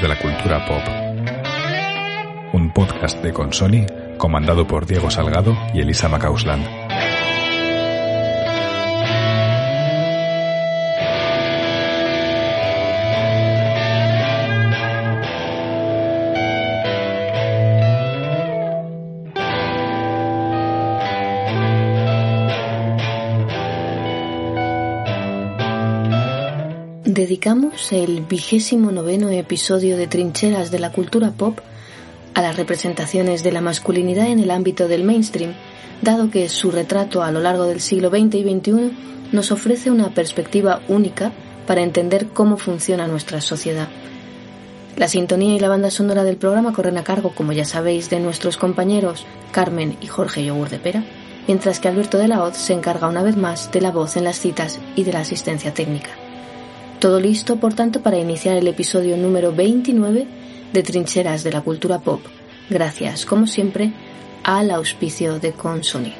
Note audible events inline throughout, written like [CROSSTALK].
de la cultura pop. Un podcast de Consoni comandado por Diego Salgado y Elisa Macausland. El vigésimo noveno episodio de Trincheras de la Cultura Pop a las representaciones de la masculinidad en el ámbito del mainstream, dado que su retrato a lo largo del siglo XX y XXI nos ofrece una perspectiva única para entender cómo funciona nuestra sociedad. La sintonía y la banda sonora del programa corren a cargo, como ya sabéis, de nuestros compañeros Carmen y Jorge Yogur de Pera, mientras que Alberto de la Hoz se encarga una vez más de la voz en las citas y de la asistencia técnica. Todo listo, por tanto, para iniciar el episodio número 29 de Trincheras de la Cultura Pop, gracias, como siempre, al auspicio de Consoni.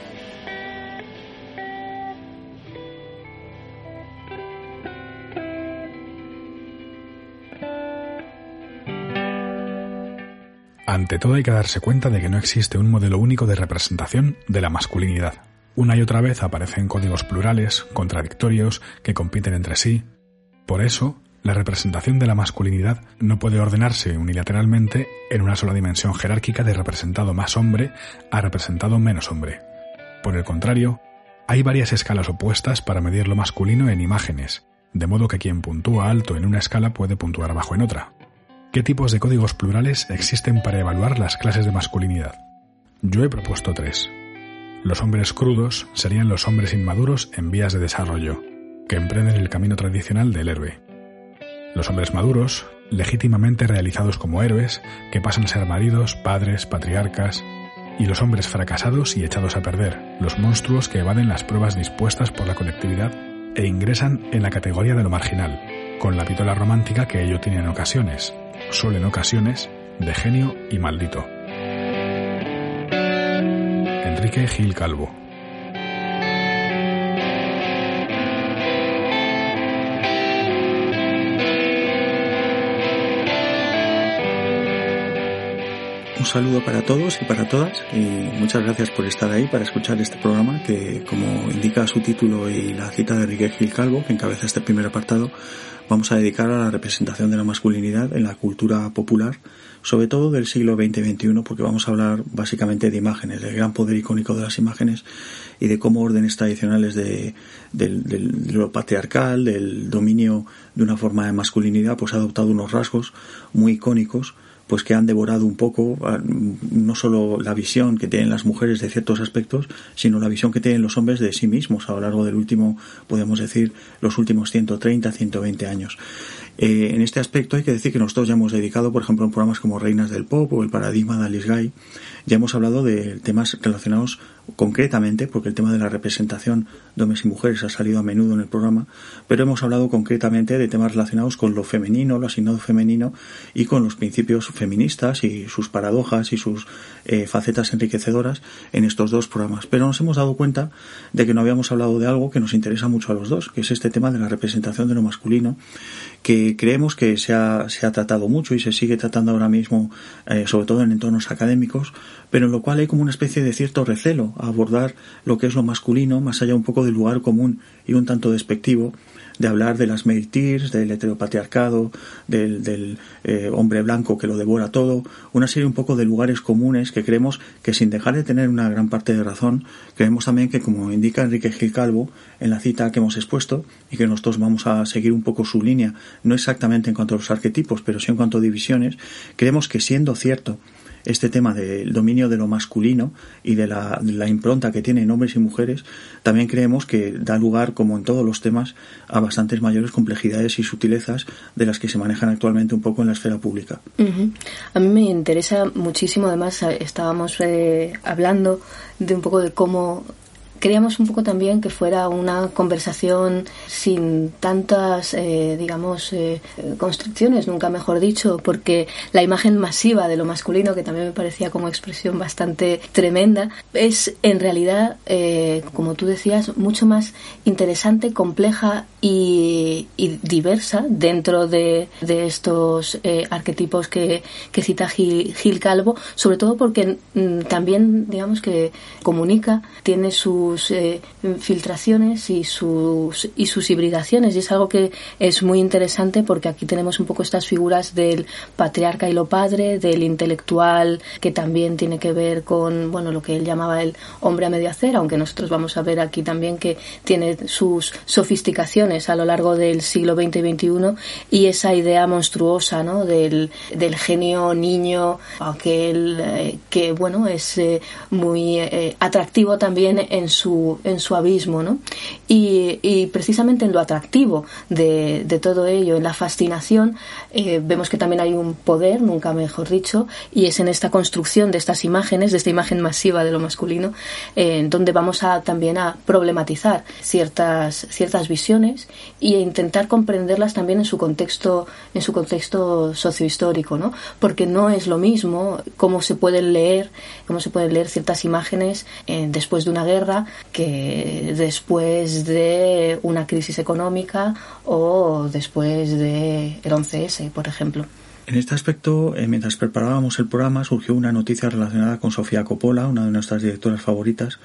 Ante todo hay que darse cuenta de que no existe un modelo único de representación de la masculinidad. Una y otra vez aparecen códigos plurales, contradictorios, que compiten entre sí, por eso, la representación de la masculinidad no puede ordenarse unilateralmente en una sola dimensión jerárquica de representado más hombre a representado menos hombre. Por el contrario, hay varias escalas opuestas para medir lo masculino en imágenes, de modo que quien puntúa alto en una escala puede puntuar bajo en otra. ¿Qué tipos de códigos plurales existen para evaluar las clases de masculinidad? Yo he propuesto tres. Los hombres crudos serían los hombres inmaduros en vías de desarrollo, que emprenden el camino tradicional del héroe. Los hombres maduros, legítimamente realizados como héroes, que pasan a ser maridos, padres, patriarcas, y los hombres fracasados y echados a perder, los monstruos que evaden las pruebas dispuestas por la colectividad e ingresan en la categoría de lo marginal, con la pitola romántica que ello tiene en ocasiones, solo en ocasiones, de genio y maldito. Enrique Gil Calvo Un saludo para todos y para todas y muchas gracias por estar ahí para escuchar este programa que, como indica su título y la cita de Enrique Gil Calvo, que encabeza este primer apartado, vamos a dedicar a la representación de la masculinidad en la cultura popular, sobre todo del siglo XX y XXI, porque vamos a hablar básicamente de imágenes, del gran poder icónico de las imágenes y de cómo órdenes tradicionales de, lo patriarcal, del dominio de una forma de masculinidad, pues ha adoptado unos rasgos muy icónicos pues que han devorado un poco ah, no solo la visión que tienen las mujeres de ciertos aspectos, sino la visión que tienen los hombres de sí mismos a lo largo del último, podemos decir, los últimos 130, 120 años. Eh, en este aspecto hay que decir que nosotros ya hemos dedicado, por ejemplo, en programas como Reinas del Pop o El Paradigma de Alice Guy, ya hemos hablado de temas relacionados concretamente, porque el tema de la representación de hombres y mujeres ha salido a menudo en el programa, pero hemos hablado concretamente de temas relacionados con lo femenino, lo asignado femenino y con los principios feministas y sus paradojas y sus eh, facetas enriquecedoras en estos dos programas. Pero nos hemos dado cuenta de que no habíamos hablado de algo que nos interesa mucho a los dos, que es este tema de la representación de lo masculino, que creemos que se ha, se ha tratado mucho y se sigue tratando ahora mismo, eh, sobre todo en entornos académicos, pero en lo cual hay como una especie de cierto recelo a abordar lo que es lo masculino, más allá un poco del lugar común y un tanto despectivo, de hablar de las tears, del heteropatriarcado, del, del eh, hombre blanco que lo devora todo, una serie un poco de lugares comunes que creemos que sin dejar de tener una gran parte de razón, creemos también que como indica Enrique Gil Calvo en la cita que hemos expuesto y que nosotros vamos a seguir un poco su línea, no exactamente en cuanto a los arquetipos, pero sí en cuanto a divisiones, creemos que siendo cierto este tema del dominio de lo masculino y de la, impronta que tienen hombres y mujeres, también creemos que da lugar, como en todos los temas, a bastantes mayores complejidades y sutilezas de las que se manejan actualmente un poco en la esfera pública. A mí me interesa muchísimo, además, estábamos eh, hablando de un poco de cómo queríamos un poco también que fuera una conversación sin tantas, eh, digamos, eh, constricciones, nunca mejor dicho, porque la imagen masiva de lo masculino, que también me parecía como expresión bastante tremenda, es en realidad, eh, como tú decías, mucho más interesante, compleja y, diversa dentro de, estos arquetipos que, cita Gil, Gil, Calvo, sobre todo porque mm, también, digamos, que comunica, tiene sus eh, filtraciones y sus, y sus hibridaciones. Y es algo que es muy interesante porque aquí tenemos un poco estas figuras del patriarca y lo padre, del intelectual que también tiene que ver con, bueno, lo que él llamaba el hombre a medio hacer, aunque nosotros vamos a ver aquí también que tiene sus sofisticaciones a lo largo del siglo XX y XXI y esa idea monstruosa, ¿no? Del, del genio niño, aquel eh, que, bueno, es eh, muy atractivo también en en su abismo, ¿no? Y, precisamente en lo atractivo de, todo ello, en la fascinación, eh, vemos que también hay un poder, nunca mejor dicho, y es en esta construcción de estas imágenes, de esta imagen masiva de lo masculino, donde vamos a también a problematizar ciertas, ciertas visiones e intentar comprenderlas también en su contexto, en su contexto sociohistórico, ¿no? Porque no es lo mismo cómo se pueden leer, cómo se pueden leer ciertas imágenes eh, después de una guerra que después de una crisis económica o después de el 11S, por ejemplo. En este aspecto, eh, mientras preparábamos el programa, surgió una noticia relacionada con Sofía Coppola, una de nuestras directoras favoritas,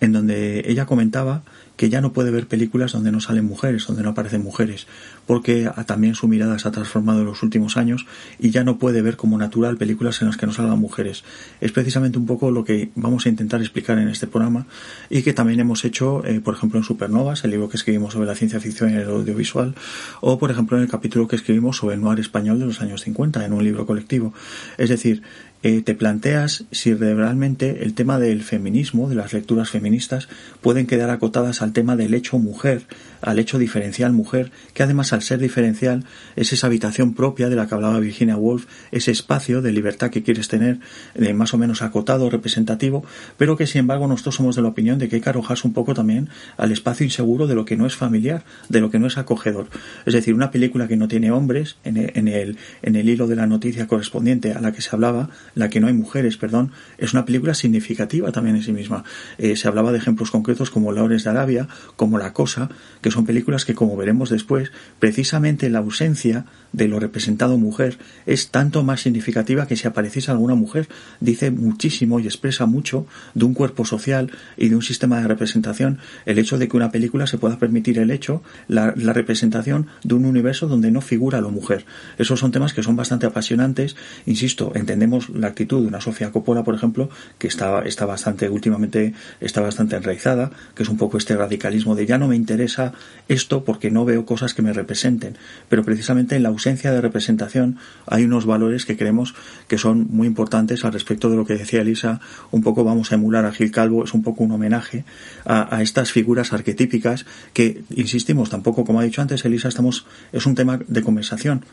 en donde ella comentaba que ya no puede ver películas donde no salen mujeres, donde no aparecen mujeres, porque también su mirada se ha transformado en los últimos años y ya no puede ver como natural películas en las que no salgan mujeres. Es precisamente un poco lo que vamos a intentar explicar en este programa y que también hemos hecho, eh, por ejemplo, en Supernovas, el libro que escribimos sobre la ciencia ficción y el audiovisual, o por ejemplo en el capítulo que escribimos sobre el noir español de los años 50 en un libro colectivo. Es decir, eh, te planteas si realmente el tema del feminismo, de las lecturas feministas, pueden quedar acotadas al tema del hecho mujer, al hecho diferencial mujer, que además al ser diferencial es esa habitación propia de la que hablaba Virginia Woolf, ese espacio de libertad que quieres tener, de más o menos acotado, representativo, pero que sin embargo nosotros somos de la opinión de que hay que arrojarse un poco también al espacio inseguro de lo que no es familiar, de lo que no es acogedor. Es decir, una película que no tiene hombres en el, en el hilo de la noticia correspondiente a la que se hablaba, la que no hay mujeres, perdón, es una película significativa también en sí misma. Eh, se hablaba de ejemplos concretos como Laures de Arabia, como La Cosa, que son películas que, como veremos después, precisamente la ausencia de lo representado mujer es tanto más significativa que si apareciese alguna mujer, dice muchísimo y expresa mucho de un cuerpo social y de un sistema de representación el hecho de que una película se pueda permitir el hecho, la, representación de un universo donde no figura la mujer. Esos son temas que son bastante apasionantes. Insisto, entendemos la actitud de una Sofía Coppola, por ejemplo, que está, está bastante, últimamente está bastante enraizada, que es un poco este radicalismo de ya no me interesa esto porque no veo cosas que me representen. Pero precisamente en la ausencia de representación hay unos valores que creemos que son muy importantes al respecto de lo que decía Elisa. Un poco vamos a emular a Gil Calvo, es un poco un homenaje a, a estas figuras arquetípicas que, insistimos, tampoco, como ha dicho antes Elisa, estamos, es un tema de conversación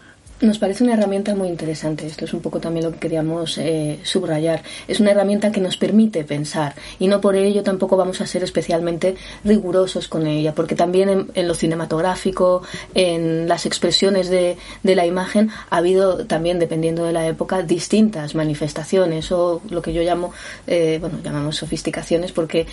nos parece una herramienta muy interesante. Esto es un poco también lo que queríamos eh, subrayar. Es una herramienta que nos permite pensar y no por ello tampoco vamos a ser especialmente rigurosos con ella, porque también en, lo cinematográfico, en las expresiones de, de, la imagen, ha habido también, dependiendo de la época, distintas manifestaciones o lo que yo llamo, eh, bueno, llamamos sofisticaciones, porque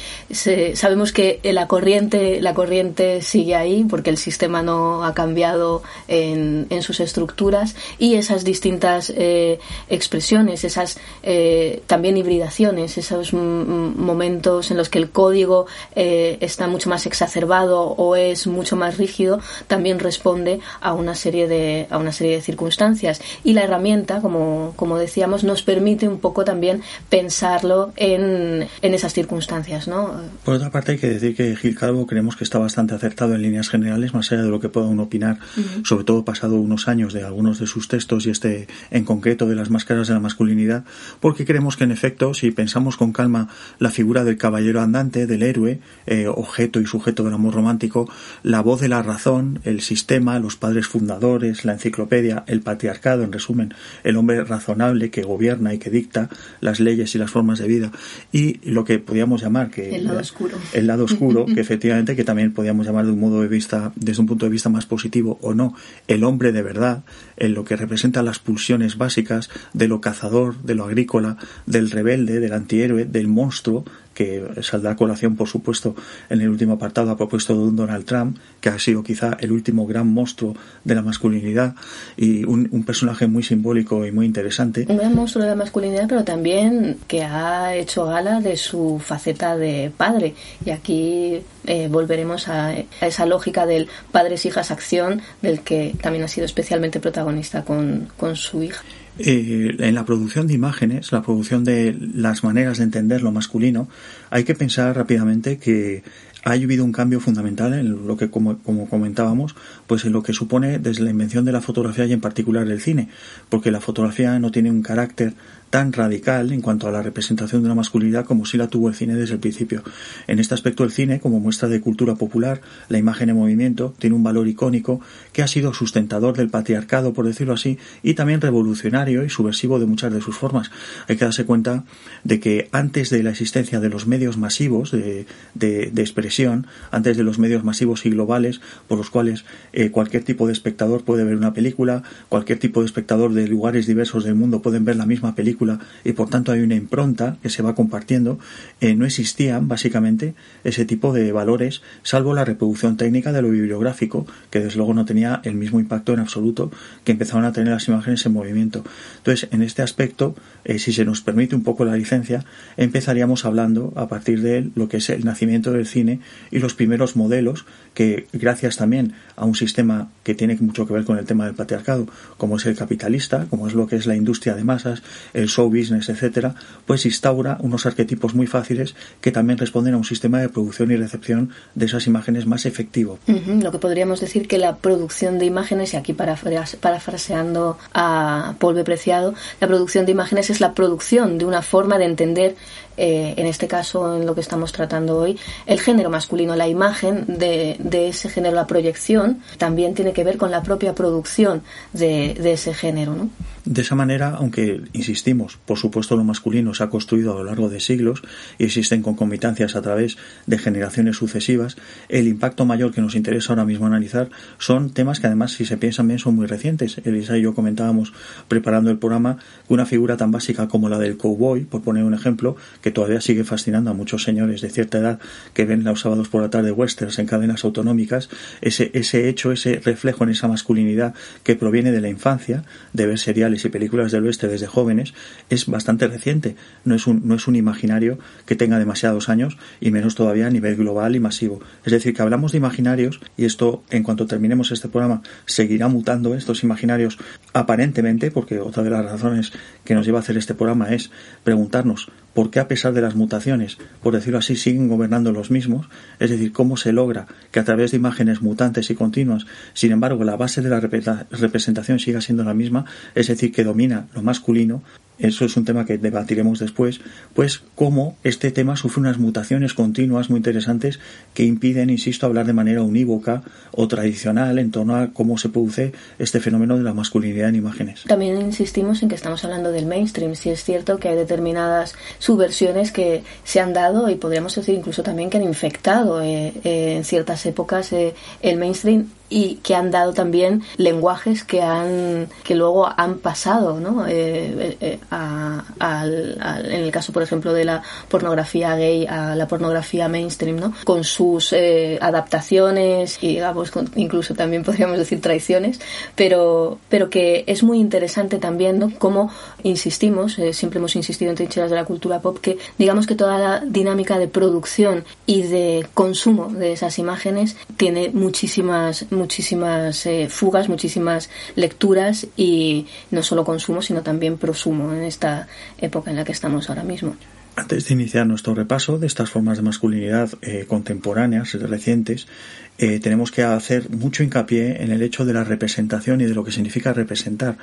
sabemos que la corriente, la corriente sigue ahí, porque el sistema no ha cambiado en, en sus estructuras y esas distintas eh, expresiones, esas eh, también hibridaciones, esos momentos en los que el código eh, está mucho más exacerbado o es mucho más rígido, también responde a una serie de, a una serie de circunstancias. Y la herramienta, como, como decíamos, nos permite un poco también pensarlo en, en esas circunstancias. ¿no? Por otra parte, hay que decir que Gil Calvo creemos que está bastante acertado en líneas generales, más allá de lo que pueda uno opinar, sobre todo pasado unos años de algunos de sus textos y este en concreto de las máscaras de la masculinidad porque creemos que en efecto, si pensamos con calma la figura del caballero andante, del héroe, eh, objeto y sujeto del amor romántico, la voz de la razón, el sistema, los padres fundadores, la enciclopedia, el patriarcado, en resumen, el hombre razonable que gobierna y que dicta las leyes y las formas de vida, y lo que podríamos llamar que el lado oscuro, el lado oscuro, que efectivamente que también podríamos llamar de un modo de vista, desde un punto de vista más positivo o no, el hombre de verdad, en lo que representa las pulsiones básicas de lo cazador, de lo agrícola, del rebelde, del antihéroe, del monstruo, que saldrá a colación, por supuesto, en el último apartado a propuesto de un Donald Trump, que ha sido quizá el último gran monstruo de la masculinidad y un, personaje muy simbólico y muy interesante. Un gran monstruo de la masculinidad, pero también que ha hecho gala de su faceta de padre. Y aquí eh, volveremos a, a, esa lógica del padres-hijas acción, del que también ha sido especialmente protagonista con, con su hija. Eh, en la producción de imágenes, la producción de las maneras de entender lo masculino, hay que pensar rápidamente que ha habido un cambio fundamental en lo que, como, como, comentábamos, pues en lo que supone desde la invención de la fotografía y en particular el cine, porque la fotografía no tiene un carácter tan radical en cuanto a la representación de una masculinidad como si la tuvo el cine desde el principio. En este aspecto el cine, como muestra de cultura popular, la imagen en movimiento, tiene un valor icónico que ha sido sustentador del patriarcado, por decirlo así, y también revolucionario y subversivo de muchas de sus formas. Hay que darse cuenta de que antes de la existencia de los medios masivos de, de expresión, antes de los medios masivos y globales por los cuales eh, cualquier tipo de espectador puede ver una película, cualquier tipo de espectador de lugares diversos del mundo pueden ver la misma película, y por tanto hay una impronta que se va compartiendo, eh, no existían básicamente ese tipo de valores, salvo la reproducción técnica de lo bibliográfico, que desde luego no tenía el mismo impacto en absoluto que empezaron a tener las imágenes en movimiento. Entonces, en este aspecto, eh, si se nos permite un poco la licencia, empezaríamos hablando a partir de lo que es el nacimiento del cine y los primeros modelos que, gracias también a un sistema que tiene mucho que ver con el tema del patriarcado, como es el capitalista, como es lo que es la industria de masas, el show business, etcétera, pues instaura unos arquetipos muy fáciles que también responden a un sistema de producción y recepción de esas imágenes más efectivo. Lo que podríamos decir que la producción de imágenes, y aquí parafraseando a Paul Preciado, la producción de imágenes es la producción de una forma de entender eh, en este caso, en lo que estamos tratando hoy, el género masculino, la imagen de, de, ese género, la proyección, también tiene que ver con la propia producción de, de ese género. ¿no? De esa manera, aunque insistimos, por supuesto lo masculino se ha construido a lo largo de siglos y existen concomitancias a través de generaciones sucesivas, el impacto mayor que nos interesa ahora mismo analizar son temas que además, si se piensan bien, son muy recientes. Elisa y yo comentábamos preparando el programa que una figura tan básica como la del cowboy, por poner un ejemplo, que todavía sigue fascinando a muchos señores de cierta edad que ven los sábados por la tarde westerns en cadenas autonómicas, ese, ese hecho, ese reflejo en esa masculinidad que proviene de la infancia, de ver seriales y películas del oeste desde jóvenes es bastante reciente. No es, un, no es un imaginario que tenga demasiados años y menos todavía a nivel global y masivo. Es decir, que hablamos de imaginarios y esto, en cuanto terminemos este programa, seguirá mutando estos imaginarios aparentemente, porque otra de las razones que nos lleva a hacer este programa es preguntarnos por qué a pesar de las mutaciones, por decirlo así, siguen gobernando los mismos, es decir, cómo se logra que a través de imágenes mutantes y continuas, sin embargo, la base de la representación siga siendo la misma, es decir, que domina lo masculino, eso es un tema que debatiremos después, pues cómo este tema sufre unas mutaciones continuas muy interesantes que impiden, insisto, hablar de manera unívoca o tradicional en torno a cómo se produce este fenómeno de la masculinidad en imágenes. También insistimos en que estamos hablando del mainstream. Si es cierto que hay determinadas subversiones que se han dado y podríamos decir incluso también que han infectado eh, eh, en ciertas épocas eh, el mainstream y que han dado también lenguajes que han que luego han pasado ¿no? Eh, eh, en el caso por ejemplo de la pornografía gay a la pornografía mainstream ¿no? con sus eh, adaptaciones y digamos incluso también podríamos decir traiciones pero pero que es muy interesante también ¿no? como insistimos siempre hemos insistido en trincheras de la cultura pop que digamos que toda la dinámica de producción y de consumo de esas imágenes tiene muchísimas muchísimas eh, fugas, muchísimas lecturas y no solo consumo, sino también prosumo en esta época en la que estamos ahora mismo. Antes de iniciar nuestro repaso de estas formas de masculinidad eh, contemporáneas recientes, eh, tenemos que hacer mucho hincapié en el hecho de la representación y de lo que significa representar.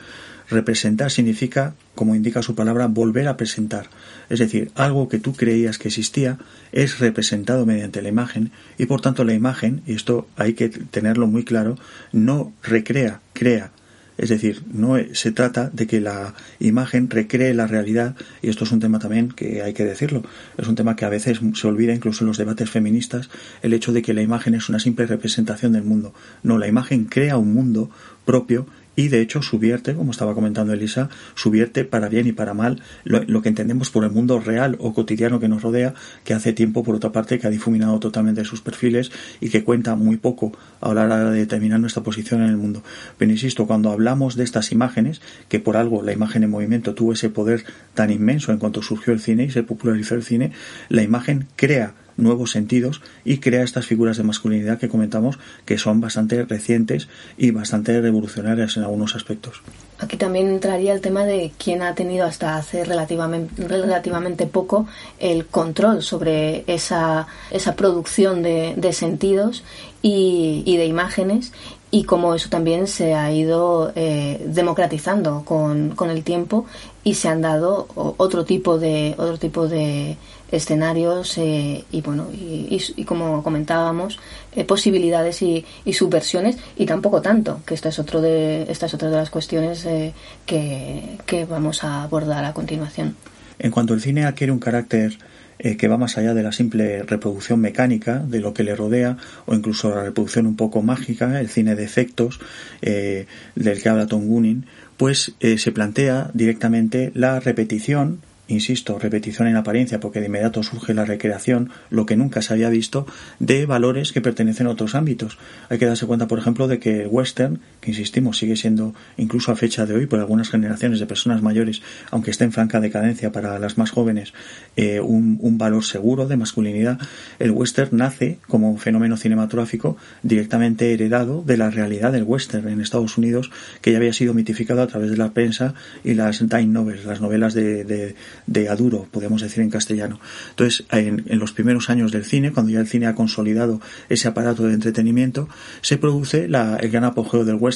Representar significa, como indica su palabra, volver a presentar. Es decir, algo que tú creías que existía es representado mediante la imagen y por tanto la imagen, y esto hay que tenerlo muy claro, no recrea, crea. Es decir, no se trata de que la imagen recree la realidad, y esto es un tema también que hay que decirlo, es un tema que a veces se olvida incluso en los debates feministas, el hecho de que la imagen es una simple representación del mundo. No, la imagen crea un mundo propio y de hecho subvierte, como estaba comentando Elisa, subvierte para bien y para mal lo, que entendemos por el mundo real o cotidiano que nos rodea, que hace tiempo, por otra parte, que ha difuminado totalmente sus perfiles y que cuenta muy poco a la hora de determinar nuestra posición en el mundo. Pero insisto, cuando hablamos de estas imágenes, que por algo la imagen en movimiento tuvo ese poder tan inmenso en cuanto surgió el cine y se popularizó el cine, la imagen crea nuevos sentidos y crea estas figuras de masculinidad que comentamos que son bastante recientes y bastante revolucionarias en algunos aspectos. Aquí también entraría el tema de quién ha tenido hasta hace relativamente, relativamente poco el control sobre esa, esa producción de, sentidos y, y, de imágenes y cómo eso también se ha ido eh, democratizando con, con, el tiempo y se han dado otro tipo de otro tipo de escenarios eh, y bueno y, como comentábamos eh, posibilidades y, subversiones y tampoco tanto que esta es otro de esta es otra de las cuestiones eh, que, vamos a abordar a continuación. En cuanto el cine adquiere un carácter que va más allá de la simple reproducción mecánica de lo que le rodea o incluso la reproducción un poco mágica el cine de efectos del que habla Tom Gunning pues se plantea directamente la repetición insisto, repetición en apariencia, porque de inmediato surge la recreación, lo que nunca se había visto, de valores que pertenecen a otros ámbitos. Hay que darse cuenta, por ejemplo, de que el western, que insistimos, sigue siendo, incluso a fecha de hoy, por algunas generaciones de personas mayores, aunque esté en franca decadencia para las más jóvenes, eh, un, un valor seguro de masculinidad, el western nace como fenómeno cinematográfico directamente heredado de la realidad del western en Estados Unidos, que ya había sido mitificado a través de la prensa y las dime novels, las novelas de de aduro, podemos decir en castellano. Entonces, en, los primeros años del cine, cuando ya el cine ha consolidado ese aparato de entretenimiento, se produce la, el gran apogeo del western,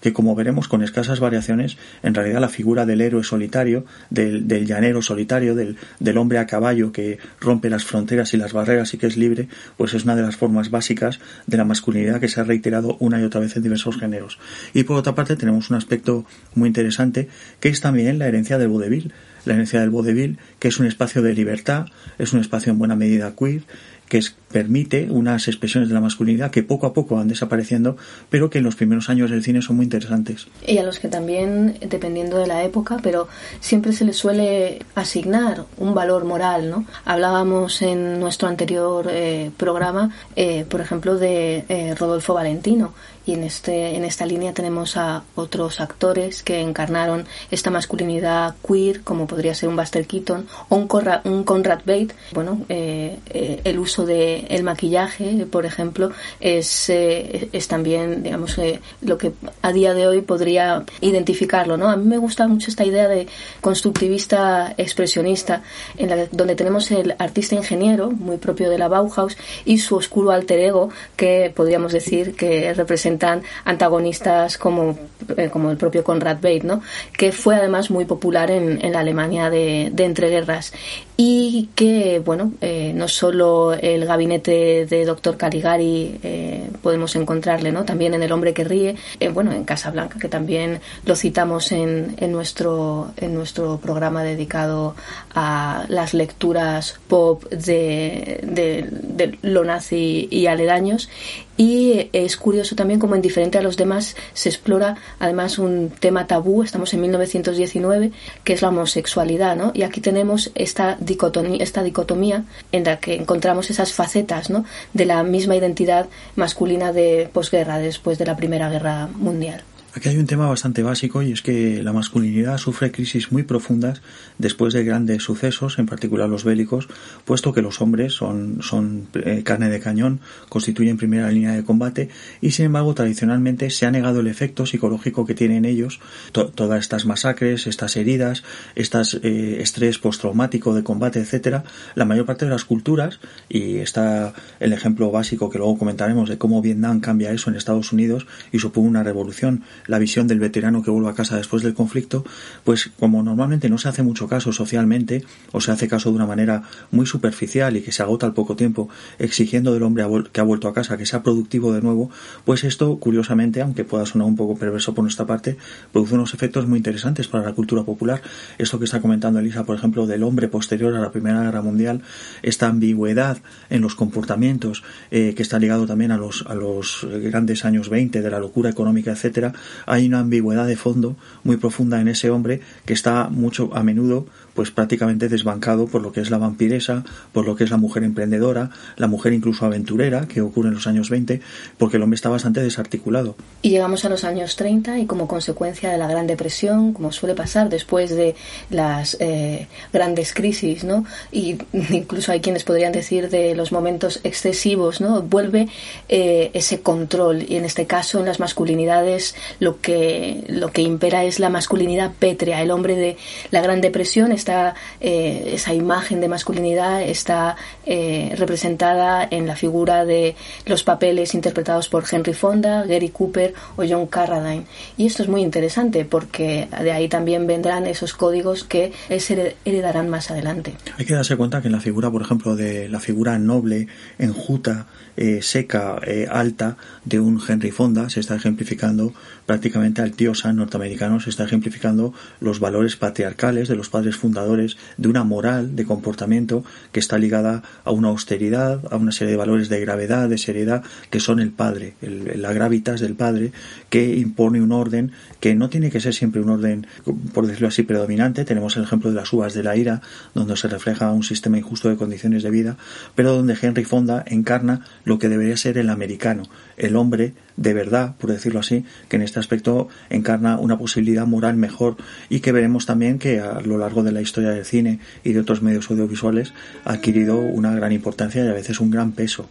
que como veremos con escasas variaciones, en realidad la figura del héroe solitario, del, llanero solitario, del, del hombre a caballo que rompe las fronteras y las barreras y que es libre, pues es una de las formas básicas de la masculinidad que se ha reiterado una y otra vez en diversos géneros. Y por otra parte tenemos un aspecto muy interesante que es también la herencia del vodevil la herencia del vodevil, que es un espacio de libertad, es un espacio en buena medida queer, que permite unas expresiones de la masculinidad que poco a poco van desapareciendo, pero que en los primeros años del cine son muy interesantes. Y a los que también, dependiendo de la época, pero siempre se les suele asignar un valor moral, ¿no? Hablábamos en nuestro anterior eh, programa, eh, por ejemplo, de eh, Rodolfo Valentino, y en este en esta línea tenemos a otros actores que encarnaron esta masculinidad queer como podría ser un Buster Keaton o un Conrad, un Conrad Bate bueno el uso de el maquillaje, por ejemplo, es, eh, es también, digamos, eh, lo que a día de hoy podría identificarlo, ¿no? A mí me gusta mucho esta idea de constructivista expresionista, en la donde tenemos el artista ingeniero, muy propio de la Bauhaus, y su oscuro alter ego, que podríamos decir que representan antagonistas como, eh, como el propio Conrad Bate, ¿no? Que fue además muy popular en, en la Alemania de, de entreguerras y que, bueno, no solo el gabinete de doctor Caligari eh, podemos encontrarle, ¿no? También en El hombre que ríe, eh, bueno, en Casablanca, que también lo citamos en, en, nuestro, en nuestro programa dedicado a las lecturas pop de, de, de lo nazi y aledaños. Y es curioso también como indiferente a los demás se explora además un tema tabú, estamos en 1919, que es la homosexualidad, ¿no? Y aquí tenemos esta dicotomía, esta dicotomía en la que encontramos esas facetas, ¿no? De la misma identidad masculina de posguerra, después de la Primera Guerra Mundial. Aquí hay un tema bastante básico y es que la masculinidad sufre crisis muy profundas después de grandes sucesos, en particular los bélicos, puesto que los hombres son, son eh, carne de cañón, constituyen primera línea de combate y sin embargo tradicionalmente se ha negado el efecto psicológico que tienen ellos todas estas masacres, estas heridas, estas eh, estrés postraumático de combate, etcétera. La mayor parte de las culturas y está el ejemplo básico que luego comentaremos de cómo Vietnam cambia eso en Estados Unidos y supone una revolución la visión del veterano que vuelve a casa después del conflicto, pues como normalmente no se hace mucho caso socialmente, o se hace caso de una manera muy superficial y que se agota al poco tiempo, exigiendo del hombre que ha vuelto a casa que sea productivo de nuevo, pues esto, curiosamente, aunque pueda sonar un poco perverso por nuestra parte, produce unos efectos muy interesantes para la cultura popular. Esto que está comentando Elisa, por ejemplo, del hombre posterior a la Primera Guerra Mundial, esta ambigüedad en los comportamientos, eh, que está ligado también a los, a los grandes años 20 de la locura económica, etcétera, hay una ambigüedad de fondo muy profunda en ese hombre que está mucho a menudo pues prácticamente desbancado por lo que es la vampiresa, por lo que es la mujer emprendedora, la mujer incluso aventurera, que ocurre en los años 20, porque el hombre está bastante desarticulado. Y llegamos a los años 30 y como consecuencia de la Gran Depresión, como suele pasar después de las eh, grandes crisis, ¿no? Y [LAUGHS] incluso hay quienes podrían decir de los momentos excesivos, ¿no? Vuelve eh, ese control y en este caso en las masculinidades lo que, lo que impera es la masculinidad pétrea. El hombre de la Gran Depresión eh, esa imagen de masculinidad está eh, representada en la figura de los papeles interpretados por Henry Fonda, Gary Cooper o John Carradine. Y esto es muy interesante porque de ahí también vendrán esos códigos que se heredarán más adelante. Hay que darse cuenta que en la figura, por ejemplo, de la figura noble, enjuta, eh, seca, alta de un Henry Fonda, se está ejemplificando prácticamente al tío San norteamericano, se está ejemplificando los valores patriarcales de los padres fundadores, de una moral de comportamiento que está ligada a una austeridad, a una serie de valores de gravedad, de seriedad, que son el padre, el, la gravitas del padre, que impone un orden que no tiene que ser siempre un orden, por decirlo así, predominante. Tenemos el ejemplo de las uvas de la ira, donde se refleja un sistema injusto de condiciones de vida, pero donde Henry Fonda encarna lo que debería ser el americano, el hombre de verdad, por decirlo así, que en este aspecto encarna una posibilidad moral mejor y que veremos también que a lo largo de la historia del cine y de otros medios audiovisuales ha adquirido una gran importancia y a veces un gran peso.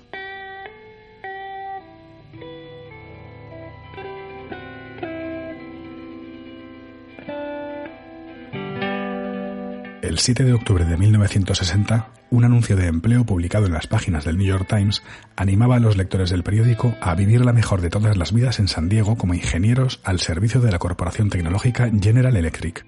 El 7 de octubre de 1960, un anuncio de empleo publicado en las páginas del New York Times animaba a los lectores del periódico a vivir la mejor de todas las vidas en San Diego como ingenieros al servicio de la corporación tecnológica General Electric.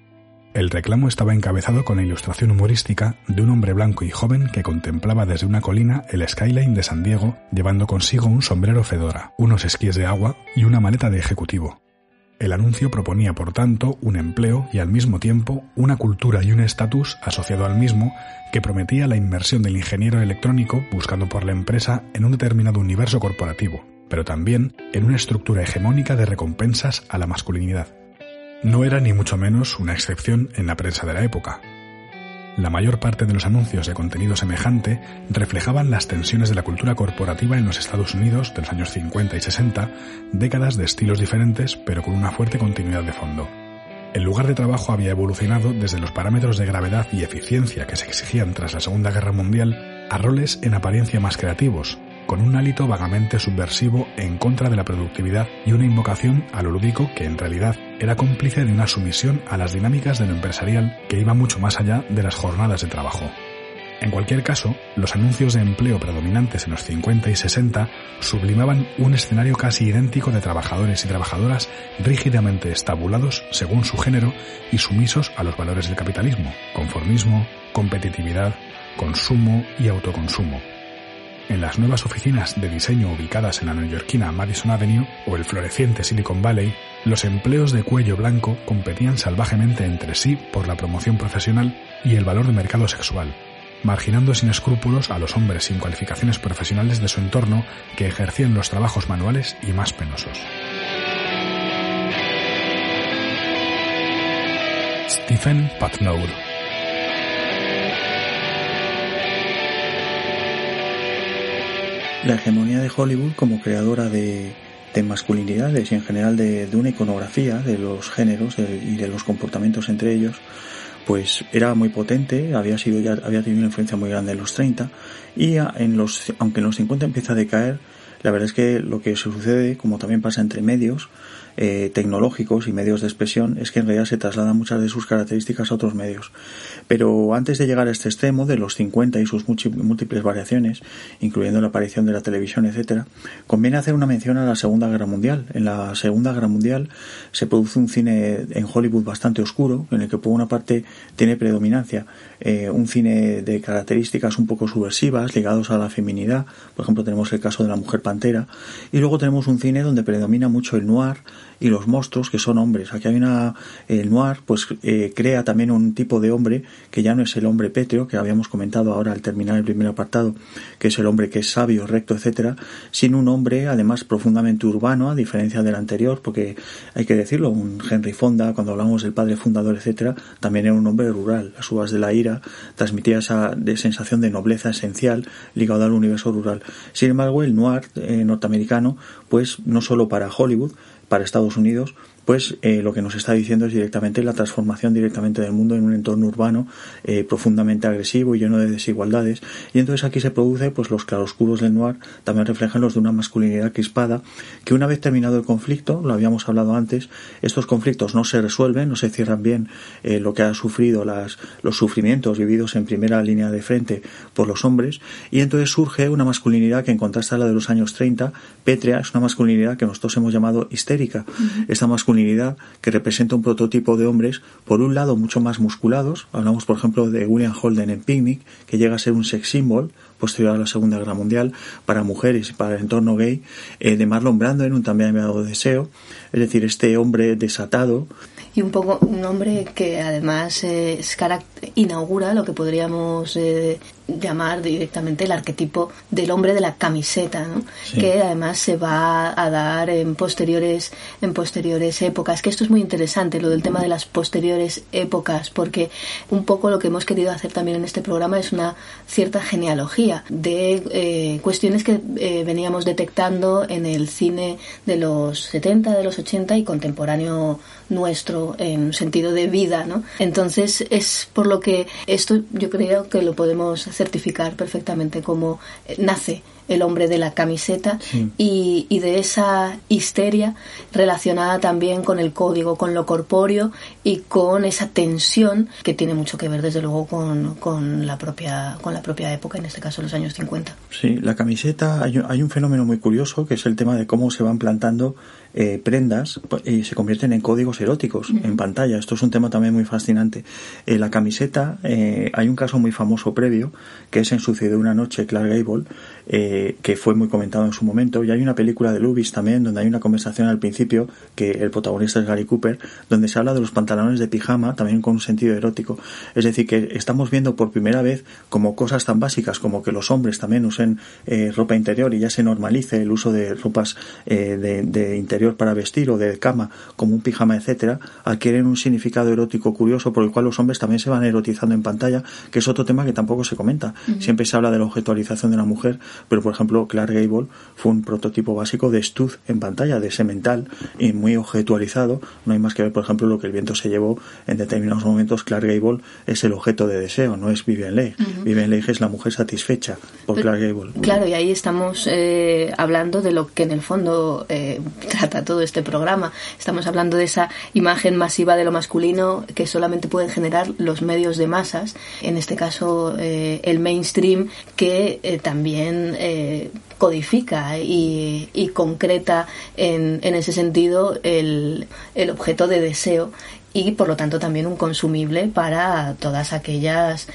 El reclamo estaba encabezado con la ilustración humorística de un hombre blanco y joven que contemplaba desde una colina el skyline de San Diego llevando consigo un sombrero fedora, unos esquíes de agua y una maleta de ejecutivo. El anuncio proponía, por tanto, un empleo y al mismo tiempo una cultura y un estatus asociado al mismo que prometía la inmersión del ingeniero electrónico buscando por la empresa en un determinado universo corporativo, pero también en una estructura hegemónica de recompensas a la masculinidad. No era ni mucho menos una excepción en la prensa de la época. La mayor parte de los anuncios de contenido semejante reflejaban las tensiones de la cultura corporativa en los Estados Unidos de los años 50 y 60, décadas de estilos diferentes pero con una fuerte continuidad de fondo. El lugar de trabajo había evolucionado desde los parámetros de gravedad y eficiencia que se exigían tras la Segunda Guerra Mundial a roles en apariencia más creativos, con un hálito vagamente subversivo en contra de la productividad y una invocación a lo lúdico que en realidad era cómplice de una sumisión a las dinámicas de lo empresarial que iba mucho más allá de las jornadas de trabajo. En cualquier caso, los anuncios de empleo predominantes en los 50 y 60 sublimaban un escenario casi idéntico de trabajadores y trabajadoras rígidamente estabulados según su género y sumisos a los valores del capitalismo, conformismo, competitividad, consumo y autoconsumo, en las nuevas oficinas de diseño ubicadas en la neoyorquina Madison Avenue o el floreciente Silicon Valley, los empleos de cuello blanco competían salvajemente entre sí por la promoción profesional y el valor de mercado sexual, marginando sin escrúpulos a los hombres sin cualificaciones profesionales de su entorno que ejercían los trabajos manuales y más penosos. Stephen Patnour la hegemonía de Hollywood como creadora de, de masculinidades y en general de, una iconografía de los géneros y de los comportamientos entre ellos, pues era muy potente, había sido ya había tenido una influencia muy grande en los 30 y en los aunque en los 50 empieza a decaer, la verdad es que lo que sucede, como también pasa entre medios, eh, tecnológicos y medios de expresión es que en realidad se trasladan muchas de sus características a otros medios. Pero antes de llegar a este extremo de los 50 y sus múltiples variaciones, incluyendo la aparición de la televisión, etcétera, conviene hacer una mención a la Segunda Guerra Mundial. En la Segunda Guerra Mundial se produce un cine en Hollywood bastante oscuro, en el que por una parte tiene predominancia eh, un cine de características un poco subversivas, ligados a la feminidad. Por ejemplo, tenemos el caso de la Mujer Pantera. Y luego tenemos un cine donde predomina mucho el noir, y los monstruos que son hombres. Aquí hay una, el noir pues eh, crea también un tipo de hombre que ya no es el hombre pétreo que habíamos comentado ahora al terminar el primer apartado, que es el hombre que es sabio, recto, etcétera, sino un hombre además profundamente urbano, a diferencia del anterior, porque hay que decirlo, un Henry Fonda, cuando hablamos del padre fundador, etcétera, también era un hombre rural. Las uvas de la ira transmitía esa de sensación de nobleza esencial ligada al universo rural. Sin embargo, el noir eh, norteamericano, pues no solo para Hollywood, para Estados Unidos pues eh, lo que nos está diciendo es directamente la transformación directamente del mundo en un entorno urbano eh, profundamente agresivo y lleno de desigualdades. Y entonces aquí se produce pues los claroscuros del noir también reflejan los de una masculinidad crispada que una vez terminado el conflicto lo habíamos hablado antes estos conflictos no se resuelven no se cierran bien eh, lo que ha sufrido las los sufrimientos vividos en primera línea de frente por los hombres. Y entonces surge una masculinidad que en contraste a la de los años 30 pétrea es una masculinidad que nosotros hemos llamado histérica. Esta masculinidad que representa un prototipo de hombres, por un lado mucho más musculados, hablamos por ejemplo de William Holden en Picnic, que llega a ser un sex symbol posterior a la Segunda Guerra Mundial para mujeres y para el entorno gay, eh, de Marlon Brando en un también llamado Deseo, es decir, este hombre desatado, y un poco un hombre que además eh, inaugura lo que podríamos eh, llamar directamente el arquetipo del hombre de la camiseta, ¿no? que además se va a dar en posteriores en posteriores épocas. Que esto es muy interesante lo del tema de las posteriores épocas, porque un poco lo que hemos querido hacer también en este programa es una cierta genealogía de eh, cuestiones que eh, veníamos detectando en el cine de los 70, de los 80 y contemporáneo nuestro en sentido de vida, ¿no? Entonces es por lo que esto yo creo que lo podemos certificar perfectamente como eh, nace el hombre de la camiseta y, y, de esa histeria relacionada también con el código, con lo corpóreo y con esa tensión que tiene mucho que ver desde luego con, con la propia con la propia época, en este caso los años 50. Sí, la camiseta, hay, hay un fenómeno muy curioso que es el tema de cómo se van plantando eh, prendas y se convierten en códigos eróticos en pantalla. Esto es un tema también muy fascinante. Eh, la camiseta, eh, hay un caso muy famoso previo, que es en Sucedió una noche, Clark Gable, que fue muy comentado en su momento, y hay una película de Lubis también, donde hay una conversación al principio, que el protagonista es Gary Cooper, donde se habla de los pantalones de pijama, también con un sentido erótico. Es decir, que estamos viendo por primera vez como cosas tan básicas como que los hombres también usen ropa interior y ya se normalice el uso de ropas de, de interior para vestir o de cama como un pijama, etcétera, adquieren un significado erótico curioso por el cual los hombres también se van erotizando en pantalla, que es otro tema que tampoco se comenta. Siempre se habla de la objetualización de la mujer, pero por ejemplo Clark Gable fue un prototipo básico de stud en pantalla, de semental y muy objetualizado. No hay más que ver, por ejemplo, lo que el viento se llevó en determinados momentos. Clark Gable es el objeto de deseo, no es Vivian Leigh. Vivian Leigh es la mujer satisfecha por Clark Gable. Claro, y ahí estamos eh, hablando de lo que en el fondo eh, trata todo este programa. Estamos hablando de esa imagen masiva de lo masculino que solamente pueden generar los medios de masas, en este caso eh, el mainstream, que eh, eh, codifica y, concreta en, en, ese sentido el, el objeto de deseo y por lo tanto también un consumible para todas aquellas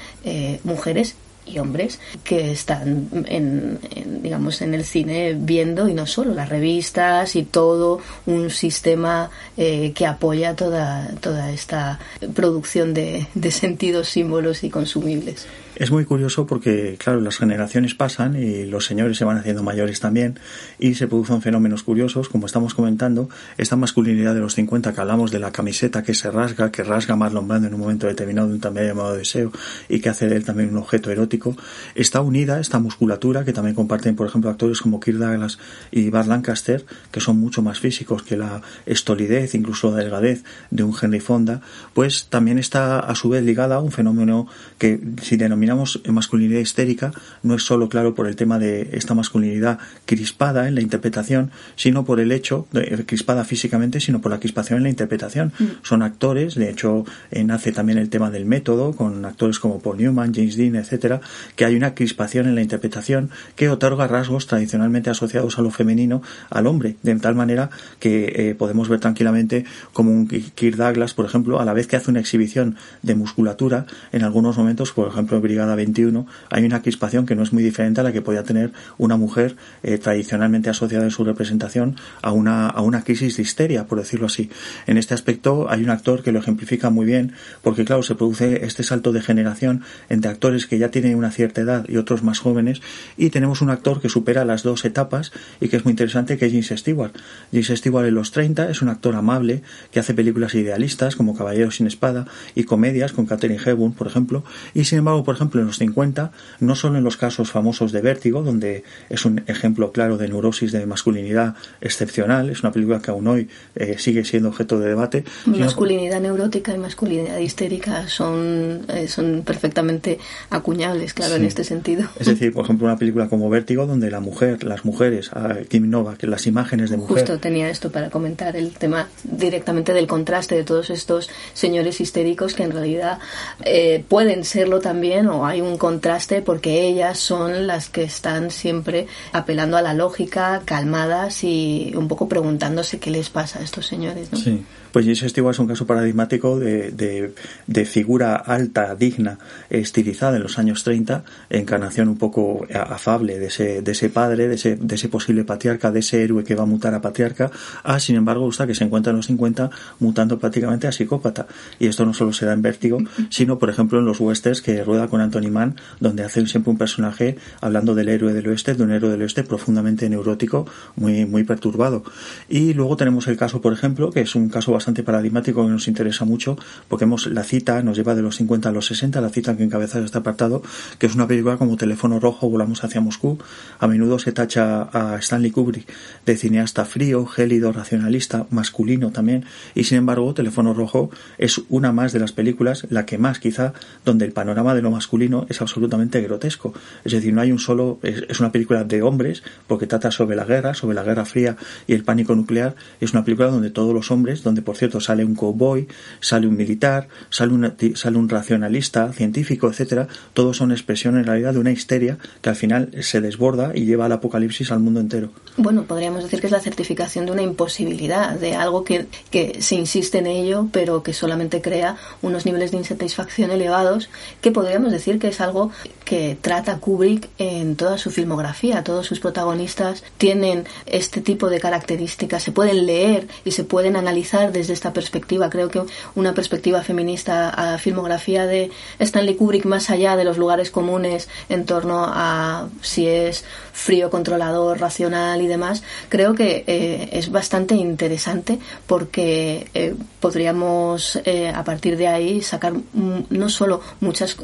mujeres y hombres que están en, digamos en el cine viendo y no solo las revistas y todo un sistema eh, que apoya toda toda esta producción de sentidos símbolos y consumibles Es muy curioso porque, claro, las generaciones pasan y los señores se van haciendo mayores también y se producen fenómenos curiosos, como estamos comentando, esta masculinidad de los 50 que hablamos de la camiseta que se rasga, que rasga más Brando en un momento determinado de un también llamado deseo y que hace de él también un objeto erótico, está unida esta musculatura que también comparten, por ejemplo, actores como Kirk Douglas y Bart Lancaster, que son mucho más físicos que la estolidez, incluso la delgadez de un Henry Fonda, pues también está a su vez ligada a un fenómeno que si denominamos masculinidad histérica, no es solo claro por el tema de esta masculinidad crispada en la interpretación, sino por el hecho, de, crispada físicamente, sino por la crispación en la interpretación. Mm. Son actores, de hecho, nace también el tema del método, con actores como Paul Newman, James Dean, etcétera, que hay una crispación en la interpretación que otorga rasgos tradicionalmente asociados a lo femenino al hombre, de tal manera que eh, podemos ver tranquilamente como un Kirk Douglas, por ejemplo, a la vez que hace una exhibición de musculatura, en algunos momentos, por ejemplo, en Brigada 21, hay una crispación que no es muy diferente a la que podía tener una mujer eh, tradicionalmente asociada en su representación a una, a una crisis de histeria, por decirlo así. En este aspecto hay un actor que lo ejemplifica muy bien, porque claro, se produce este salto de generación entre actores que ya tienen una cierta edad y otros más jóvenes, y tenemos un actor que supera las dos etapas y que es muy interesante, que es James Stewart. James Stewart en los 30 es un actor amable que hace películas idealistas como Caballeros sin Espada y comedias con Catherine Hepburn, por ejemplo, y sin embargo, por ejemplo, en los 50, no solo en los casos famosos de Vértigo, donde es un ejemplo claro de neurosis de masculinidad excepcional, es una película que aún hoy eh, sigue siendo objeto de debate. Masculinidad neurótica y masculinidad histérica son, eh, son perfectamente acuñables, claro, en este sentido. Es decir, [LAUGHS] por ejemplo, una película como Vértigo, donde la mujer, las mujeres, Kim Nova, que las imágenes de mujer. Justo tenía esto para comentar, el tema directamente del contraste de todos estos señores histéricos que en realidad eh, pueden serlo también, o hay un contraste porque ellas son las que están siempre apelando a la lógica, calmadas y un poco preguntándose qué les pasa a estos señores. ¿no? Sí. Pues Jason Stewart es un caso paradigmático de, de, figura alta, digna, estilizada en los años 30, encarnación un poco afable de ese, de ese padre, de ese, de ese posible patriarca, de ese héroe que va a mutar a patriarca, a sin embargo gusta que se encuentra en los 50 mutando prácticamente a psicópata. Y esto no solo se da en vértigo, [LAUGHS] sino por ejemplo en los westerns que rueda con Anthony Mann, donde hace siempre un personaje hablando del héroe del oeste, de un héroe del oeste profundamente neurótico, muy, muy perturbado. Y luego tenemos el caso, por ejemplo, que es un caso bastante bastante paradigmático que nos interesa mucho, porque hemos, la cita nos lleva de los 50 a los 60, la cita que encabeza este apartado, que es una película como Teléfono Rojo, Volamos hacia Moscú. A menudo se tacha a Stanley Kubrick de cineasta frío, gélido, racionalista, masculino también, y sin embargo, Teléfono Rojo es una más de las películas, la que más quizá, donde el panorama de lo masculino es absolutamente grotesco. Es decir, no hay un solo, es, una película de hombres, porque trata sobre la guerra, sobre la Guerra Fría y el pánico nuclear, es una película donde todos los hombres, donde por cierto sale un cowboy, sale un militar, sale, sale un racionalista, científico, etcétera, todos son expresiones en realidad de una histeria que al final se desborda y lleva al apocalipsis al mundo entero. Bueno, podríamos decir que es la certificación de una imposibilidad, de algo que, que se insiste en ello, pero que solamente crea unos niveles de insatisfacción elevados, que podríamos decir que es algo que trata Kubrick en toda su filmografía. Todos sus protagonistas tienen este tipo de características, se pueden leer y se pueden analizar desde esta perspectiva. Creo que una perspectiva feminista a filmografía de Stanley Kubrick más allá de los lugares comunes en torno a si es frío, controlador, racional y demás, creo que eh, es bastante interesante porque eh, podríamos eh, a partir de ahí sacar no solo muchas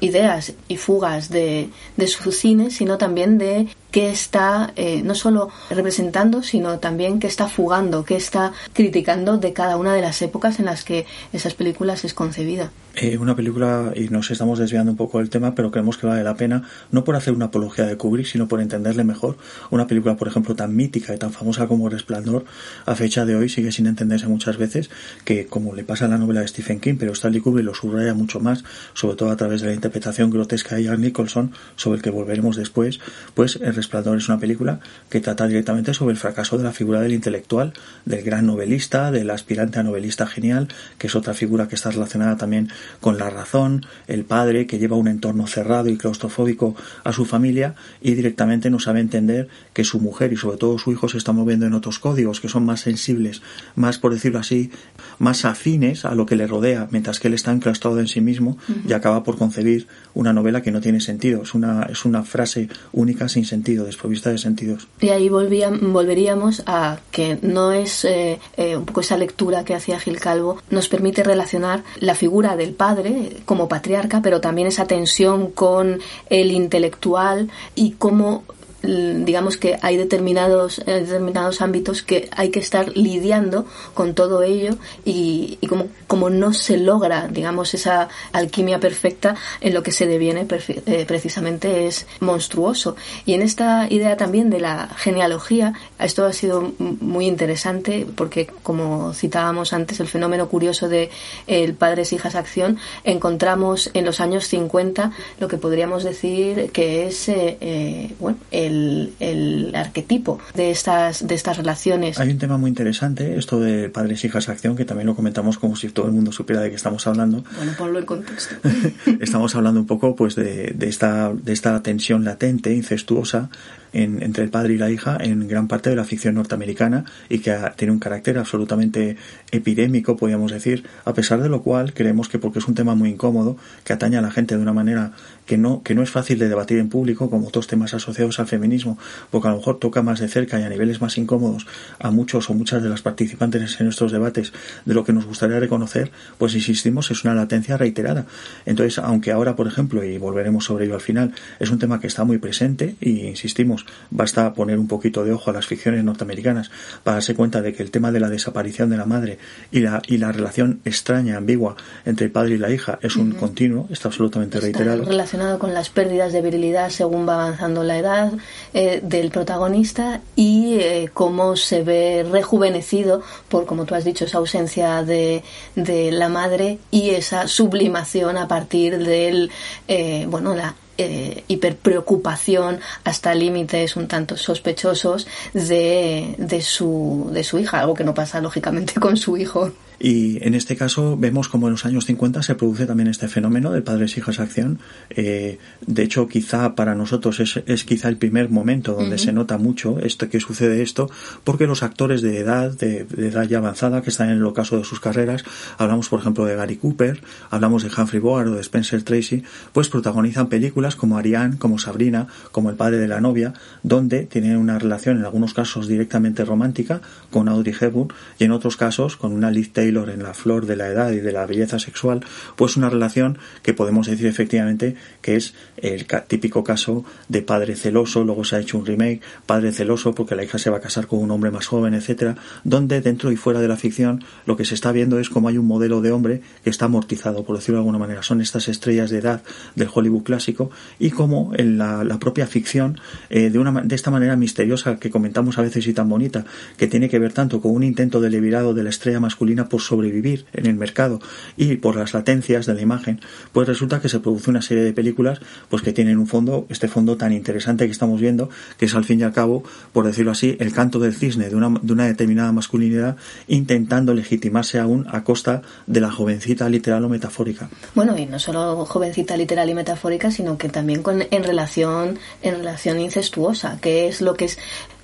ideas y fugas de, de su cine, sino también de qué está no solo representando, sino también qué está fugando, qué está criticando de cada una de las épocas en las que esas películas es concebida. Eh, una película, y nos estamos desviando un poco del tema, pero creemos que vale la pena, no por hacer una apología de Kubrick, sino por entenderle mejor. Una película, por ejemplo, tan mítica y tan famosa como Resplandor, a fecha de hoy sigue sin entenderse muchas veces, que como le pasa a la novela de Stephen King, pero Stanley Kubrick lo subraya mucho más, sobre todo a través de la interpretación grotesca de Ian Nicholson, sobre el que volveremos después, pues El Resplandor es una película que trata directamente sobre el fracaso de la figura del intelectual, del gran novelista, del aspirante a novelista genial, que es otra figura que está relacionada también con la razón, el padre que lleva un entorno cerrado y claustrofóbico a su familia y directamente no sabe entender que su mujer y sobre todo su hijo se están moviendo en otros códigos que son más sensibles, más por decirlo así, más afines a lo que le rodea, mientras que él está enclaustrado en sí mismo y acaba por concebir una novela que no tiene sentido. Es una, es una frase única sin sentido, desprovista de sentidos. Y ahí volveríamos a que no es eh, eh, un poco esa lectura que hacía Gil Calvo, nos permite relacionar la figura del padre como patriarca, pero también esa tensión con el intelectual y cómo digamos que hay determinados, eh, determinados ámbitos que hay que estar lidiando con todo ello y, y como, como no se logra, digamos, esa alquimia perfecta en lo que se deviene eh, precisamente es monstruoso. Y en esta idea también de la genealogía, esto ha sido muy interesante porque, como citábamos antes, el fenómeno curioso de el padres hijas acción, encontramos en los años 50 lo que podríamos decir que es, eh, bueno, el el, arquetipo de estas, de estas relaciones. Hay un tema muy interesante, esto de padres, hijas, acción, que también lo comentamos como si todo el mundo supiera de qué estamos hablando. Bueno, ponlo en contexto. [LAUGHS] estamos hablando un poco pues de, de, esta, de esta tensión latente, incestuosa, entre el padre y la hija en gran parte de la ficción norteamericana y que tiene un carácter absolutamente epidémico, podríamos decir, a pesar de lo cual creemos que porque es un tema muy incómodo, que atañe a la gente de una manera que no, que no es fácil de debatir en público, como otros temas asociados al feminismo, porque a lo mejor toca más de cerca y a niveles más incómodos a muchos o muchas de las participantes en estos debates de lo que nos gustaría reconocer, pues insistimos, es una latencia reiterada. Entonces, aunque ahora, por ejemplo, y volveremos sobre ello al final, es un tema que está muy presente y insistimos, basta poner un poquito de ojo a las ficciones norteamericanas para darse cuenta de que el tema de la desaparición de la madre y la, y la relación extraña, ambigua entre el padre y la hija es un continuo, está absolutamente reiterado. Relacionado con las pérdidas de virilidad según va avanzando la edad eh, del protagonista y eh, cómo se ve rejuvenecido por, como tú has dicho, esa ausencia de, de la madre y esa sublimación a partir del, eh, bueno, la eh, hiperpreocupación hasta límites un tanto sospechosos de, de, su, de su hija, algo que no pasa lógicamente con su hijo. Y en este caso vemos como en los años 50 se produce también este fenómeno del padres hijas acción. Eh, de hecho, quizá para nosotros es, es quizá el primer momento donde se nota mucho esto que sucede esto, porque los actores de edad, de, edad ya avanzada, que están en el ocaso de sus carreras, hablamos por ejemplo de Gary Cooper, hablamos de Humphrey Bogart o de Spencer Tracy, pues protagonizan películas como Ariane, como Sabrina, como El padre de la novia, donde tienen una relación en algunos casos directamente romántica con Audrey Hepburn y en otros casos con una Liz Taylor en la flor de la edad y de la belleza sexual, pues una relación que podemos decir efectivamente que es el típico caso de padre celoso, luego se ha hecho un remake, padre celoso porque la hija se va a casar con un hombre más joven, etcétera, donde dentro y fuera de la ficción lo que se está viendo es como hay un modelo de hombre que está amortizado, por decirlo de alguna manera, son estas estrellas de edad del Hollywood clásico y como en la, propia ficción eh, de, una, de esta manera misteriosa que comentamos a veces y tan bonita, que tiene que ver tanto con un intento deliberado de la estrella masculina por sobrevivir en el mercado y por las latencias de la imagen, pues resulta que se produce una serie de películas pues que tienen un fondo, este fondo tan interesante que estamos viendo, que es al fin y al cabo, por decirlo así, el canto del cisne de una, de una determinada masculinidad intentando legitimarse aún a costa de la jovencita literal o metafórica. Bueno, y no solo jovencita literal y metafórica, sino que también con, en relación en relación incestuosa, que es lo que es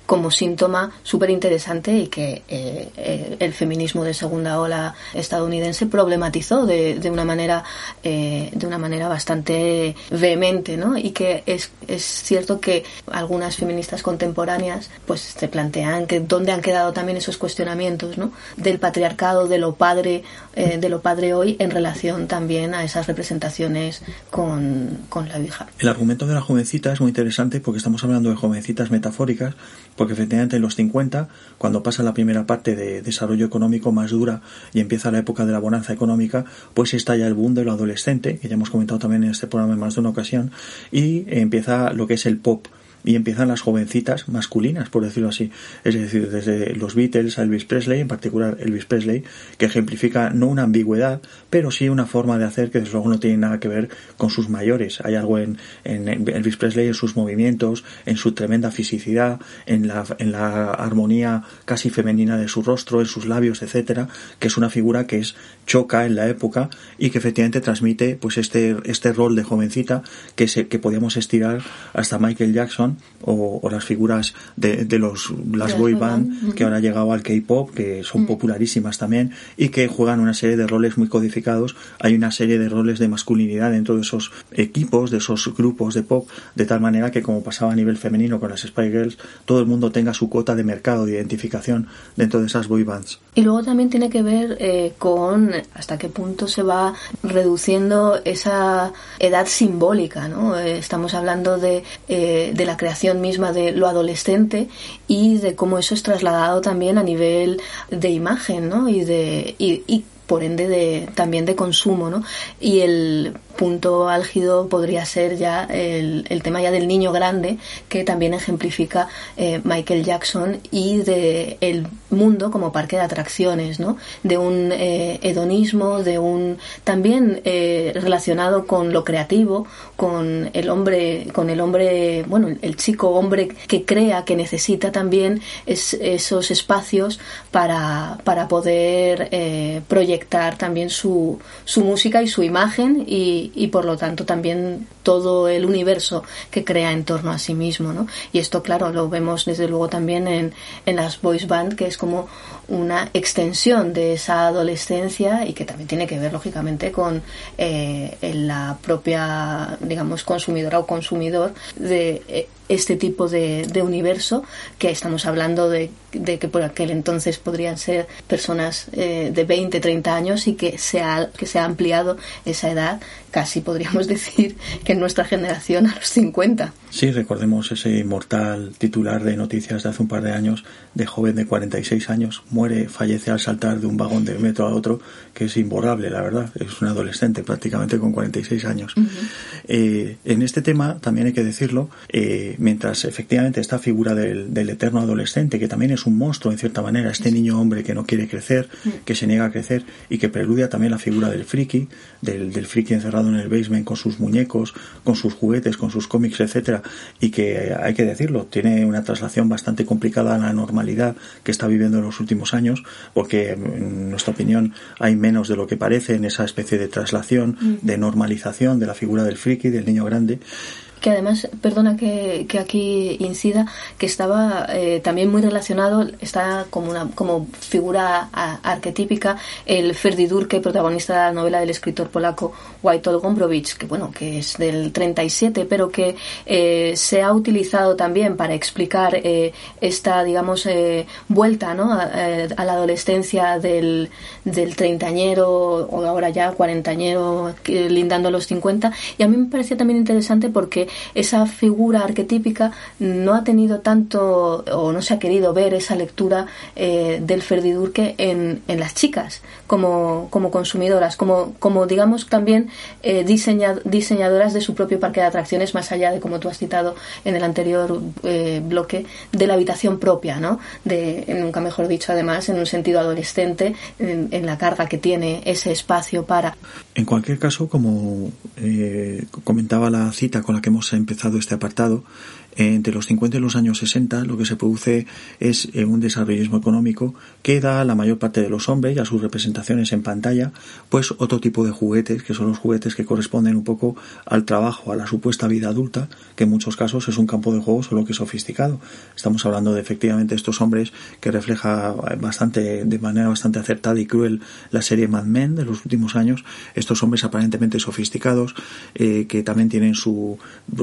como síntoma súper interesante y que eh, eh, el feminismo de segunda ola estadounidense problematizó de, de una manera eh, de una manera bastante vehemente ¿no? y que es, es cierto que algunas feministas contemporáneas pues se plantean que dónde han quedado también esos cuestionamientos ¿no? del patriarcado de lo padre de lo padre hoy en relación también a esas representaciones con, con la hija el argumento de la jovencita es muy interesante porque estamos hablando de jovencitas metafóricas porque efectivamente en los 50, cuando pasa la primera parte de desarrollo económico más dura y empieza la época de la bonanza económica, pues estalla el boom de lo adolescente, que ya hemos comentado también en este programa en más de una ocasión, y empieza lo que es el pop y empiezan las jovencitas masculinas, por decirlo así. Es decir, desde los Beatles a Elvis Presley, en particular Elvis Presley, que ejemplifica no una ambigüedad, pero sí una forma de hacer que desde luego no tiene nada que ver con sus mayores. Hay algo en, en Elvis Presley, en sus movimientos, en su tremenda fisicidad, en la, en la armonía casi femenina de su rostro, en sus labios, etcétera, que es una figura que es choca en la época y que efectivamente transmite pues este, este rol de jovencita que, se, que podíamos estirar hasta Michael Jackson Jackson o, las figuras de, los las boy band que ahora han llegado al K-pop que son mm. popularísimas también y que juegan una serie de roles muy codificados. Hay una serie de roles de masculinidad dentro de esos equipos de esos grupos de pop de tal manera que como pasaba a nivel femenino con las Spy Girls todo el mundo tenga su cuota de mercado de identificación dentro de esas boy bands y luego también tiene que ver eh, con hasta qué punto se va reduciendo esa edad simbólica no eh, estamos hablando de, eh, de la creación misma de lo adolescente y de cómo eso es trasladado también a nivel de imagen, ¿no? Y de y, y por ende de, también de consumo, ¿no? Y el punto álgido podría ser ya el, el tema ya del niño grande que también ejemplifica eh, Michael Jackson y de el mundo como parque de atracciones, ¿no? De un eh, hedonismo, de un también eh, relacionado con lo creativo, con el hombre, con el hombre, bueno, el chico hombre que crea que necesita también es, esos espacios para, para poder proyectar también su, su música y su imagen y, y, por lo tanto también todo el universo que crea en torno a sí mismo, ¿no? Y esto, claro, lo vemos desde luego también en, en las voice band, que es como una extensión de esa adolescencia y que también tiene que ver, lógicamente, con eh, la propia, digamos, consumidora o consumidor de eh, este tipo de, de, universo, que estamos hablando de, de, que por aquel entonces podrían ser personas eh, de 20, 30 años y que se, ha, que se ha ampliado esa edad, casi podríamos [LAUGHS] decir que en nuestra generación a los 50. Sí, recordemos ese inmortal titular de noticias de hace un par de años de joven de 46 años, muere, fallece al saltar de un vagón de metro a otro, que es imborrable, la verdad. Es un adolescente prácticamente con 46 años. eh, en este tema, también hay que decirlo, eh, mientras efectivamente esta figura del, del, eterno adolescente, que también es un monstruo en cierta manera, este niño hombre que no quiere crecer, que se niega a crecer y que preludia también la figura del friki, del, del friki encerrado en el basement con sus muñecos, con sus juguetes, con sus cómics, etcétera, y que hay que decirlo, tiene una traslación bastante complicada a la normalidad que está viviendo en los últimos años, porque en nuestra opinión hay menos de lo que parece en esa especie de traslación, de normalización de la figura del friki, del niño grande que además, perdona que, que aquí incida, que estaba eh, también muy relacionado, está como una como figura arquetípica el Ferdi Durke, protagonista de la novela del escritor polaco Witold Gombrowicz, que bueno, que es del 37, pero que eh, se ha utilizado también para explicar eh, esta, digamos, vuelta ¿no? a, a, la adolescencia del, del treintañero o ahora ya cuarentañero lindando los 50. Y a mí me parecía también interesante porque esa figura arquetípica no ha tenido tanto o no se ha querido ver esa lectura eh, del Ferdidurque en, en las chicas como, como consumidoras, como, como digamos también eh, diseñadoras de su propio parque de atracciones, más allá de, como tú has citado en el anterior eh, bloque, de la habitación propia, ¿no? De, nunca mejor dicho, además, en un sentido adolescente, en, la carga que tiene ese espacio para. En cualquier caso, como eh, comentaba la cita con la que hemos empezado este apartado, entre los 50 y los años 60 lo que se produce es eh, un desarrollismo económico que da a la mayor parte de los hombres y a sus representaciones en pantalla pues otro tipo de juguetes que son los juguetes que corresponden un poco al trabajo, a la supuesta vida adulta que en muchos casos es un campo de juego solo que sofisticado. Estamos hablando de efectivamente estos hombres que refleja bastante, de manera bastante acertada y cruel la serie Mad Men de los últimos años. Estos hombres aparentemente sofisticados eh, que también tienen su,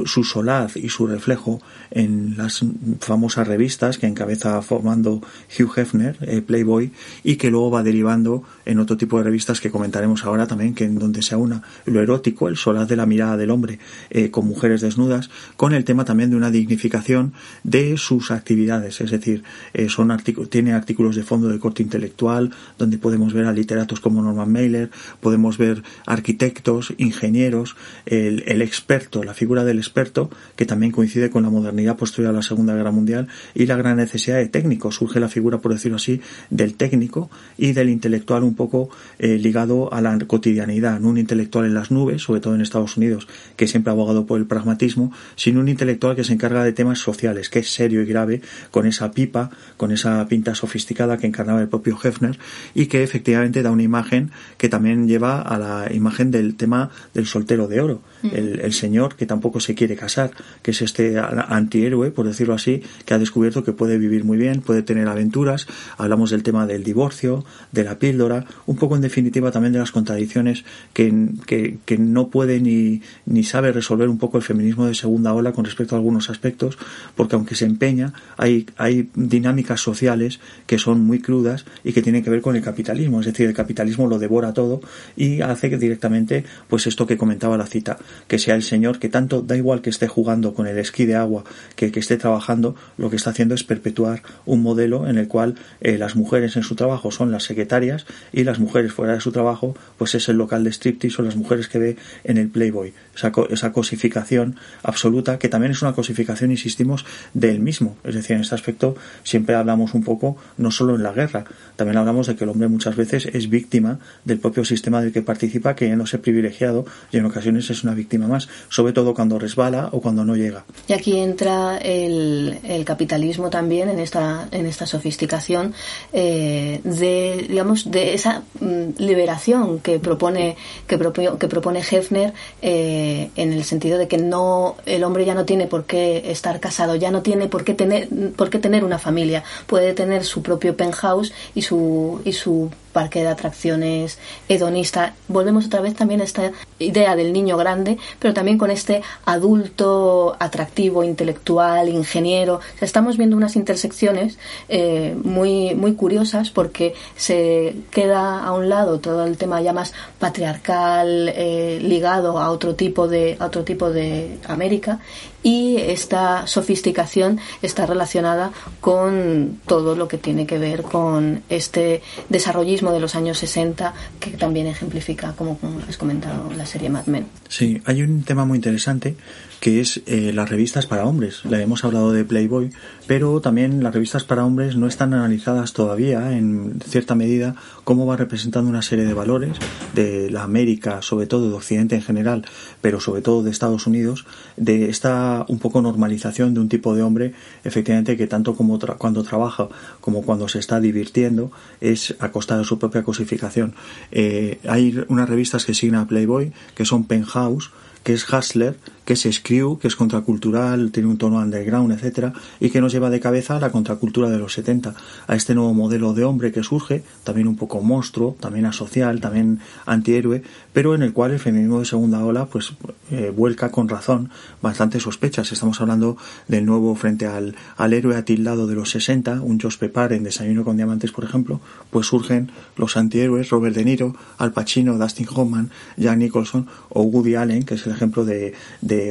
su solaz y su reflejo en las famosas revistas que encabeza formando Hugh Hefner, eh, Playboy, y que luego va derivando en otro tipo de revistas que comentaremos ahora también, que en donde se aúna lo erótico, el solaz de la mirada del hombre eh, con mujeres desnudas, con el tema también de una dignificación de sus actividades, es decir, eh, son tiene artículos de fondo de corte intelectual, donde podemos ver a literatos como Norman Mailer, podemos ver arquitectos, ingenieros, el, el experto, la figura del experto, que también coincide con la modernidad posterior a la Segunda Guerra Mundial y la gran necesidad de técnicos. Surge la figura, por decirlo así, del técnico y del intelectual un poco eh, ligado a la cotidianidad. No un intelectual en las nubes, sobre todo en Estados Unidos, que siempre ha abogado por el pragmatismo, sino un intelectual que se encarga de temas sociales, que es serio y grave, con esa pipa, con esa pinta sofisticada que encarnaba el propio Hefner y que efectivamente da una imagen que también lleva a la imagen del tema del soltero de oro, el, señor que tampoco se quiere casar, que es este antihéroe, por decirlo así, que ha descubierto que puede vivir muy bien, puede tener aventuras. Hablamos del tema del divorcio, de la píldora, un poco en definitiva también de las contradicciones que, que, que no puede ni, ni sabe resolver un poco el feminismo de segunda ola con respecto a algunos aspectos, porque aunque se empeña, hay, hay dinámicas sociales que son muy crudas y que tienen que ver con el capitalismo. Es decir, el capitalismo lo devora todo y hace que directamente, pues esto que comentaba la cita, que sea el señor que tanto da igual que esté jugando con el esquí de agua, que, que esté trabajando, lo que está haciendo es perpetuar un modelo en el cual eh, las mujeres en su trabajo son las secretarias y las mujeres fuera de su trabajo, pues es el local de striptease o las mujeres que ve en el Playboy. Esa, esa cosificación absoluta, que también es una cosificación, insistimos, del mismo. Es decir, en este aspecto siempre hablamos un poco, no solo en la guerra, también hablamos de que el hombre muchas veces es víctima del propio sistema del que participa, que no se privilegiado y en ocasiones es una víctima más, sobre todo cuando resbala o cuando no llega. Y aquí entra el, capitalismo también en esta, en esta sofisticación eh, de, digamos, de esa mm, liberación que propone, que propone, que propone Hefner eh, en el sentido de que no el hombre ya no tiene por qué estar casado, ya no tiene por qué tener, por qué tener una familia, puede tener su propio penthouse y su, y su parque de atracciones hedonista. Volvemos otra vez también a esta idea del niño grande, pero también con este adulto atractivo, intelectual, ingeniero. estamos viendo unas intersecciones eh, muy, muy curiosas porque se queda a un lado todo el tema ya más patriarcal, eh, ligado a otro tipo de, a otro tipo de América y esta sofisticación está relacionada con todo lo que tiene que ver con este desarrollismo de los años 60 que también ejemplifica, como has comentado, la serie Mad Men. Sí, hay un tema muy interesante que es eh, las revistas para hombres. Le hemos hablado de Playboy, pero también las revistas para hombres no están analizadas todavía en cierta medida cómo va representando una serie de valores de la América, sobre todo de Occidente en general, pero sobre todo de Estados Unidos, de esta un poco normalización de un tipo de hombre, efectivamente, que tanto como cuando trabaja como cuando se está divirtiendo es a costa de su propia cosificación. Eh, hay unas revistas que siguen a Playboy, que son Penthouse, que es Hustler, que es Screw, que es contracultural, tiene un tono underground, etcétera, y que nos lleva de cabeza a la contracultura de los 70, a este nuevo modelo de hombre que surge, también un poco monstruo, también asocial, también antihéroe, pero en el cual el feminismo de segunda ola pues eh, vuelca con razón bastante sospechas. Estamos hablando del nuevo frente al, al héroe atildado de los 60, un Josh Pepar en Desayuno con Diamantes, por ejemplo, pues surgen los antihéroes Robert De Niro, Al Pacino, Dustin Hoffman, Jack Nicholson o Woody Allen, que es el ejemplo de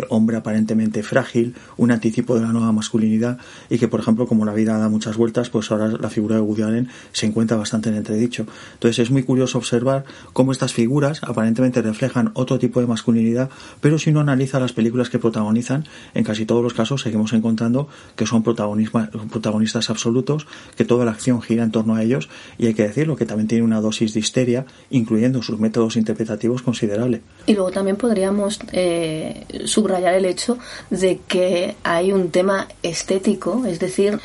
hombre aparentemente frágil, un anticipo de la nueva masculinidad y que, por ejemplo, como la vida da muchas vueltas, pues ahora la figura de Woody Allen se encuentra bastante en entredicho. Entonces es muy curioso observar cómo estas figuras aparentemente reflejan otro tipo de masculinidad, pero si uno analiza las películas que protagonizan, en casi todos los casos seguimos encontrando que son protagonistas absolutos, que toda la acción gira en torno a ellos y hay que decirlo que también tiene una dosis de histeria, incluyendo sus métodos interpretativos considerable. Y luego también podríamos eh, subrayar el hecho de que hay un tema estético, es decir,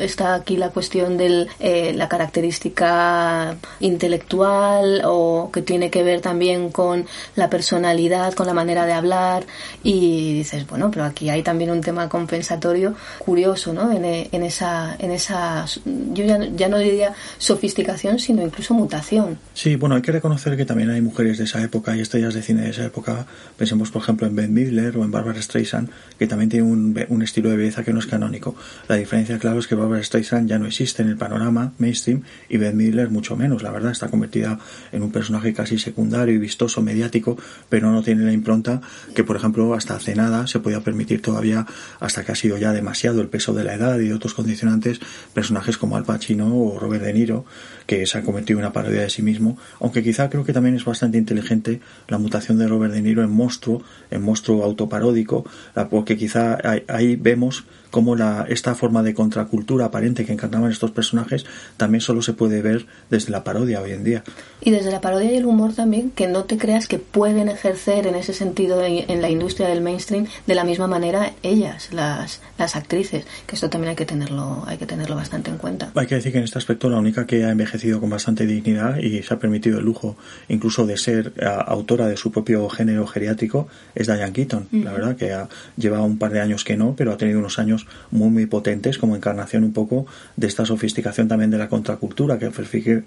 está aquí la cuestión de eh, la característica intelectual o que tiene que ver también con la personalidad, con la manera de hablar y dices, bueno, pero aquí hay también un tema compensatorio curioso, ¿no? En, en esa, en esa, yo ya, ya no diría sofisticación, sino incluso mutación. Sí, bueno, hay que reconocer que también hay mujeres de esa época y estrellas de cine de esa época. Pensemos, por ejemplo, en Ben Midler o en Barbara Streisand, que también tiene un, un, estilo de belleza que no es canónico. La diferencia, claro, es que Barbara Streisand ya no existe en el panorama mainstream y Ben Midler mucho menos. La verdad, está convertida en un personaje casi secundario y vistoso, mediático, pero no tiene la impronta que, por ejemplo, hasta hace nada se podía permitir todavía, hasta que ha sido ya demasiado el peso de la edad y de otros condicionantes, personajes como Al Pacino o Robert De Niro, que se ha convertido en una parodia de sí mismo, aunque quizá creo que también es bastante inteligente la mutación de Robert De Niro en monstruo, en monstruo autoparódico, porque quizá ahí vemos cómo la, esta forma de contracultura aparente que encarnaban estos personajes también solo se puede ver desde la parodia hoy en día. Y desde la parodia y el humor también, que no te creas que pueden ejercer en ese sentido en, la industria del mainstream de la misma manera ellas, las, las actrices, que esto también hay que tenerlo, hay que tenerlo bastante en cuenta. Hay que decir que en este aspecto la única que ha envejecido con bastante dignidad y se ha permitido el lujo incluso de ser autora de su propio género geriátrico es Diane Keaton, la verdad que ha, lleva un par de años que no, pero ha tenido unos años muy muy potentes como encarnación un poco de esta sofisticación también de la contracultura que,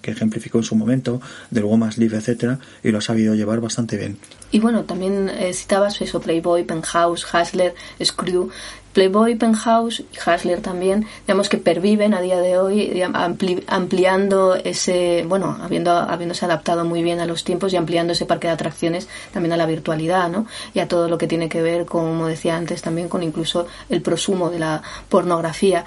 ejemplificó en su momento, del Woman's Live, etcétera, y lo ha sabido llevar bastante bien. Y bueno, también eh, citabas eso, Playboy, Penthouse, Hustler, Screw, Playboy, Penthouse y Hasler también, digamos que perviven a día de hoy, ampliando ese, bueno, habiendo, habiéndose adaptado muy bien a los tiempos y ampliando ese parque de atracciones también a la virtualidad, ¿no? Y a todo lo que tiene que ver, como decía antes, también con incluso el prosumo de la pornografía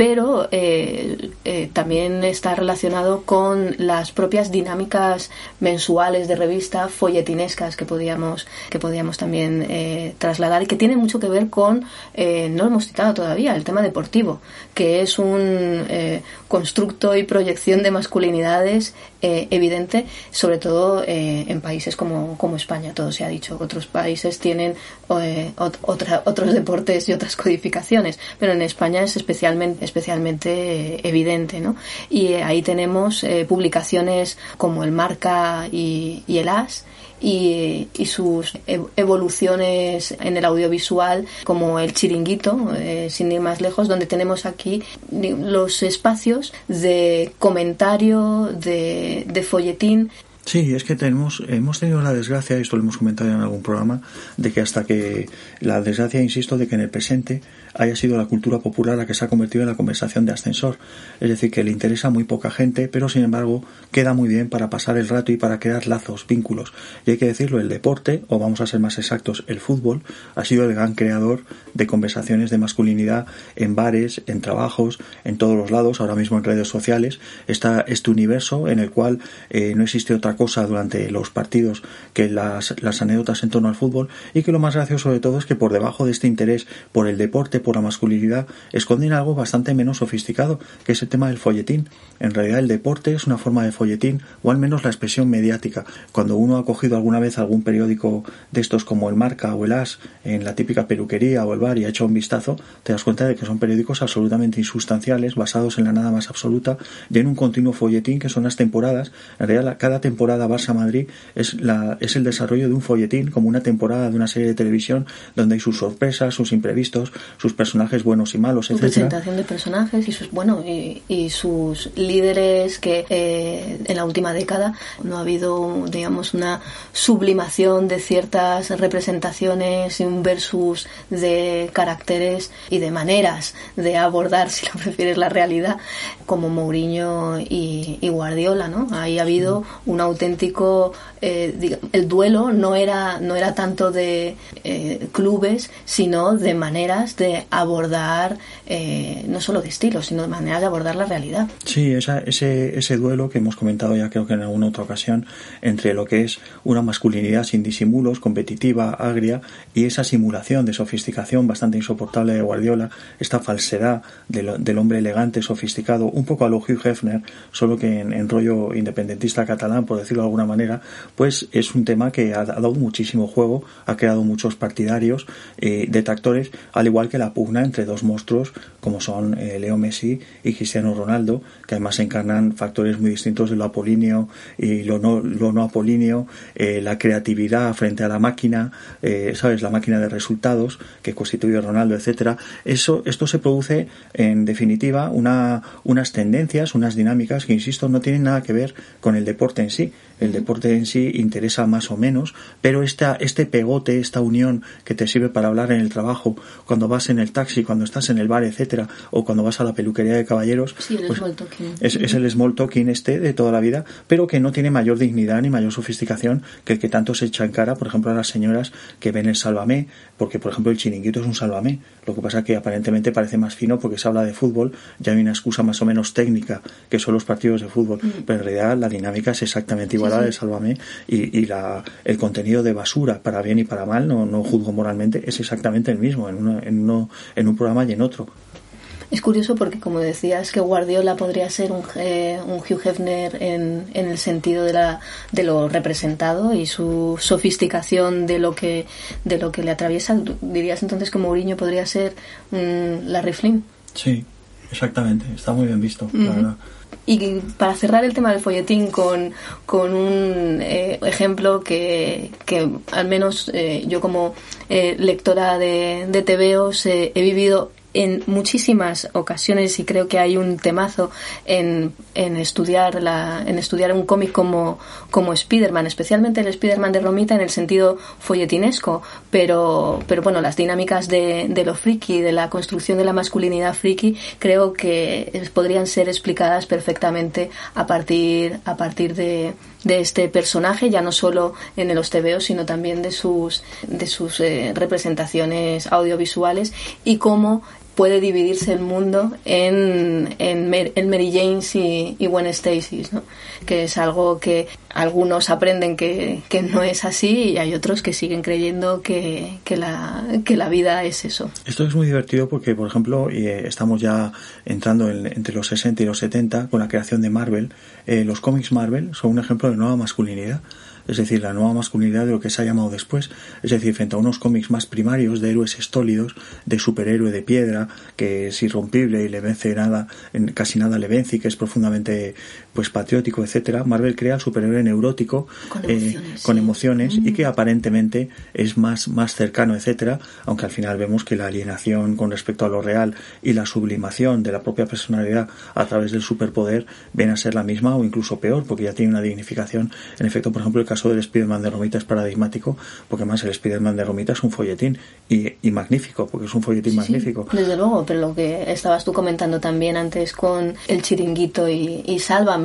pero eh, eh, también está relacionado con las propias dinámicas mensuales de revista folletinescas que podíamos que podíamos también eh, trasladar y que tienen mucho que ver con no hemos citado todavía el tema deportivo que es un constructo y proyección de masculinidades evidente sobre todo en países como, como España. Todo se ha dicho otros países tienen otra, otros deportes y otras codificaciones pero en España es especialmente especialmente evidente. ¿no? Y eh, ahí tenemos eh, publicaciones como el Marca y, el As, y, sus evoluciones en el audiovisual como el chiringuito, eh, sin ir más lejos, donde tenemos aquí los espacios de comentario, de, de folletín. Sí, es que tenemos, hemos tenido la desgracia, esto lo hemos comentado en algún programa, de que hasta que la desgracia, insisto, de que en el presente haya sido la cultura popular la que se ha convertido en la conversación de ascensor. Es decir, que le interesa a muy poca gente, pero sin embargo queda muy bien para pasar el rato y para crear lazos, vínculos. Y hay que decirlo, el deporte, o vamos a ser más exactos, el fútbol, ha sido el gran creador de conversaciones de masculinidad en bares, en trabajos, en todos los lados, ahora mismo en redes sociales. Está este universo en el cual eh, no existe otra cosa durante los partidos que las, anécdotas en torno al fútbol y que lo más gracioso de todo es que por debajo de este interés por el deporte, por la masculinidad esconden algo bastante menos sofisticado, que es el tema del folletín. En realidad el deporte es una forma de folletín, o al menos la expresión mediática. Cuando uno ha cogido alguna vez algún periódico de estos como el Marca o el As en la típica peluquería o el bar y ha hecho un vistazo, te das cuenta de que son periódicos absolutamente insustanciales, basados en la nada más absoluta, y en un continuo folletín que son las temporadas. En realidad cada temporada Barça-Madrid es, la, es el desarrollo de un folletín, como una temporada de una serie de televisión donde hay sus sorpresas, sus imprevistos, sus personajes buenos y malos, etc. presentación de personajes y sus, bueno, y, sus líderes que eh, en la última década no ha habido, digamos, una sublimación de ciertas representaciones y un versus de caracteres y de maneras de abordar, [LAUGHS] si lo prefieres, la realidad, como Mourinho y, Guardiola, ¿no? Ahí ha habido un auténtico, eh, el duelo no era, no era tanto de eh, clubes, sino de maneras de abordar eh, no solo de estilos, sino de maneras de abordar la realidad. Sí, esa, ese, ese duelo que hemos comentado ya creo que en alguna otra ocasión entre lo que es una masculinidad sin disimulos, competitiva, agria, y esa simulación de sofisticación bastante insoportable de Guardiola, esta falsedad del hombre elegante, sofisticado, un poco a lo Hugh Hefner, solo que en, rollo independentista catalán, por decirlo de alguna manera, pues es un tema que ha, dado muchísimo juego, ha creado muchos partidarios, eh, detractores, al igual que la pugna entre dos monstruos como son eh, Leo Messi y Cristiano Ronaldo, que además encarnan factores muy distintos de lo apolíneo y lo no, lo no apolíneo, eh, la creatividad frente a la máquina, eh, ¿sabes? La máquina de resultados que constituye Ronaldo, etcétera. Eso, esto se produce, en definitiva, una, unas tendencias, unas dinámicas que, insisto, no tienen nada que ver con el deporte en sí. El deporte en sí interesa más o menos, pero esta, este pegote, esta unión que te sirve para hablar en el trabajo, cuando vas en el taxi, cuando estás en el bar, etcétera, o cuando vas a la peluquería de caballeros, pues es, es, el small talking este de toda la vida, pero que no tiene mayor dignidad ni mayor sofisticación que el que tanto se echa en cara, por ejemplo, a las señoras que ven el sálvame, porque por ejemplo el chiringuito es un sálvame, lo que pasa que aparentemente parece más fino porque se habla de fútbol, ya hay una excusa más o menos técnica que son los partidos de fútbol, mm. pero en realidad la dinámica es exactamente igual a la de Sálvame y, y la, el contenido de basura, para bien y para mal, no, no juzgo moralmente, es exactamente el mismo en, uno, en, uno, en un programa y en otro. Es curioso porque, como decías, que Guardiola podría ser un, eh, un Hugh Hefner en, en, el sentido de, la, de lo representado y su sofisticación de lo que, de lo que le atraviesa. ¿Dirías entonces que Mourinho podría ser un Larry Flynn? Sí, Exactamente, está muy bien visto, la verdad. Y para cerrar el tema del folletín con, con un eh, ejemplo que, que, al menos eh, yo como eh, lectora de, de TVOs he vivido en muchísimas ocasiones y creo que hay un temazo en, en estudiar la, en estudiar un cómic como, como Spider-Man, especialmente el Spider-Man de Romita en el sentido folletinesco, pero, pero bueno, las dinámicas de, de lo friki, de la construcción de la masculinidad friki, creo que podrían ser explicadas perfectamente a partir, a partir de, de este personaje, ya no solo en los TVO, sino también de sus, de sus eh, representaciones audiovisuales y cómo puede dividirse el mundo en, en, Mary Janes y, y Gwen Stacy, ¿no? que es algo que algunos aprenden que, que, no es así y hay otros que siguen creyendo que, que, la, que la vida es eso. Esto es muy divertido porque, por ejemplo, eh, estamos ya entrando entre los 60 y los 70 con la creación de Marvel. Eh, los cómics Marvel son un ejemplo de nueva masculinidad es decir, la nueva masculinidad de lo que se ha llamado después, es decir, frente a unos cómics más primarios de héroes estólidos, de superhéroe de piedra, que es irrompible y le vence nada, casi nada le vence y que es profundamente pues patriótico, etcétera, Marvel crea el superhéroe neurótico con emociones, eh, con emociones y que mm. aparentemente es más, más cercano, etcétera, aunque al final vemos que la alienación con respecto a lo real y la sublimación de la propia personalidad a través del superpoder viene a ser la misma o incluso peor, porque ya tiene una dignificación. En efecto, por ejemplo, el caso del Spider-Man de Romita es paradigmático, porque además el Spider-Man de Romita es un folletín y, y magnífico, porque es un folletín magnífico. desde luego, pero lo que estabas tú comentando también antes con el chiringuito y, y Sálvame,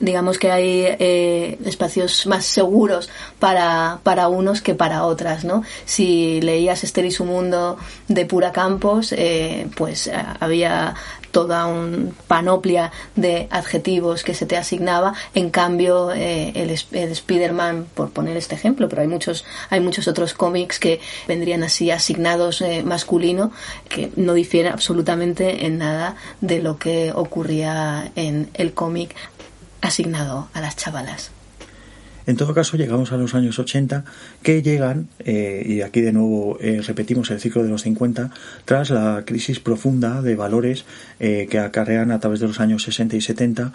digamos que hay eh, espacios más seguros para, para unos que para otras, ¿no? Si leías Esther y su mundo de Pura Campos, eh, pues eh, había toda una panoplia de adjetivos que se te asignaba. En cambio, eh, el, el Spider-Man, por poner este ejemplo, pero hay muchos, hay muchos otros cómics que vendrían así asignados eh, masculino, que no difieren absolutamente en nada de lo que ocurría en el cómic asignado a las chavalas. En todo caso, llegamos a los años 80, que llegan, eh, y aquí de nuevo eh, repetimos el ciclo de los 50, tras la crisis profunda de valores eh, que acarrean a través de los años 60 y 70,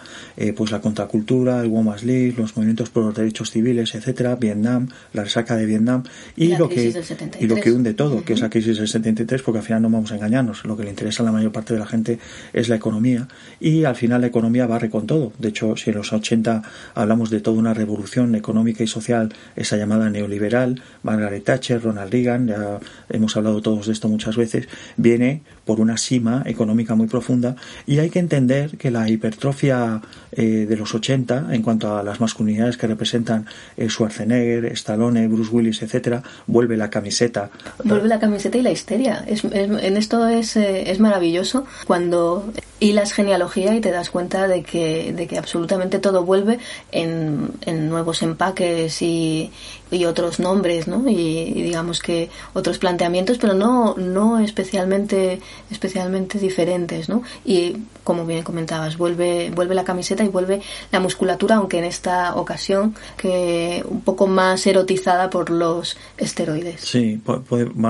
pues la contracultura, el Women's League, los movimientos por los derechos civiles, etcétera, Vietnam, la resaca de Vietnam, y, lo que, y lo que hunde todo, que es la crisis del 73, porque al final no vamos a engañarnos, lo que le interesa a la mayor parte de la gente es la economía, y al final la economía barre con todo. De hecho, si en los 80 hablamos de toda una revolución económica y social, esa llamada neoliberal, Margaret Thatcher, Ronald Reagan, ya hemos hablado todos de esto muchas veces, viene por una cima económica muy profunda y hay que entender que la hipertrofia eh, de los 80 en cuanto a las masculinidades que representan eh, Schwarzenegger, Stallone, Bruce Willis, etcétera, vuelve la camiseta. Vuelve la camiseta y la histeria. En esto es, eh, es maravilloso cuando hilas genealogía y te das cuenta de que, de que absolutamente todo vuelve en, en nuevos empaques y, y otros nombres, ¿no? Y, digamos que otros planteamientos, pero no, no especialmente, especialmente diferentes, ¿no? Y como bien comentabas, vuelve, vuelve la camiseta y vuelve la musculatura, aunque en esta ocasión que un poco más erotizada por los esteroides. Sí,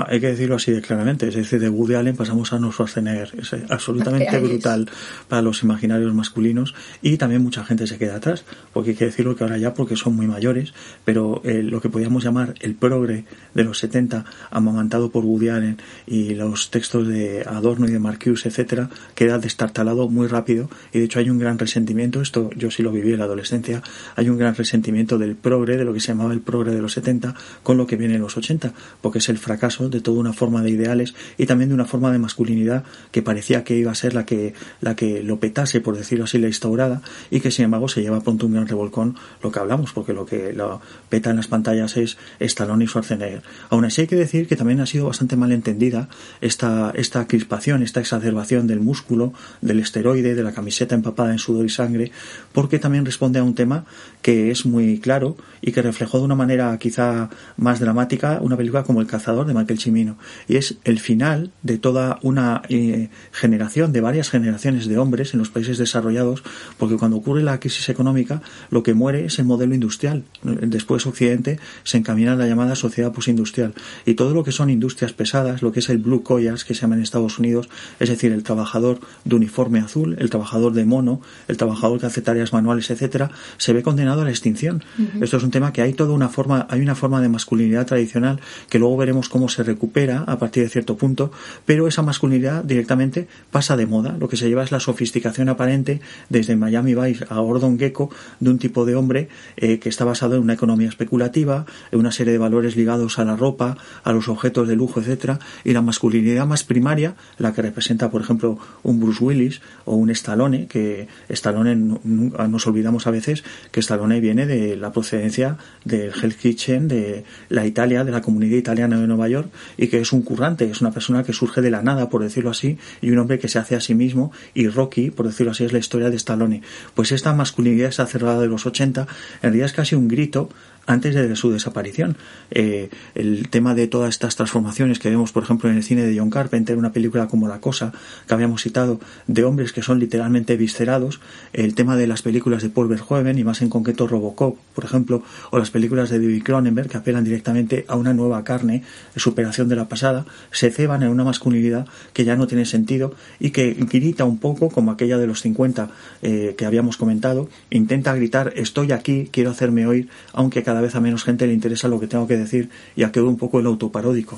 hay que decirlo así de claramente, es decir, de Woody Allen pasamos a no Schwarzenegger, es absolutamente [LAUGHS] brutal para los imaginarios masculinos y también mucha gente se queda atrás, porque hay que decirlo que ahora ya porque son muy mayores, pero eh, lo que podíamos llamar el progre de los 70, amamantado por Woody Allen y los textos de Adorno y de Marcuse, etcétera, queda destartalado muy rápido. Y de hecho hay un gran resentimiento, esto yo sí lo viví en la adolescencia, hay un gran resentimiento del progre, de lo que se llamaba el progre de los 70, con lo que viene en los 80, porque es el fracaso de toda una forma de ideales y también de una forma de masculinidad que parecía que iba a ser la que, la que lo petase, por decirlo así, la instaurada y que sin embargo se lleva pronto un gran revolcón lo que hablamos, porque lo que lo peta en las pantallas es Stallone y Schwarzenegger. Aún así hay que decir que también ha sido bastante mal entendida esta, esta crispación, esta exacerbación del músculo, del esteroide, de la camiseta empapada en sudor y sangre, porque también responde a un tema que es muy claro y que reflejó de una manera quizá más dramática una película como El cazador de Michael Cimino. Y es el final de toda una eh, generación, de varias generaciones de hombres en los países desarrollados, porque cuando ocurre la crisis económica, lo que muere es el modelo industrial. Después Occidente se encamina a la llamada sociedad postindustrial. Y todo lo que son industrias pesadas, lo que es el blue collar, que se llama en Estados Unidos, es decir, el trabajador de uniforme azul, el trabajador de mono, el trabajador que hace tareas manuales, etcétera, se ve condenado a la extinción. Esto es un tema que hay toda una forma, hay una forma de masculinidad tradicional que luego veremos cómo se recupera a partir de cierto punto, pero esa masculinidad directamente pasa de moda. Lo que se lleva es la sofisticación aparente desde Miami Vice a Gordon Gecko de un tipo de hombre eh, que está basado en una economía especulativa, una serie de valores ligados a la ropa, a los objetos de lujo, etcétera, y la masculinidad más primaria, la que representa, por ejemplo, un Bruce Willis o un Stallone, que Stallone nos olvidamos a veces que Stallone viene de la procedencia del Hell's Kitchen de la Italia, de la comunidad italiana de Nueva York, y que es un currante, es una persona que surge de la nada, por decirlo así, y un hombre que se hace a sí mismo, y Rocky, por decirlo así, es la historia de Stallone. Pues esta masculinidad exacerbada de los 80, en realidad es casi un grito antes de su desaparición. Eh, el tema de todas estas transformaciones que vemos, por ejemplo, en el cine de John Carpenter, una película como La Cosa, que habíamos citado, de hombres que son literalmente viscerados, el tema de las películas de Paul Verhoeven, y más en concreto Robocop, por ejemplo, o las películas de David Cronenberg, que apelan directamente a una nueva carne, superación de la pasada, se ceban en una masculinidad que ya no tiene sentido y que grita un poco, como aquella de los 50 eh, que habíamos comentado, intenta gritar, estoy aquí, quiero hacerme oír, aunque cada cada vez a menos gente le interesa lo que tengo que decir y ha quedado un poco el autoparódico.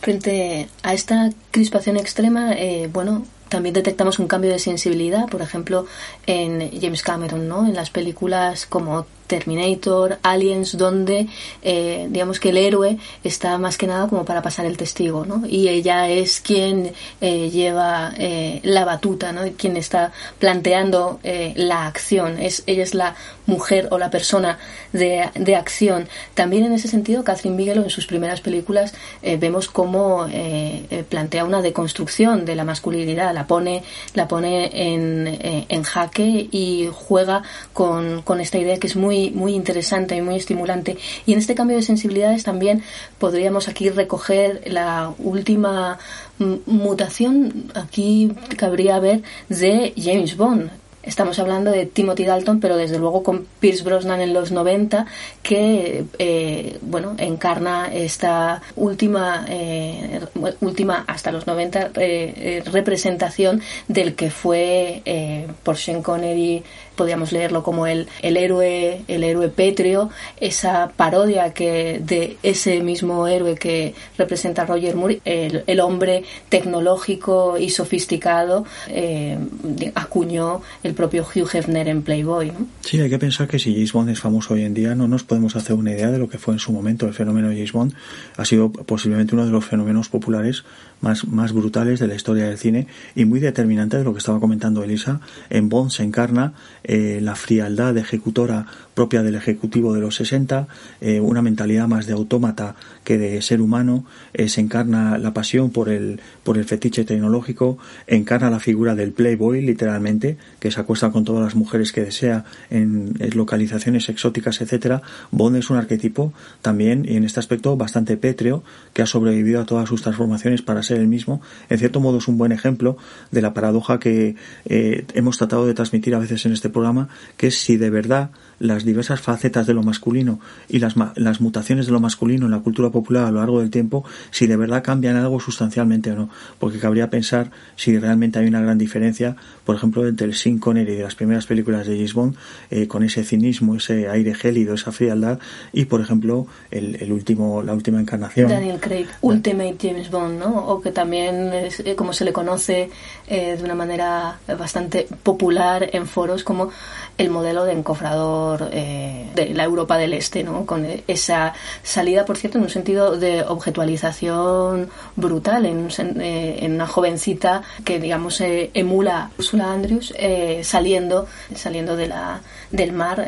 Frente a esta crispación extrema, eh, bueno, también detectamos un cambio de sensibilidad, por ejemplo, en James Cameron, ¿no? En las películas como Terminator, Aliens, donde eh, digamos que el héroe está más que nada como para pasar el testigo, ¿no? Y ella es quien eh, lleva eh, la batuta, ¿no? Quien está planteando la acción. Es, ella es la mujer o la persona de, de, acción. También en ese sentido, Catherine Bigelow en sus primeras películas vemos cómo plantea una deconstrucción de la masculinidad, la pone, la pone en, en jaque y juega con, con esta idea que es muy muy, interesante y muy estimulante. Y en este cambio de sensibilidades también podríamos aquí recoger la última mutación, aquí cabría ver, de James Bond. Estamos hablando de Timothy Dalton, pero desde luego con Pierce Brosnan en los 90, que eh, bueno encarna esta última, eh, última hasta los 90 eh, representación del que fue por Sean Connery podríamos leerlo como el, el héroe el héroe pétreo esa parodia que de ese mismo héroe que representa Roger Moore el, hombre tecnológico y sofisticado eh, acuñó el propio Hugh Hefner en Playboy sí hay que pensar que si James Bond es famoso hoy en día no nos podemos hacer una idea de lo que fue en su momento el fenómeno de James Bond. Ha sido posiblemente uno de los fenómenos populares más, más brutales de la historia del cine y muy determinante de lo que estaba comentando Elisa. En Bond se encarna eh, la frialdad ejecutora propia del ejecutivo de los 60, eh, una mentalidad más de autómata que de ser humano, eh, se encarna la pasión por el, por el fetiche tecnológico, encarna la figura del playboy literalmente, que se acuesta con todas las mujeres que desea en, localizaciones exóticas, etcétera. Bond es un arquetipo también, y en este aspecto bastante pétreo, que ha sobrevivido a todas sus transformaciones para ser el mismo. En cierto modo es un buen ejemplo de la paradoja que hemos tratado de transmitir a veces en este programa, que es si de verdad las diversas facetas de lo masculino y las, las mutaciones de lo masculino en la cultura popular a lo largo del tiempo, si de verdad cambian algo sustancialmente o no. Porque cabría pensar si realmente hay una gran diferencia, por ejemplo, entre el Sin Connery de las primeras películas de James Bond, eh, con ese cinismo, ese aire gélido, esa frialdad, y por ejemplo, el, el último, la última encarnación. Daniel Craig, Ultimate James Bond, ¿no? O que también, es, eh, como se le conoce eh, de una manera bastante popular en foros, como el modelo de encofrador eh, de la Europa del Este, ¿no? con esa salida, por cierto, en un sentido de objetualización brutal, en, eh, en una jovencita que, digamos, eh, emula a Ursula Andrews saliendo, saliendo de la, del mar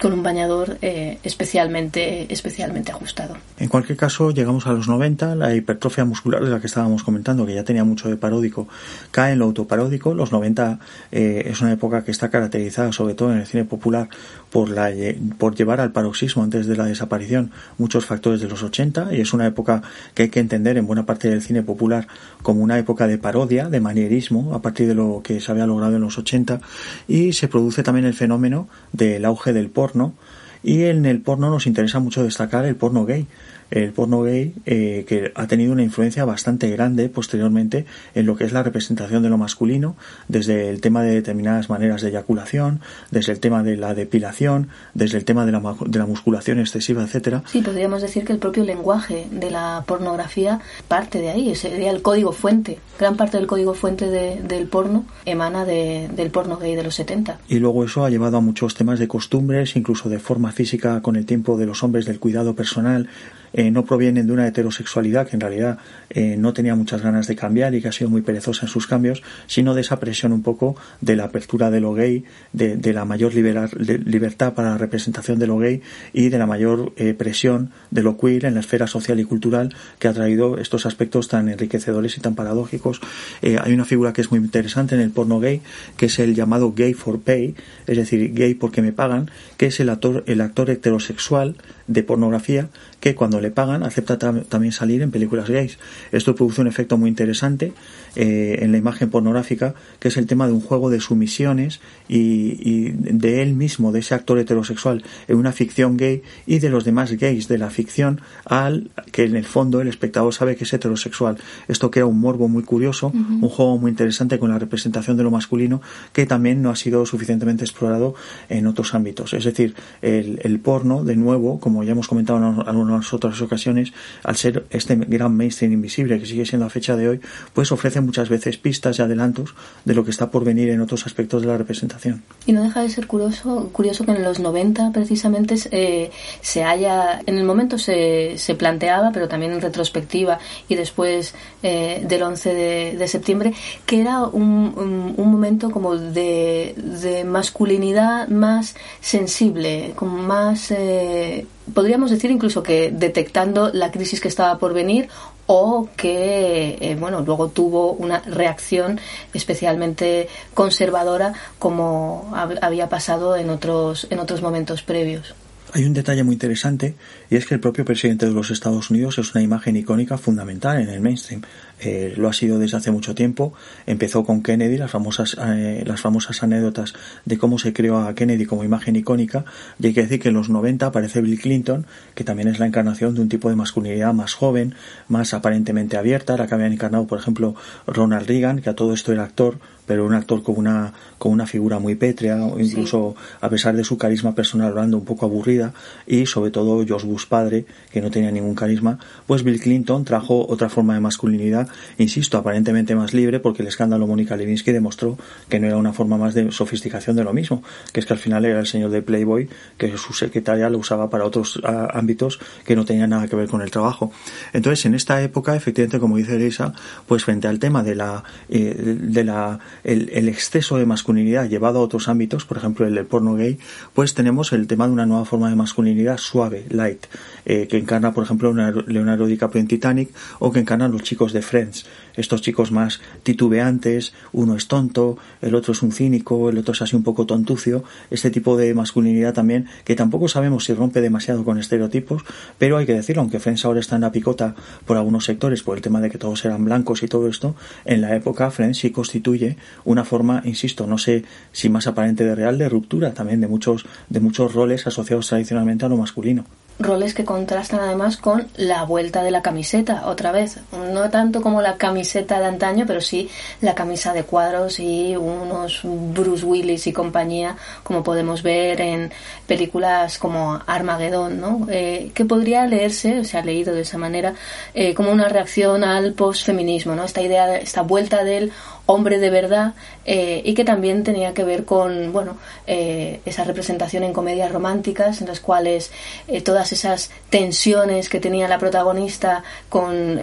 con un bañador eh, especialmente, especialmente ajustado. En cualquier caso, llegamos a los 90, la hipertrofia muscular de la que estábamos comentando, que ya tenía mucho de paródico, cae en lo autoparódico. Los 90 eh, es una época que está caracterizada, sobre todo en el cine popular, por, la, por llevar al paroxismo antes de la desaparición muchos factores de los 80 y es una época que hay que entender en buena parte del cine popular como una época de parodia, de manierismo, a partir de lo que se había logrado en los 80 y se produce también el fenómeno del auge del porno Y en el porno nos interesa mucho destacar el porno gay el porno gay eh, que ha tenido una influencia bastante grande posteriormente en lo que es la representación de lo masculino, desde el tema de determinadas maneras de eyaculación, desde el tema de la depilación, desde el tema de la, de la musculación excesiva, etcétera. Sí, podríamos decir que el propio lenguaje de la pornografía parte de ahí, sería el código fuente. Gran parte del código fuente del porno emana del porno gay de los 70. Y luego eso ha llevado a muchos temas de costumbres, incluso de forma física con el tiempo de los hombres, del cuidado personal, eh, no provienen de una heterosexualidad que en realidad eh, no tenía muchas ganas de cambiar y que ha sido muy perezosa en sus cambios, sino de esa presión un poco de la apertura de lo gay, de, la mayor libertad para la representación de lo gay y de la mayor eh, presión de lo queer en la esfera social y cultural que ha traído estos aspectos tan enriquecedores y tan paradójicos. hay una figura que es muy interesante en el porno gay, que es el llamado gay for pay, es decir, gay porque me pagan, que es el actor, el actor heterosexual de pornografía que cuando le pagan acepta también salir en películas gays. Esto produce un efecto muy interesante eh, en la imagen pornográfica, que es el tema de un juego de sumisiones y, de él mismo, de ese actor heterosexual, en una ficción gay y de los demás gays de la ficción, al que en el fondo el espectador sabe que es heterosexual. Esto crea un morbo muy curioso, un juego muy interesante con la representación de lo masculino, que también no ha sido suficientemente explorado en otros ámbitos. Es decir, el, el porno, de nuevo, como ya hemos comentado en algunas otras ocasiones, al ser este gran mainstream invisible que sigue siendo a fecha de hoy, pues ofrece muchas veces pistas y adelantos de lo que está por venir en otros aspectos de la representación. Y no deja de ser curioso, curioso que en los 90 precisamente eh, se haya, en el momento se, se, planteaba, pero también en retrospectiva y después eh, del 11 de, septiembre, que era un, un, momento como de, de, masculinidad más sensible, como más... Eh, podríamos decir incluso que detectando la crisis que estaba por venir o que eh, bueno luego tuvo una reacción especialmente conservadora como había pasado en otros en otros momentos previos. Hay un detalle muy interesante y es que el propio presidente de los Estados Unidos es una imagen icónica fundamental en el mainstream. Eh, lo ha sido desde hace mucho tiempo. Empezó con Kennedy, las famosas, eh, las famosas anécdotas de cómo se creó a Kennedy como imagen icónica. Y hay que decir que en los 90 aparece Bill Clinton, que también es la encarnación de un tipo de masculinidad más joven, más aparentemente abierta, la que habían encarnado, por ejemplo, Ronald Reagan, que a todo esto era actor, pero un actor con una, con una figura muy pétrea, incluso a pesar de su carisma personal hablando un poco aburrida, y sobre todo George Bush padre, que no tenía ningún carisma, pues Bill Clinton trajo otra forma de masculinidad, insisto, aparentemente más libre, porque el escándalo Mónica Lewinsky demostró que no era una forma más de sofisticación de lo mismo, que es que al final era el señor de Playboy, que su secretaria lo usaba para otros ámbitos que no tenían nada que ver con el trabajo. Entonces, en esta época, efectivamente, como dice Elisa, pues frente al tema de la, eh, de la el, exceso de masculinidad llevado a otros ámbitos, por ejemplo el porno gay, pues tenemos el tema de una nueva forma de masculinidad suave, light, eh, que encarna, por ejemplo, Leonardo DiCaprio en Titanic o que encarnan los chicos de Friends, estos chicos más titubeantes, uno es tonto, el otro es un cínico, el otro es así un poco tontucio, este tipo de masculinidad también, que tampoco sabemos si rompe demasiado con estereotipos, pero hay que decirlo, aunque Friends ahora está en la picota por algunos sectores, por el tema de que todos eran blancos y todo esto, en la época Friends sí constituye una forma, insisto, no sé si más aparente de real, de ruptura también de muchos, de muchos roles asociados tradicionalmente a lo masculino roles que contrastan además con la vuelta de la camiseta, otra vez, no tanto como la camiseta de antaño, pero sí la camisa de cuadros y unos Bruce Willis y compañía, como podemos ver en películas como Armageddon, ¿no? Eh, que podría leerse, se ha leído de esa manera, eh, como una reacción al posfeminismo, ¿no? esta idea, de, esta vuelta del hombre de verdad eh, y que también tenía que ver con bueno eh, esa representación en comedias románticas en las cuales eh, todas esas tensiones que tenía la protagonista con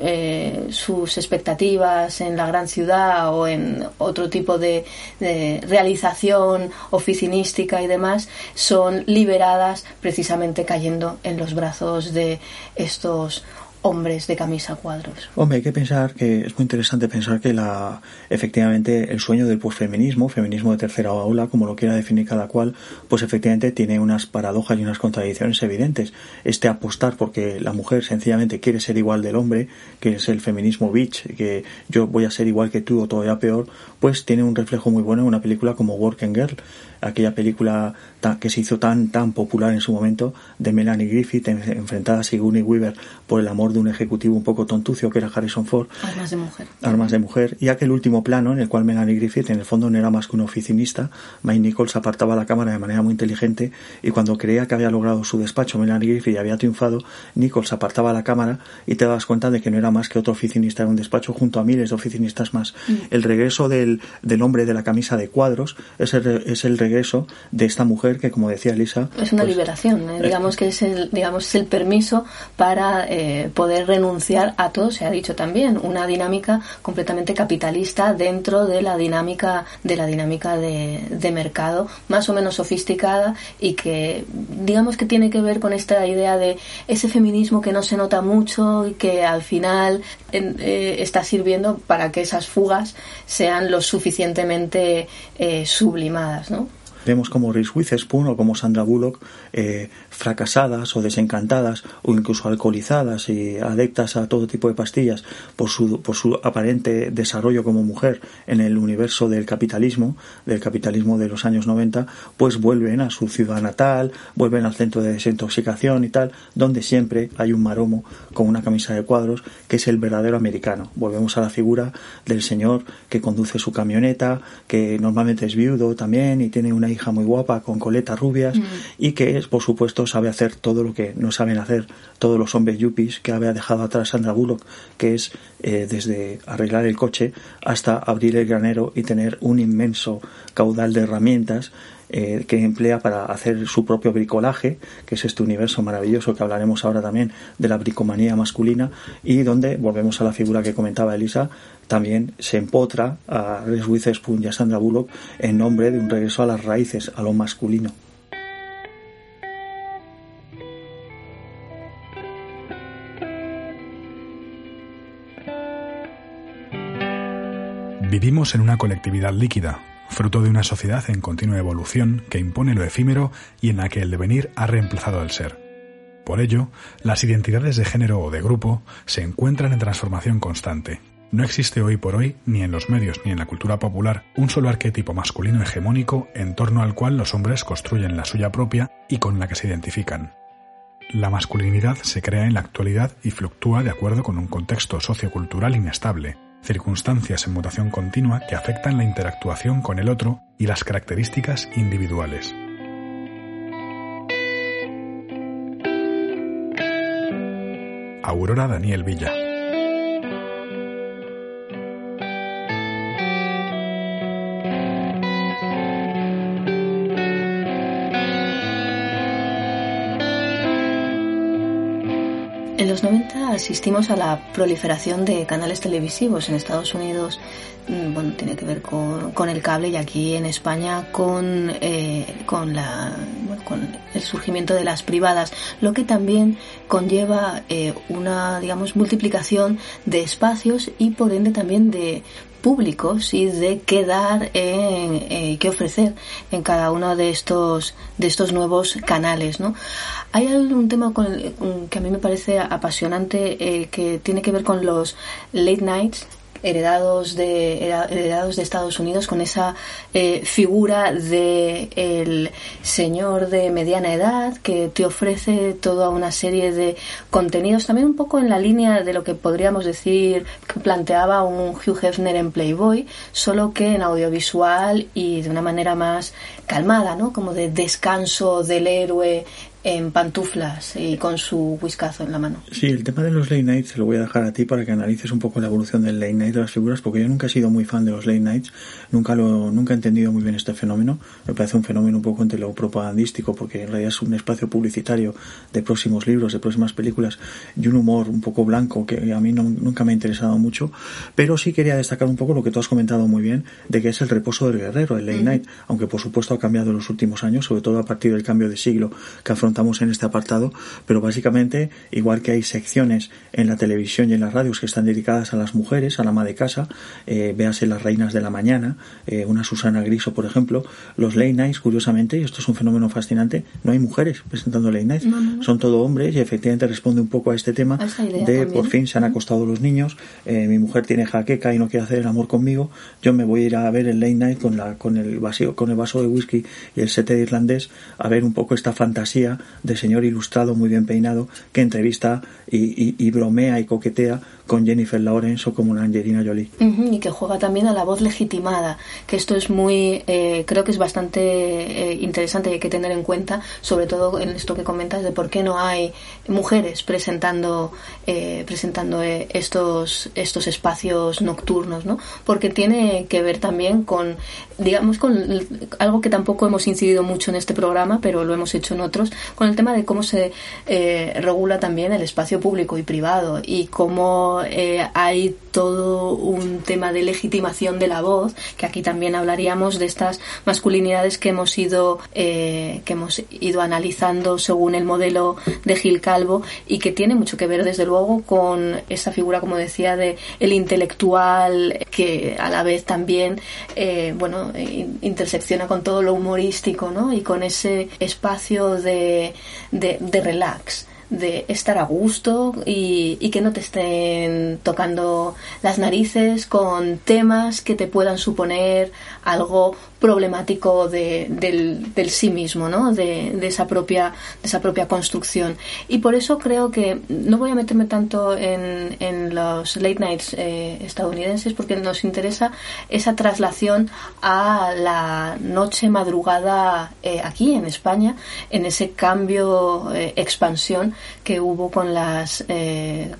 sus expectativas en la gran ciudad o en otro tipo de, de realización oficinística y demás son liberadas precisamente cayendo en los brazos de estos hombres de camisa cuadros. Hombre, hay que pensar que es muy interesante pensar que la efectivamente el sueño del posfeminismo, feminismo de tercera ola, como lo quiera definir cada cual, pues efectivamente tiene unas paradojas y unas contradicciones evidentes. Este apostar porque la mujer sencillamente quiere ser igual del hombre, que es el feminismo bitch, que yo voy a ser igual que tú o todavía peor, pues tiene un reflejo muy bueno en una película como Working Girl aquella película que se hizo tan tan popular en su momento de Melanie Griffith enfrentada a Sigourney Weaver por el amor de un ejecutivo un poco tontucio que era Harrison Ford. Armas de mujer. Armas de mujer. Y aquel último plano en el cual Melanie Griffith en el fondo no era más que un oficinista, Mike Nichols apartaba la cámara de manera muy inteligente y cuando creía que había logrado su despacho Melanie Griffith y había triunfado, Nichols apartaba la cámara y te das cuenta de que no era más que otro oficinista en un despacho junto a miles de oficinistas más. Mm. El regreso del, del, hombre de la camisa de cuadros es el, es el regreso de esta mujer que, como decía Elisa... Es una pues, liberación, ¿eh? digamos que es el, digamos, el permiso para eh, poder renunciar a todo, se ha dicho también, una dinámica completamente capitalista dentro de la dinámica de la dinámica de, de mercado más o menos sofisticada y que digamos que tiene que ver con esta idea de ese feminismo que no se nota mucho y que al final eh, está sirviendo para que esas fugas sean lo suficientemente eh, sublimadas, ¿no? Vemos como Reese Witherspoon o como Sandra Bullock eh, fracasadas o desencantadas o incluso alcoholizadas y adeptas a todo tipo de pastillas por su, por su aparente desarrollo como mujer en el universo del capitalismo, del capitalismo de los años 90, pues vuelven a su ciudad natal, vuelven al centro de desintoxicación y tal, donde siempre hay un maromo con una camisa de cuadros que es el verdadero americano. Volvemos a la figura del señor que conduce su camioneta, que normalmente es viudo también y tiene una hija muy guapa con coletas rubias mm. y que por supuesto, sabe hacer todo lo que no saben hacer todos los hombres yuppies que había dejado atrás Sandra Bullock, que es eh, desde arreglar el coche hasta abrir el granero y tener un inmenso caudal de herramientas eh, que emplea para hacer su propio bricolaje, que es este universo maravilloso que hablaremos ahora también de la bricomanía masculina, y donde volvemos a la figura que comentaba Elisa, también se empotra a Reese Witherspoon y a Sandra Bullock en nombre de un regreso a las raíces, a lo masculino. Vivimos en una colectividad líquida, fruto de una sociedad en continua evolución que impone lo efímero y en la que el devenir ha reemplazado al ser. Por ello, las identidades de género o de grupo se encuentran en transformación constante. No existe hoy por hoy, ni en los medios ni en la cultura popular, un solo arquetipo masculino hegemónico en torno al cual los hombres construyen la suya propia y con la que se identifican. La masculinidad se crea en la actualidad y fluctúa de acuerdo con un contexto sociocultural inestable, circunstancias en mutación continua que afectan la interactuación con el otro y las características individuales. Aurora Daniel Villa asistimos a la proliferación de canales televisivos en Estados Unidos. Mm, bueno, tiene que ver con, el cable y aquí en España con, eh, con, la, con el surgimiento de las privadas, lo que también conlleva eh, una, digamos, multiplicación de espacios y por ende también de públicos y de qué dar, en, eh, qué ofrecer en cada uno de estos, de estos nuevos canales, ¿no? Hay un tema con que a mí me parece apasionante eh, que tiene que ver con los late nights heredados de heredados de Estados Unidos con esa eh, figura de el señor de mediana edad que te ofrece toda una serie de contenidos también un poco en la línea de lo que podríamos decir que planteaba un Hugh Hefner en Playboy solo que en audiovisual y de una manera más calmada no como de descanso del héroe en pantuflas y con su whiskazo en la mano. Sí, el tema de los late nights se lo voy a dejar a ti para que analices un poco la evolución del late night de las figuras, porque yo nunca he sido muy fan de los late nights, nunca lo, nunca he entendido muy bien este fenómeno. Me parece un fenómeno un poco entre lo propagandístico, porque en realidad es un espacio publicitario de próximos libros, de próximas películas y un humor un poco blanco que a mí nunca me ha interesado mucho. Pero sí quería destacar un poco lo que tú has comentado muy bien, de que es el reposo del guerrero, el late night, aunque por supuesto ha cambiado en los últimos años, sobre todo a partir del cambio de siglo que afronta estamos en este apartado, pero básicamente, igual que hay secciones en la televisión y en las radios que están dedicadas a las mujeres, a la ama de casa, eh, véase las reinas de la mañana, eh, una Susana Griso, por ejemplo, los late nights, curiosamente, y esto es un fenómeno fascinante, no hay mujeres presentando late nights, son todo hombres y efectivamente responde un poco a este tema de por fin se han acostado los niños, eh, mi mujer tiene jaqueca y no quiere hacer el amor conmigo, yo me voy a ir a ver el late night con la con el vaso con el vaso de Chusky y el sete irlandés a ver un poco esta fantasía de señor ilustrado muy bien peinado que entrevista y bromea y coquetea con Jennifer Lawrence o como una Angelina Jolie. y que juega también a la voz legitimada, que esto es muy, eh, creo que es bastante eh, interesante y hay que tener en cuenta, sobre todo en esto que comentas de por qué no hay mujeres presentando, eh, presentando estos, estos espacios nocturnos, ¿no? Porque tiene que ver también con, digamos, con algo que tampoco hemos incidido mucho en este programa, pero lo hemos hecho en otros, con el tema de cómo se regula también el espacio público y privado y cómo eh, hay todo un tema de legitimación de la voz, que aquí también hablaríamos de estas masculinidades que hemos ido, eh, que hemos ido analizando según el modelo de Gil Calvo y que tiene mucho que ver desde luego con esa figura, como decía, de el intelectual que a la vez también, eh, bueno, intersecciona con todo lo humorístico, ¿no? Y con ese espacio de, de relax de estar a gusto y, que no te estén tocando las narices con temas que te puedan suponer algo problemático de, del, sí mismo, ¿no? De, esa propia, de esa propia construcción. Y por eso creo que no voy a meterme tanto en, en los late nights eh, estadounidenses porque nos interesa esa traslación a la noche madrugada eh, aquí en España, en ese cambio, eh, expansión que hubo con las,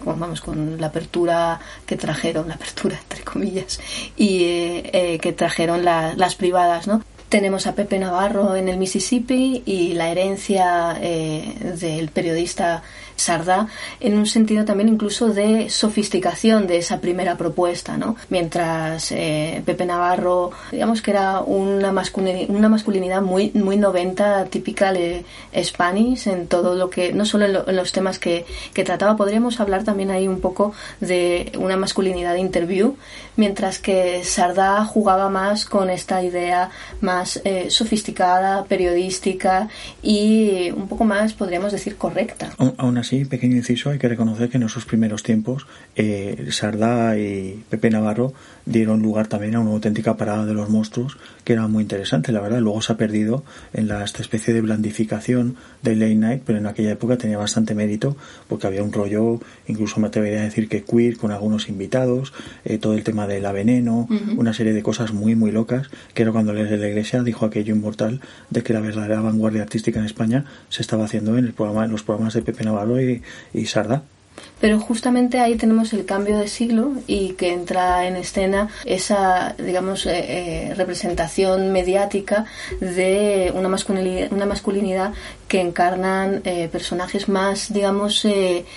vamos, con la apertura que trajeron, la apertura entre comillas, y que trajeron las privadas tenemos a Pepe Navarro en el Mississippi y la herencia eh, del periodista Sardá en un sentido también incluso de sofisticación de esa primera propuesta, ¿no? Mientras eh, Pepe Navarro, digamos que era una, masculinidad, una masculinidad muy, muy 90 típica de Spanish en todo lo que, no solo en, los temas que, que, trataba, podríamos hablar también ahí un poco de una masculinidad de interview, mientras que Sardá jugaba más con esta idea más eh, sofisticada, periodística y un poco más, podríamos decir, correcta. Aún así, pequeño inciso, hay que reconocer que en esos primeros tiempos eh, Sardá y Pepe Navarro dieron lugar también a una auténtica parada de los monstruos que era muy interesante, la verdad. Luego se ha perdido en la, esta especie de blandificación de Late Night, pero en aquella época tenía bastante mérito porque había un rollo, incluso me atrevería a decir que queer con algunos invitados, eh, todo el tema de la veneno, una serie de cosas muy, muy locas, que era cuando de la Iglesia dijo aquello inmortal de que la verdadera vanguardia artística en España se estaba haciendo en, el programa, en los programas de Pepe Navarro y, y Sarda. Pero justamente ahí tenemos el cambio de siglo y que entra en escena esa, digamos, eh, eh, representación mediática de una masculinidad, una masculinidad que encarnan eh, personajes más, digamos,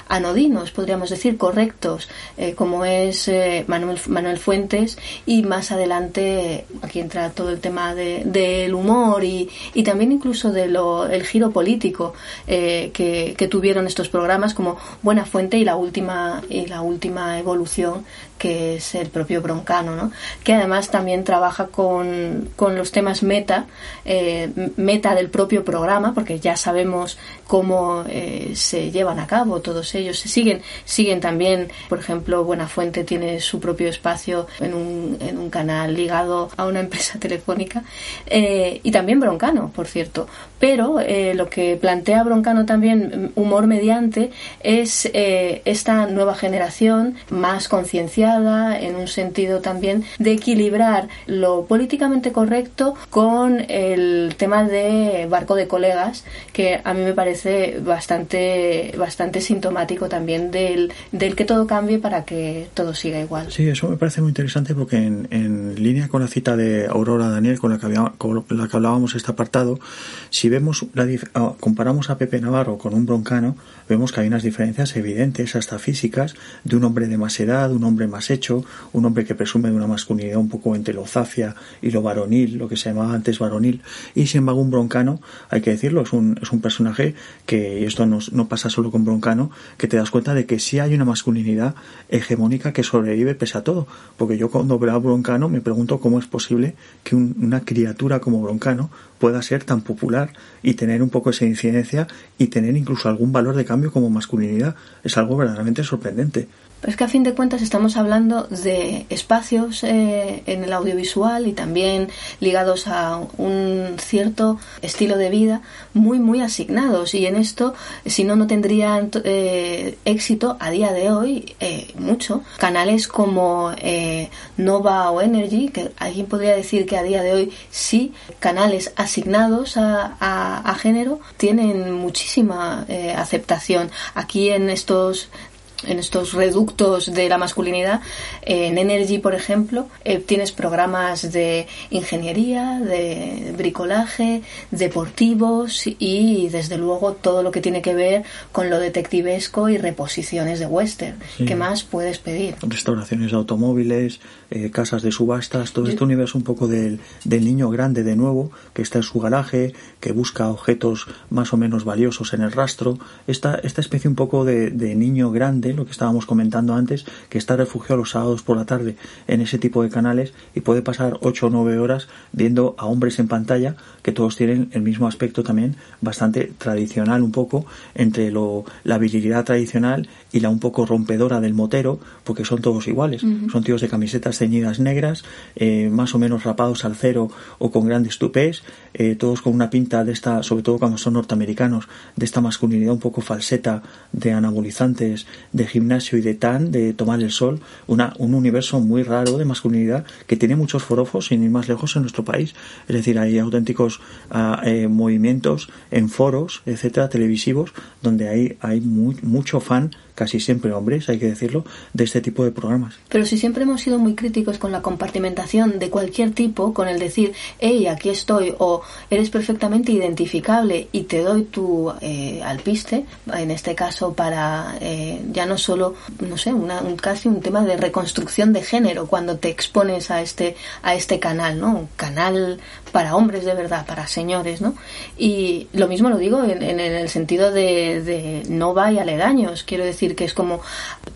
anodinos, podríamos decir, correctos, como es Manuel, Manuel Fuentes y más adelante aquí entra todo el tema del de, humor y, y, también incluso del el giro político que, que tuvieron estos programas como Buena Fuente y la última y la última evolución que es el propio Broncano, ¿no? que además también trabaja con, con los temas meta, eh, meta del propio programa, porque ya sabemos cómo eh, se llevan a cabo todos ellos. Se siguen, siguen también, por ejemplo, Buenafuente tiene su propio espacio en un, en un canal ligado a una [LAUGHS] empresa telefónica, eh, y también Broncano, por cierto. Pero lo que plantea Broncano también, humor mediante, es esta nueva generación más concienciada en un sentido también de equilibrar lo políticamente correcto con el tema de barco de colegas, que a mí me parece bastante, bastante sintomático también del, del que todo cambie para que todo siga igual. Sí, eso me parece muy interesante porque en, línea con la cita de Aurora Daniel con la que, con la que hablábamos este apartado, si vemos la, ah, comparamos a Pepe Navarro con un broncano, vemos que hay unas diferencias evidentes, hasta físicas, de un hombre de más edad, un hombre más hecho, un hombre que presume de una masculinidad un poco entre lo zafia y lo varonil, lo que se llamaba antes varonil, y sin embargo un broncano, hay que decirlo, es un, es un personaje que, y esto no, no pasa solo con broncano, que te das cuenta de que sí hay una masculinidad hegemónica que sobrevive pese a todo, porque yo cuando veo a broncano me pregunto cómo es posible que una criatura como broncano pueda ser tan popular y tener un poco esa incidencia y tener incluso algún valor de cambio como masculinidad. Es algo verdaderamente sorprendente. Pero es que a fin de cuentas estamos hablando de espacios eh, en el audiovisual y también ligados a un cierto estilo de vida muy, muy asignados. Y en esto, si no, no tendrían eh, éxito a día de hoy eh, mucho. Canales como Nova o Energy, que alguien podría decir que a día de hoy sí, canales asignados a, a género, tienen muchísima aceptación. Aquí en estos en estos reductos de la masculinidad. En Energy, por ejemplo, eh, tienes programas de ingeniería, de bricolaje, deportivos y, desde luego, todo lo que tiene que ver con lo detectivesco y reposiciones de western. ¿Qué más puedes pedir? Restauraciones de automóviles, eh, casas de subastas, todo este universo un poco del, del niño grande de nuevo, que está en su garaje, que busca objetos más o menos valiosos en el rastro. Esta, esta especie un poco de, de niño grande lo que estábamos comentando antes, que está refugiado los sábados por la tarde en ese tipo de canales y puede pasar 8 o 9 horas viendo a hombres en pantalla que todos tienen el mismo aspecto también bastante tradicional un poco entre lo, la virilidad tradicional y la un poco rompedora del motero, porque son todos iguales. Son tíos de camisetas ceñidas negras, eh, más o menos rapados al cero o con grandes tupés, eh, todos con una pinta de esta, sobre todo cuando son norteamericanos, de esta masculinidad un poco falseta de anabolizantes, de gimnasio y de tan, de tomar el sol, una, un universo muy raro de masculinidad que tiene muchos forofos sin ir más lejos en nuestro país. Es decir, hay auténticos ah, eh, movimientos en foros, etcétera, televisivos, donde hay, hay mucho fan casi siempre hombres, hay que decirlo, de este tipo de programas. Pero si siempre hemos sido muy críticos con la compartimentación de cualquier tipo, con el decir, hey, aquí estoy, o eres perfectamente identificable y te doy tu eh, alpiste, en este caso para eh, ya no solo, no sé, una, un, casi un tema de reconstrucción de género cuando te expones a este, a este canal, ¿no? Un canal para hombres de verdad, para señores, ¿no? Y lo mismo lo digo en, en el sentido de, de no va y aledaños, quiero decir, que es como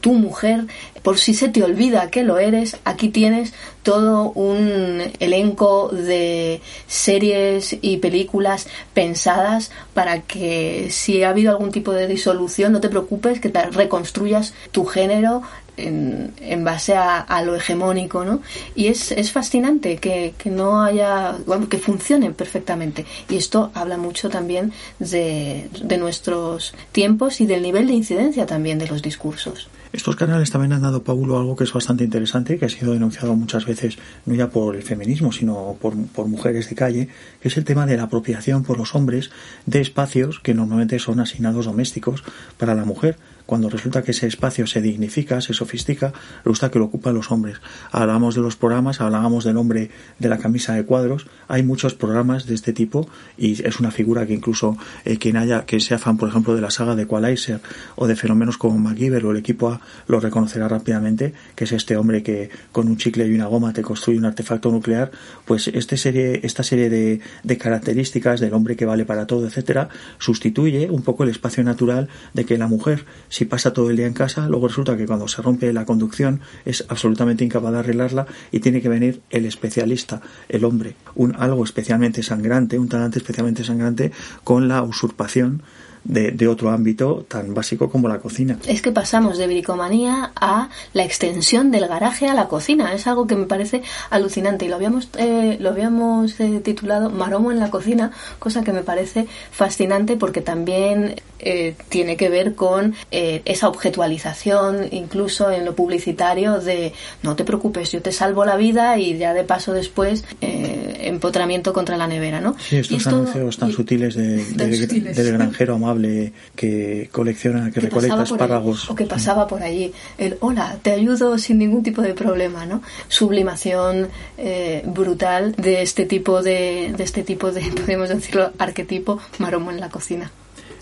tu mujer, por si se te olvida que lo eres, aquí tienes todo un elenco de series y películas pensadas para que si ha habido algún tipo de disolución no te preocupes que te reconstruyas tu género en, base a, lo hegemónico, ¿no? Y es, es fascinante que, que, no haya, que funcione perfectamente. Y esto habla mucho también de, de nuestros tiempos y del nivel de incidencia también de los discursos. Estos canales también han dado, Paulo, algo que es bastante interesante, que ha sido denunciado muchas veces, no ya por el feminismo, sino por, por, mujeres de calle, que es el tema de la apropiación por los hombres de espacios que normalmente son asignados domésticos para la mujer cuando resulta que ese espacio se dignifica, se sofistica, gusta que lo ocupan los hombres. Hablábamos de los programas, hablábamos del hombre de la camisa de cuadros, hay muchos programas de este tipo y es una figura que incluso eh, quien haya, que sea fan, por ejemplo, de la saga de Qualizer o de fenómenos como MacGyver o el equipo A, lo reconocerá rápidamente, que es este hombre que con un chicle y una goma te construye un artefacto nuclear, pues este serie, esta serie de, de características del hombre que vale para todo, etcétera, sustituye un poco el espacio natural de que la mujer si pasa todo el día en casa, luego resulta que cuando se rompe la conducción es absolutamente incapaz de arreglarla y tiene que venir el especialista, el hombre, un algo especialmente sangrante, un talante especialmente sangrante con la usurpación de, otro ámbito tan básico como la cocina. Es que pasamos de bricomanía a la extensión del garaje a la cocina. Es algo que me parece alucinante y lo habíamos, eh, lo habíamos eh, titulado Maromo en la cocina, cosa que me parece fascinante porque también eh, tiene que ver con esa objetualización, incluso en lo publicitario, de no te preocupes, yo te salvo la vida y ya de paso después empotramiento contra la nevera, ¿no? Sí, estos anuncios tan sutiles, de, del granjero amable que colecciona, que, recolecta espárragos. o que pasaba por allí. El hola, te ayudo sin ningún tipo de problema, ¿no? Sublimación eh, brutal de este tipo de, de este tipo de, [LAUGHS] podemos decirlo, arquetipo maromo en la cocina.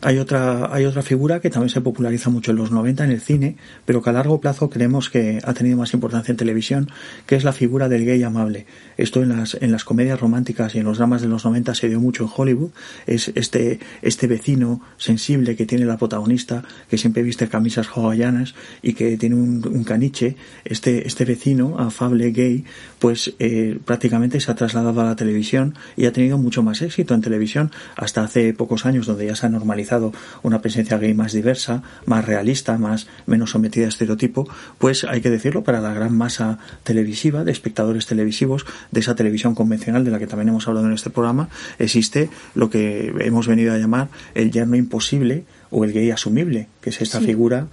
Hay otra, hay otra figura que también se populariza mucho en los 90 en el cine, pero que a largo plazo creemos que ha tenido más importancia en televisión, que es la figura del gay amable. Esto en las, en las comedias románticas y en los dramas de los 90 se dio mucho en Hollywood. Es este, este vecino sensible que tiene la protagonista, que siempre viste camisas hawaianas y que tiene un, caniche. Este, este vecino afable gay, pues eh, prácticamente se ha trasladado a la televisión y ha tenido mucho más éxito en televisión hasta hace pocos años, donde ya se ha normalizado una presencia gay más diversa, más realista, más menos sometida a estereotipo, pues hay que decirlo para la gran masa televisiva, de espectadores televisivos, de esa televisión convencional de la que también hemos hablado en este programa, existe lo que hemos venido a llamar el yerno imposible o el gay asumible, que es esta figura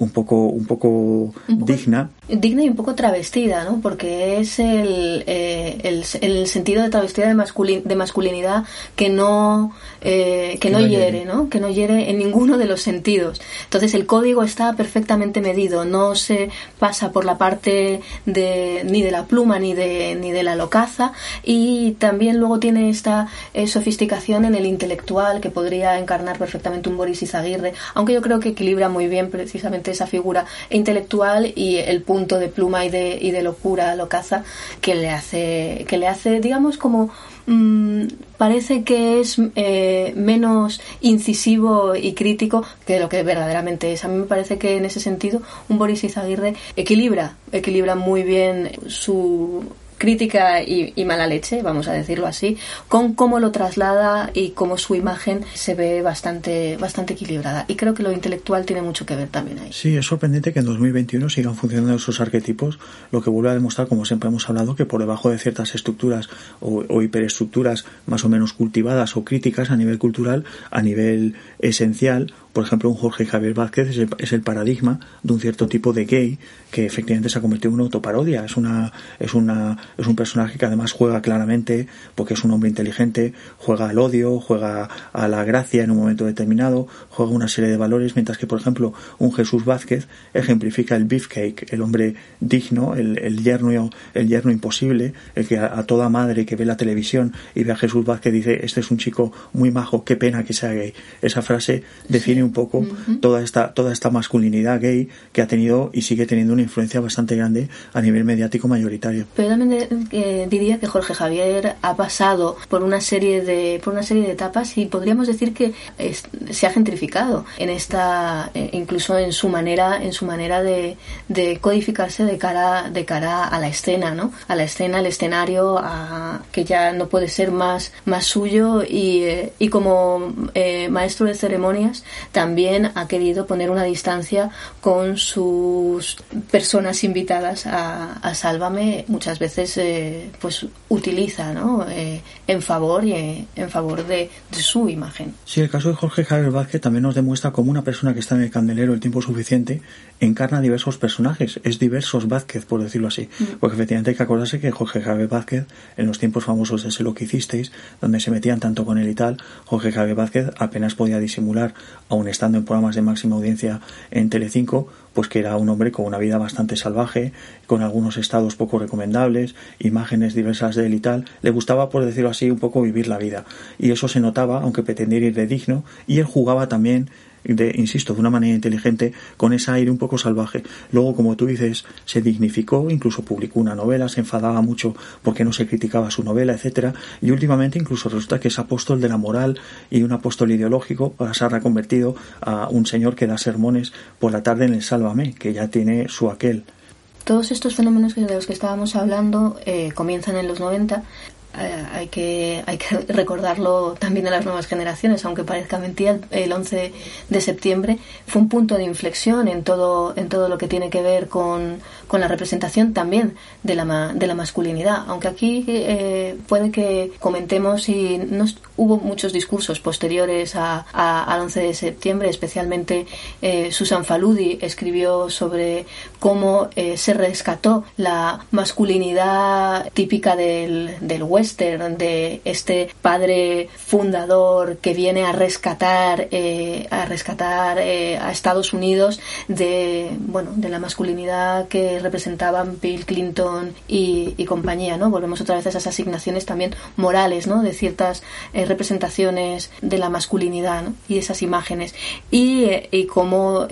un poco, un poco, digna. Digna y un poco travestida, ¿no? Porque es el, eh, el, sentido de travestida de, de masculinidad que no, eh, que, no, hiere, ¿no? Que no hiere en ninguno de los sentidos. Entonces el código está perfectamente medido, no se pasa por la parte de, ni de la pluma ni de, ni de la locaza y también luego tiene esta eh, sofisticación en el intelectual que podría encarnar perfectamente un Boris Izaguirre, aunque yo creo que equilibra muy bien precisamente esa figura intelectual y el punto de pluma y de, y de locura, locaza, que le hace, que le hace, digamos, como mm, parece que es eh, menos incisivo y crítico que lo que verdaderamente es. A mí me parece que en ese sentido un Boris Izaguirre equilibra, equilibra muy bien su crítica y, mala leche, vamos a decirlo así, con cómo lo traslada y cómo su imagen se ve bastante, bastante equilibrada. Y creo que lo intelectual tiene mucho que ver también ahí. Sí, es sorprendente que en 2021 sigan funcionando esos arquetipos, lo que vuelve a demostrar, como siempre hemos hablado, que por debajo de ciertas estructuras o hiperestructuras más o menos cultivadas o críticas a nivel cultural, a nivel esencial, por ejemplo, un Jorge Javier Vázquez es el, paradigma de un cierto tipo de gay que efectivamente se ha convertido en una autoparodia. Es una, es una, es un personaje que además juega claramente porque es un hombre inteligente, juega al odio, juega a la gracia en un momento determinado, juega una serie de valores, mientras que, por ejemplo, un Jesús Vázquez ejemplifica el beefcake, el hombre digno, el, el yerno, el yerno imposible, el que a, toda madre que ve la televisión y ve a Jesús Vázquez dice, este es un chico muy majo, qué pena que sea gay. Esa frase define un poco toda esta toda esta masculinidad gay que ha tenido y sigue teniendo una influencia bastante grande a nivel mediático mayoritario. Pero también eh, diría que Jorge Javier ha pasado por una serie de por una serie de etapas y podríamos decir que se ha gentrificado en esta eh, incluso en su manera en su manera de, de, codificarse de cara de cara a la escena, ¿no? A la escena, al escenario, a, que ya no puede ser más más suyo y, eh, y como maestro de ceremonias también ha querido poner una distancia con sus personas invitadas a, a Sálvame. Muchas veces eh, pues utiliza ¿no? Eh, en favor y eh, en favor de, su imagen. Sí, el caso de Jorge Javier Vázquez también nos demuestra cómo una persona que está en el candelero el tiempo suficiente encarna diversos personajes. Es diversos Vázquez, por decirlo así. Mm. Porque efectivamente hay que acordarse que Jorge Javier Vázquez, en los tiempos famosos de Sé lo que hicisteis, donde se metían tanto con él y tal, Jorge Javier Vázquez apenas podía disimular estando en programas de máxima audiencia en Telecinco, pues que era un hombre con una vida bastante salvaje, con algunos estados poco recomendables, imágenes diversas de él y tal. Le gustaba, por decirlo así, un poco vivir la vida. Y eso se notaba, aunque pretendía ir de digno, y él jugaba también de, insisto, de una manera inteligente, con ese aire un poco salvaje. Luego, como tú dices, se dignificó, incluso publicó una novela, se enfadaba mucho porque no se criticaba su novela, etcétera, y últimamente incluso resulta que es apóstol de la moral y un apóstol ideológico, para ser reconvertido a un señor que da sermones por la tarde en el Sálvame, que ya tiene su aquel. Todos estos fenómenos de los que estábamos hablando eh, comienzan en los 90, eh, hay, que, hay que [LAUGHS] recordarlo también a las nuevas generaciones, aunque parezca mentira, el 11 de septiembre fue un punto de inflexión en todo, en todo lo que tiene que ver con, con la representación también de la, de la masculinidad. Aunque aquí eh, puede que comentemos y no hubo muchos discursos posteriores a, al 11 de septiembre, especialmente eh, Susan Faludi escribió sobre cómo se rescató la masculinidad típica del, del western de este padre fundador que viene a rescatar eh, a rescatar eh, a Estados Unidos de bueno de la masculinidad que representaban Bill Clinton y, compañía no volvemos otra vez a esas asignaciones también morales no de ciertas eh, representaciones de la masculinidad y esas imágenes. Y, y cómo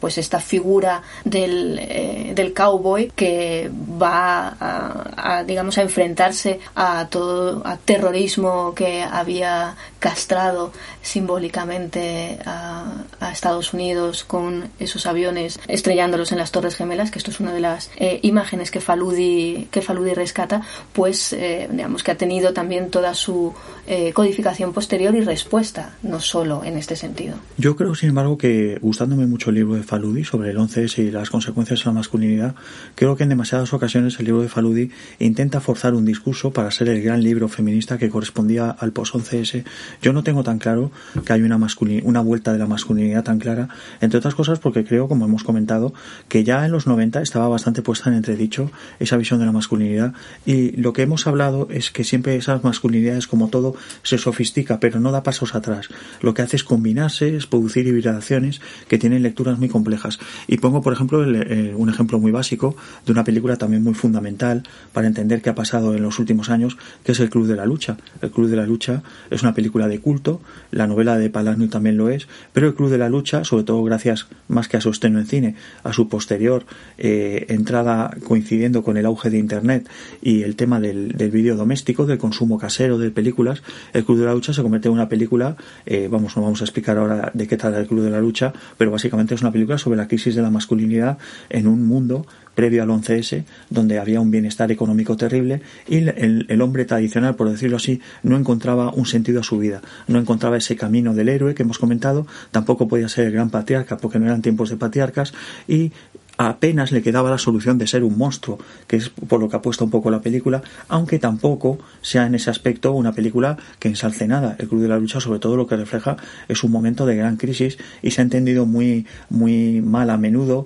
pues esta figura del, del cowboy que va a, digamos a enfrentarse a todo a terrorismo que había castrado simbólicamente a, Estados Unidos con esos aviones estrellándolos en las Torres Gemelas, que esto es una de las eh, imágenes que Faludi, que Faludi rescata, pues eh, digamos que ha tenido también toda su eh, codificación posterior y respuesta, no solo en este sentido. Yo creo, sin embargo, que gustándome mucho el libro de Faludi sobre el 11S y las consecuencias de la masculinidad, creo que en demasiadas ocasiones el libro de Faludi intenta forzar un discurso para ser el gran libro feminista que correspondía al post-11S. Yo no tengo tan claro que hay una, una vuelta de la masculinidad tan clara, entre otras cosas porque creo, como hemos comentado, que ya en los 90 estaba bastante puesta en entredicho esa visión de la masculinidad y lo que hemos hablado es que siempre esas masculinidades, como todo, se sofistica, pero no da pasos atrás. Lo que hace es combinarse, es producir hibridaciones que tienen lecturas muy complejas. Y pongo, por ejemplo, un ejemplo muy básico de una película también muy fundamental para entender qué ha pasado en los últimos años, que es El Club de la Lucha. El Club de la Lucha es una película de culto, la novela de Palasnu también lo es, pero El Club de la Lucha, sobre todo gracias más que a su estreno en cine, a su posterior eh, entrada coincidiendo con el auge de Internet y el tema del, del vídeo doméstico, del consumo casero de películas, El Club de la Lucha se convierte en una película, eh, vamos, no vamos a explicar ahora de qué trata El Club de la Lucha, pero básicamente es una película sobre la crisis de la masculinidad en un mundo previo al 11S, donde había un bienestar económico terrible y el, hombre tradicional, por decirlo así, no encontraba un sentido a su vida, no encontraba ese camino del héroe que hemos comentado, tampoco podía ser el gran patriarca porque no eran tiempos de patriarcas y apenas le quedaba la solución de ser un monstruo, que es por lo que apuesta un poco la película, aunque tampoco sea en ese aspecto una película que ensalce nada. El Club de la Lucha, sobre todo, lo que refleja es un momento de gran crisis y se ha entendido muy, muy mal a menudo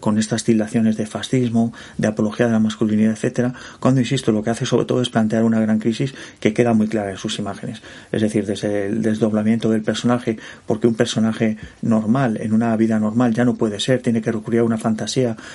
con estas tildaciones de fascismo, de apología de la masculinidad, etcétera, cuando, insisto, lo que hace sobre todo es plantear una gran crisis que queda muy clara en sus imágenes. Es decir, desde el desdoblamiento del personaje, porque un personaje normal, en una vida normal, ya no puede ser, tiene que recurrir a una fantasía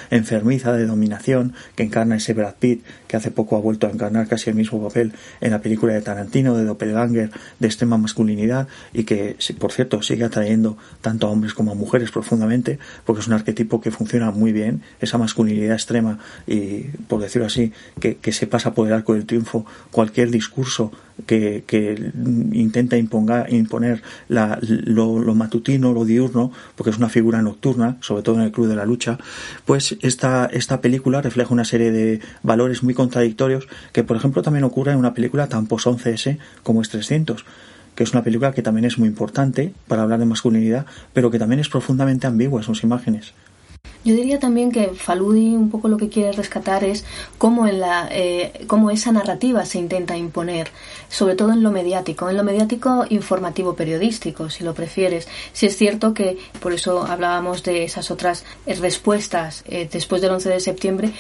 enfermiza de dominación que encarna ese Brad Pitt que hace poco ha vuelto a encarnar casi el mismo papel en la película de Tarantino de Doppelganger de extrema masculinidad y que por cierto sigue atrayendo tanto a hombres como a mujeres profundamente porque es un arquetipo que funciona muy bien esa masculinidad extrema y por decirlo así que, que se pasa por el arco del triunfo cualquier discurso que, que intenta imponer la, lo, lo, matutino, lo diurno, porque es una figura nocturna, sobre todo en el Club de la Lucha, pues esta, esta película refleja una serie de valores muy contradictorios que, por ejemplo, también ocurre en una película tan post-11S como es 300 que es una película que también es muy importante para hablar de masculinidad, pero que también es profundamente ambigua en sus imágenes. Yo diría también que Faludi un poco lo que quiere rescatar es cómo, en la, eh, cómo esa narrativa se intenta imponer, sobre todo en lo mediático, en lo mediático informativo periodístico, si lo prefieres. Si es cierto que, por eso hablábamos de esas otras eh, respuestas eh, después del 11 de septiembre,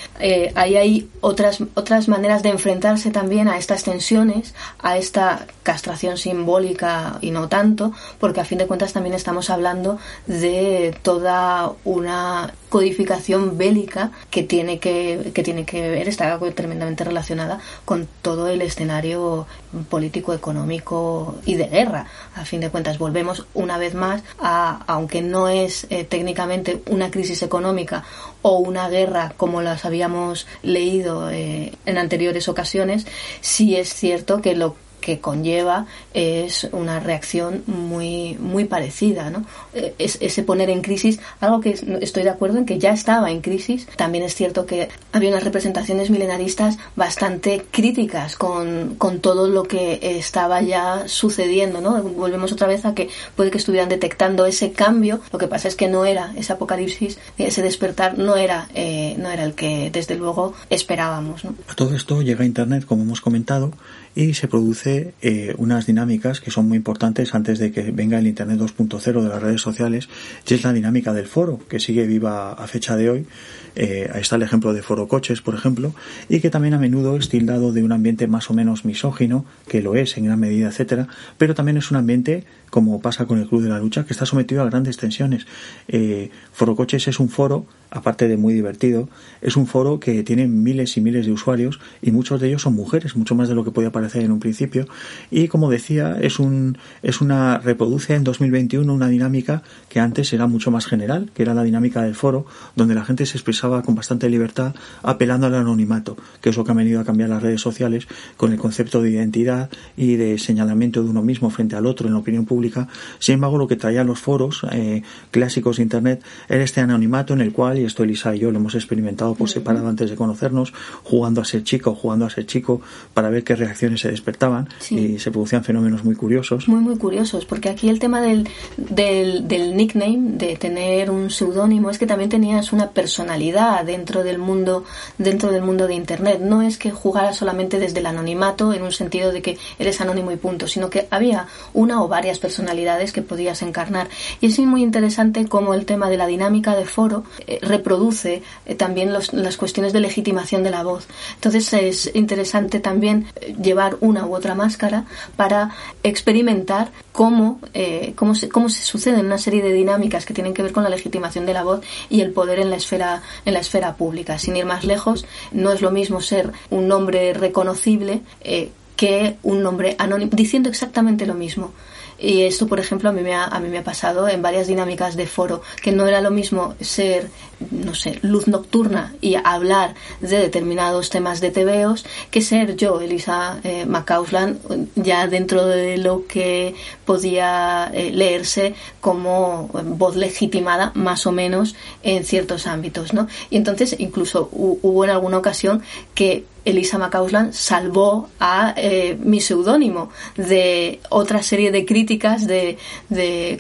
ahí hay otras, otras maneras de enfrentarse también a estas tensiones, a esta castración simbólica y no tanto, porque a fin de cuentas también estamos hablando de toda una codificación bélica que tiene que, que tiene que ver, está tremendamente relacionada con todo el escenario político, económico y de guerra. A fin de cuentas, volvemos una vez más a, aunque no es eh, técnicamente una crisis económica o una guerra como las habíamos leído eh, en anteriores ocasiones, sí es cierto que lo que conlleva es una reacción muy, muy parecida, ¿no? Eh, es, ese poner en crisis, algo que estoy de acuerdo en que ya estaba en crisis. También es cierto que había unas representaciones milenaristas bastante críticas con, con todo lo que estaba ya sucediendo, ¿no? Volvemos otra vez a que puede que estuvieran detectando ese cambio. Lo que pasa es que no era ese apocalipsis, ese despertar no era, eh, no era el que desde luego esperábamos. A todo esto llega Internet, como hemos comentado, y se produce eh, unas dinámicas que son muy importantes antes de que venga el Internet 2.0 de las redes sociales, y es la dinámica del foro, que sigue viva a fecha de hoy. Eh, ahí está el ejemplo de Foro Coches, por ejemplo, y que también a menudo es tildado de un ambiente más o menos misógino, que lo es en gran medida, etcétera, pero también es un ambiente como pasa con el Club de la Lucha, que está sometido a grandes tensiones. Eh, foro Coches es un foro, aparte de muy divertido, es un foro que tiene miles y miles de usuarios y muchos de ellos son mujeres, mucho más de lo que podía parecer en un principio. Y como decía, es, un, es una reproduce en 2021 una dinámica que antes era mucho más general, que era la dinámica del foro, donde la gente se expresaba con bastante libertad apelando al anonimato, que es lo que han venido a cambiar las redes sociales con el concepto de identidad y de señalamiento de uno mismo frente al otro en la opinión pública sin embargo, lo que traían los foros eh, clásicos de Internet era este anonimato en el cual, y esto Elisa y yo lo hemos experimentado por separado antes de conocernos, jugando a ser chico, jugando a ser chico, para ver qué reacciones se despertaban y se producían fenómenos muy curiosos. Muy, muy curiosos, porque aquí el tema del, del, del nickname, de tener un seudónimo, es que también tenías una personalidad dentro del mundo, dentro del mundo de Internet. No es que jugaras solamente desde el anonimato en un sentido de que eres anónimo y punto, sino que había una o varias personalidades que podías encarnar. Y es muy interesante cómo el tema de la dinámica de foro eh, reproduce eh, también las cuestiones de legitimación de la voz. Entonces es interesante también eh, llevar una u otra máscara para experimentar cómo, cómo, se, cómo se suceden una serie de dinámicas que tienen que ver con la legitimación de la voz y el poder en la esfera, en la esfera pública. Sin ir más lejos, no es lo mismo ser un nombre reconocible que un nombre anónimo, diciendo exactamente lo mismo. Y esto, por ejemplo, a mí, me ha, a mí me ha pasado en varias dinámicas de foro, que no era lo mismo ser, no sé, luz nocturna y hablar de determinados temas de TVOs que ser yo, Elisa eh, ya dentro de lo que podía eh, leerse como voz legitimada, más o menos, en ciertos ámbitos, ¿no? Y entonces, incluso hubo en alguna ocasión que Elisa McCausland salvó a eh, mi seudónimo de otra serie de críticas de,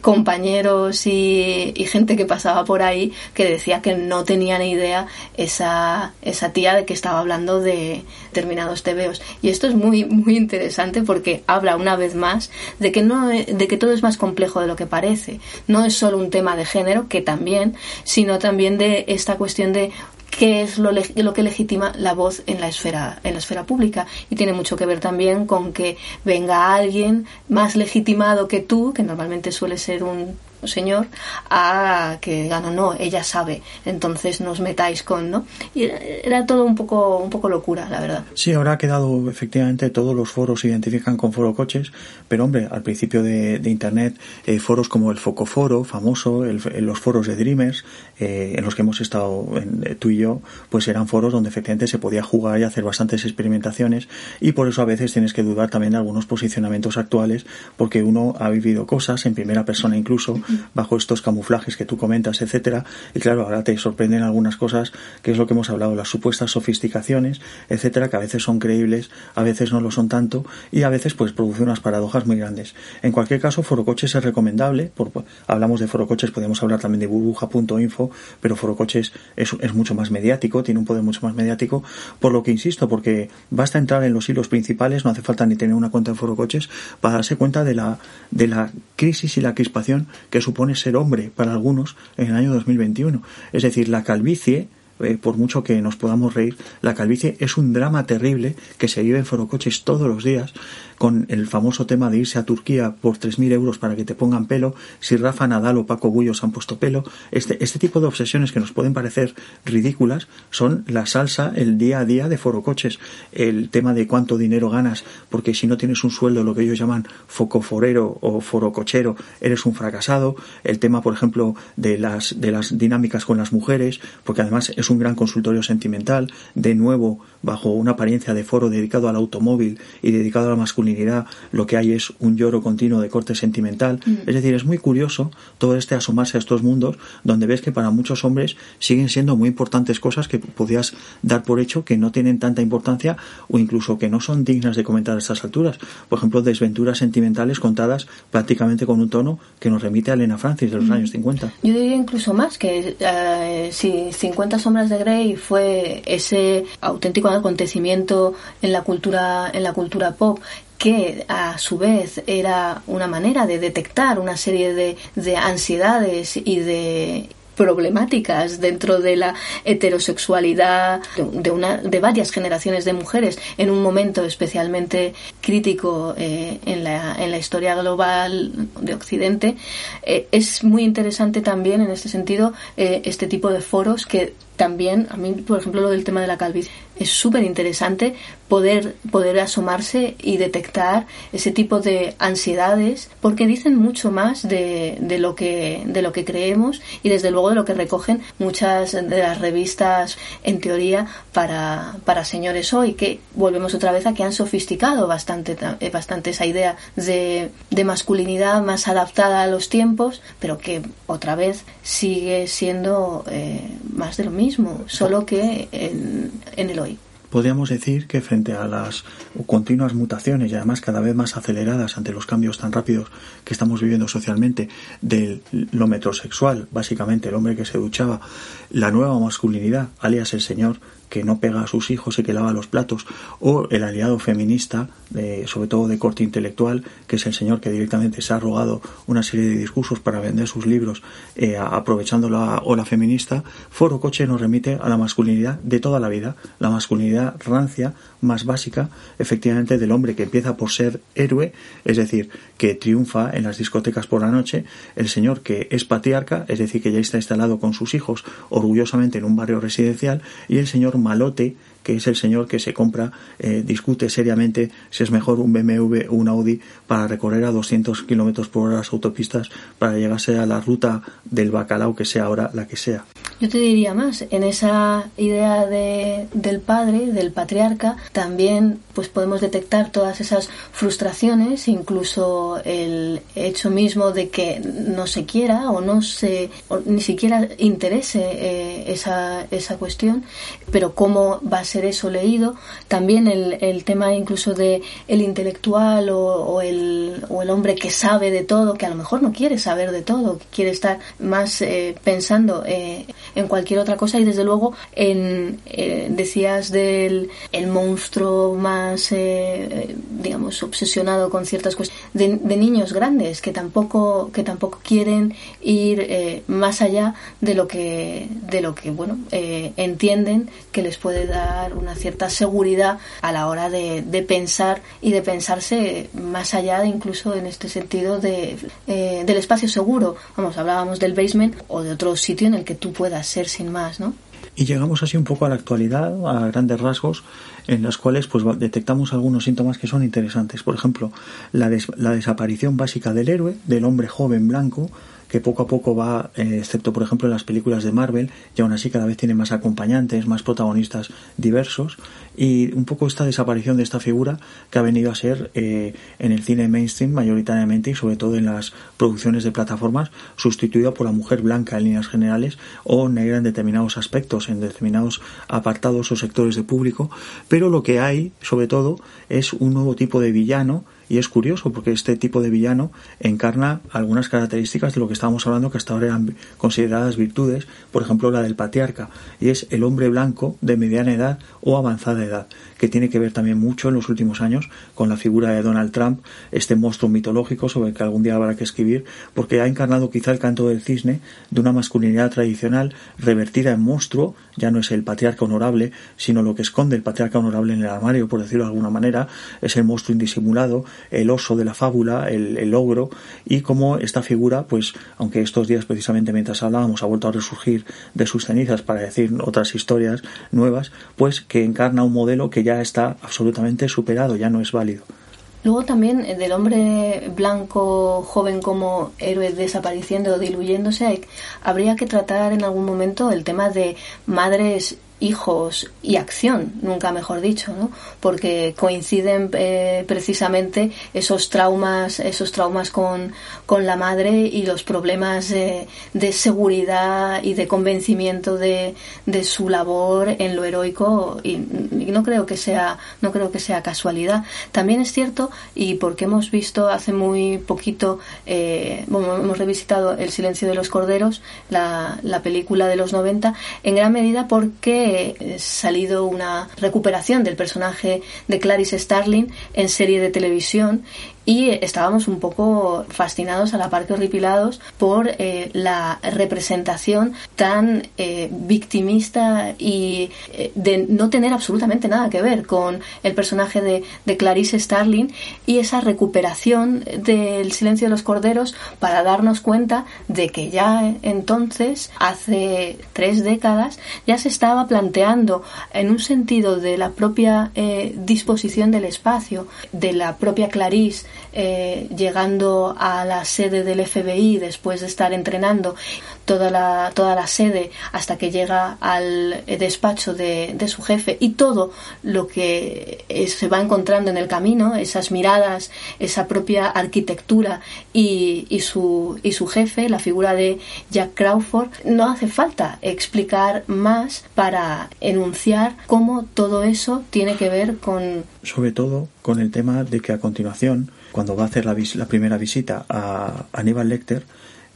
compañeros y, gente que pasaba por ahí que decía que no tenía ni idea esa, tía de que estaba hablando de determinados tebeos. Y esto es muy, muy interesante porque habla una vez más de que, no, de que todo es más complejo de lo que parece. No es solo un tema de género, que también, sino también de esta cuestión de qué es lo, lo, que legitima la voz en la esfera en la esfera pública. Y tiene mucho que ver también con que venga alguien más legitimado que tú que normalmente suele ser un señor a que digan no, no, ella sabe, entonces nos metáis con, ¿no? Y era, todo un poco, un poco locura, la verdad. Sí, ahora ha quedado, efectivamente, todos los foros se identifican con foro coches, pero hombre, al principio de, Internet, eh, foros como el Focoforo, famoso, los foros de Dreamers, eh, en los que hemos estado eh, tú y yo, pues eran foros donde efectivamente se podía jugar y hacer bastantes experimentaciones y por eso a veces tienes que dudar también de algunos posicionamientos actuales porque uno ha vivido cosas en primera persona incluso bajo estos camuflajes que tú comentas, etcétera. Y claro, ahora te sorprenden algunas cosas, que es lo que hemos hablado, las supuestas sofisticaciones, etcétera, que a veces son creíbles, a veces no lo son tanto, y a veces pues produce unas paradojas muy grandes. En cualquier caso, Forocoches es recomendable, por, hablamos de Forocoches, podemos hablar también de burbuja.info, pero Forocoches es, es mucho más mediático, tiene un poder mucho más mediático, por lo que insisto, porque basta entrar en los hilos principales, no hace falta ni tener una cuenta en Forocoches, para darse cuenta de la, de la crisis y la crispación que supone ser hombre para algunos en el año 2021. Es decir, la calvicie eh, por mucho que nos podamos reír, la calvicie es un drama terrible que se vive en forocoches todos los días con el famoso tema de irse a Turquía por 3.000 euros para que te pongan pelo, si Rafa Nadal o Paco Bullos han puesto pelo. Este, este tipo de obsesiones que nos pueden parecer ridículas son la salsa, el día a día de forocoches. El tema de cuánto dinero ganas, porque si no tienes un sueldo, lo que ellos llaman focoforero o forocochero, eres un fracasado. El tema, por ejemplo, de las, de las dinámicas con las mujeres, porque además es un gran consultorio sentimental, de nuevo, bajo una apariencia de foro dedicado al automóvil y dedicado a la masculinidad masculinidad lo que hay es un lloro continuo de corte sentimental. Mm. Es decir, es muy curioso todo este asomarse a estos mundos donde ves que para muchos hombres siguen siendo muy importantes cosas que podías dar por hecho que no tienen tanta importancia o incluso que no son dignas de comentar a estas alturas. Por ejemplo, desventuras sentimentales contadas prácticamente con un tono que nos remite a Elena Francis de los mm. años 50. Yo diría incluso más que eh, si 50 sombras de Grey fue ese auténtico acontecimiento en la cultura en la cultura pop que a su vez era una manera de detectar una serie de, de ansiedades y de, problemáticas dentro de la heterosexualidad de, una, de varias generaciones de mujeres en un momento especialmente crítico eh, en, la, en la historia global de Occidente. Eh, es muy interesante también en este sentido eh, este tipo de foros que también, a mí, por ejemplo, lo del tema de la calvicie, es súper interesante poder, poder asomarse y detectar ese tipo de ansiedades, porque dicen mucho más de, de, lo que, de lo que creemos y desde luego de lo que recogen muchas de las revistas, en teoría, para, para señores hoy, que volvemos otra vez a que han sofisticado bastante, eh, bastante esa idea de, de masculinidad más adaptada a los tiempos, pero que otra vez sigue siendo eh, más de lo mismo solo que en, el hoy. Podríamos decir que frente a las continuas mutaciones y además cada vez más aceleradas ante los cambios tan rápidos que estamos viviendo socialmente de lo metrosexual, básicamente el hombre que se duchaba, la nueva masculinidad, alias el señor, que no pega a sus hijos y que lava los platos, o el aliado feminista, sobre todo de corte intelectual, que es el señor que directamente se ha rogado una serie de discursos para vender sus libros eh, aprovechando la ola feminista, Foro Coche nos remite a la masculinidad de toda la vida, la masculinidad rancia, más básica, efectivamente, del hombre que empieza por ser héroe, es decir, que triunfa en las discotecas por la noche, el señor que es patriarca, es decir, que ya está instalado con sus hijos orgullosamente en un barrio residencial, y el señor malote, que es el señor que se compra, eh, discute seriamente si es mejor un BMW o un Audi para recorrer a 200 kilómetros por hora las autopistas para llegarse a la ruta del bacalao que sea ahora la que sea. Yo te diría más, en esa idea de, del padre, del patriarca, también pues podemos detectar todas esas frustraciones, incluso el hecho mismo de que no se quiera o no se ni siquiera interese eh, esa, esa cuestión, pero cómo va a ser eso leído. También el, el tema incluso de el intelectual o, el, o el hombre que sabe de todo, que a lo mejor no quiere saber de todo, que quiere estar más eh, pensando eh, en cualquier otra cosa. Y desde luego en eh, decías del el monstruo más digamos obsesionado con ciertas cuestiones de, de, niños grandes que tampoco que tampoco quieren ir más allá de lo que de lo que bueno entienden que les puede dar una cierta seguridad a la hora de, pensar y de pensarse más allá de incluso en este sentido de, eh, del espacio seguro. Vamos, hablábamos del basement o de otro sitio en el que tú puedas ser sin más, ¿no? Y llegamos así un poco a la actualidad, a grandes rasgos, en los cuales pues detectamos algunos síntomas que son interesantes. Por ejemplo, la, la desaparición básica del héroe, del hombre joven blanco, que poco a poco va, eh, excepto por ejemplo en las películas de Marvel, y aún así cada vez tiene más acompañantes, más protagonistas diversos, y un poco esta desaparición de esta figura que ha venido a ser eh, en el cine mainstream mayoritariamente y sobre todo en las producciones de plataformas, sustituida por la mujer blanca en líneas generales o negra en determinados aspectos, en determinados apartados o sectores de público, pero lo que hay sobre todo es un nuevo tipo de villano y es curioso porque este tipo de villano encarna algunas características de lo que estábamos hablando que hasta ahora eran consideradas virtudes, por ejemplo la del patriarca, y es el hombre blanco de mediana edad o avanzada edad, que tiene que ver también mucho en los últimos años con la figura de Donald Trump, este monstruo mitológico sobre el que algún día habrá que escribir, porque ha encarnado quizá el canto del cisne de una masculinidad tradicional revertida en monstruo, ya no es el patriarca honorable, sino lo que esconde el patriarca honorable en el armario, por decirlo de alguna manera, es el monstruo indisimulado, el oso de la fábula, el, el ogro, y como esta figura, pues, aunque estos días precisamente mientras hablábamos ha vuelto a resurgir de sus cenizas para decir otras historias nuevas, pues que encarna un modelo que ya está absolutamente superado, ya no es válido. Luego también eh, del hombre blanco joven como héroe desapareciendo o diluyéndose, habría que tratar en algún momento el tema de madres hijos y acción, nunca mejor dicho, ¿no? Porque coinciden eh, precisamente esos traumas, esos traumas con, con la madre y los problemas de seguridad y de convencimiento de, de, su labor en lo heroico y, no creo que sea no creo que sea casualidad. También es cierto y porque hemos visto hace muy poquito eh, hemos revisitado El silencio de los corderos, la, la película de los 90, en gran medida porque salido una recuperación del personaje de Clarice Starling en serie de televisión y estábamos un poco fascinados a la par que horripilados por eh, la representación tan eh, victimista y eh, de no tener absolutamente nada que ver con el personaje de, de, Clarice Starling y esa recuperación del silencio de los corderos para darnos cuenta de que ya entonces, hace tres décadas, ya se estaba planteando en un sentido de la propia disposición del espacio, de la propia Clarice, eh, llegando a la sede del FBI después de estar entrenando toda la, toda la sede hasta que llega al despacho de, de su jefe y todo lo que se va encontrando en el camino, esas miradas, esa propia arquitectura y, y, su, y su jefe, la figura de Jack Crawford, no hace falta explicar más para enunciar cómo todo eso tiene que ver con... Sobre todo con el tema de que a continuación, cuando va a hacer la, la primera visita a Aníbal Lecter,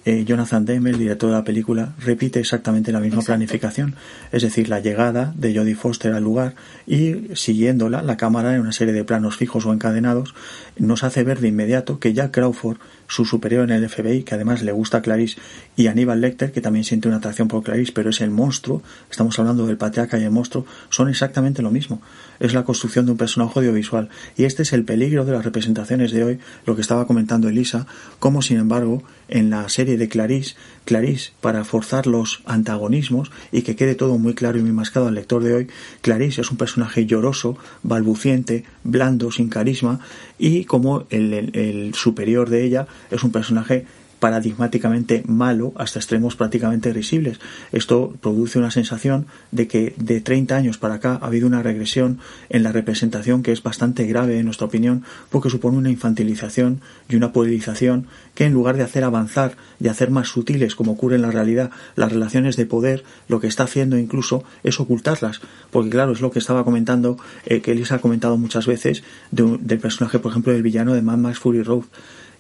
eh, Jonathan Demme, el director de la película, repite exactamente la misma planificación, es decir, la llegada de Jodie Foster al lugar y siguiéndola, la cámara en una serie de planos fijos o encadenados nos hace ver de inmediato que Jack Crawford su superior en el FBI, que además le gusta a Clarice, y Aníbal Lecter, que también siente una atracción por Clarice, pero es el monstruo, estamos hablando del patriarca y el monstruo, son exactamente lo mismo. Es la construcción de un personaje audiovisual. Y este es el peligro de las representaciones de hoy, lo que estaba comentando Elisa, como sin embargo en la serie de Clarice, Clarice, para forzar los antagonismos y que quede todo muy claro y muy mascado al lector de hoy, Clarice es un personaje lloroso, balbuciente, blando, sin carisma, y como el superior de ella es un personaje paradigmáticamente malo hasta extremos prácticamente risibles. Esto produce una sensación de que de 30 años para acá ha habido una regresión en la representación que es bastante grave en nuestra opinión porque supone una infantilización y una polarización que en lugar de hacer avanzar y hacer más sutiles como ocurre en la realidad las relaciones de poder, lo que está haciendo incluso es ocultarlas. Porque claro, es lo que estaba comentando, eh, que Elisa ha comentado muchas veces del personaje, por ejemplo, del villano de Mad Max Fury Road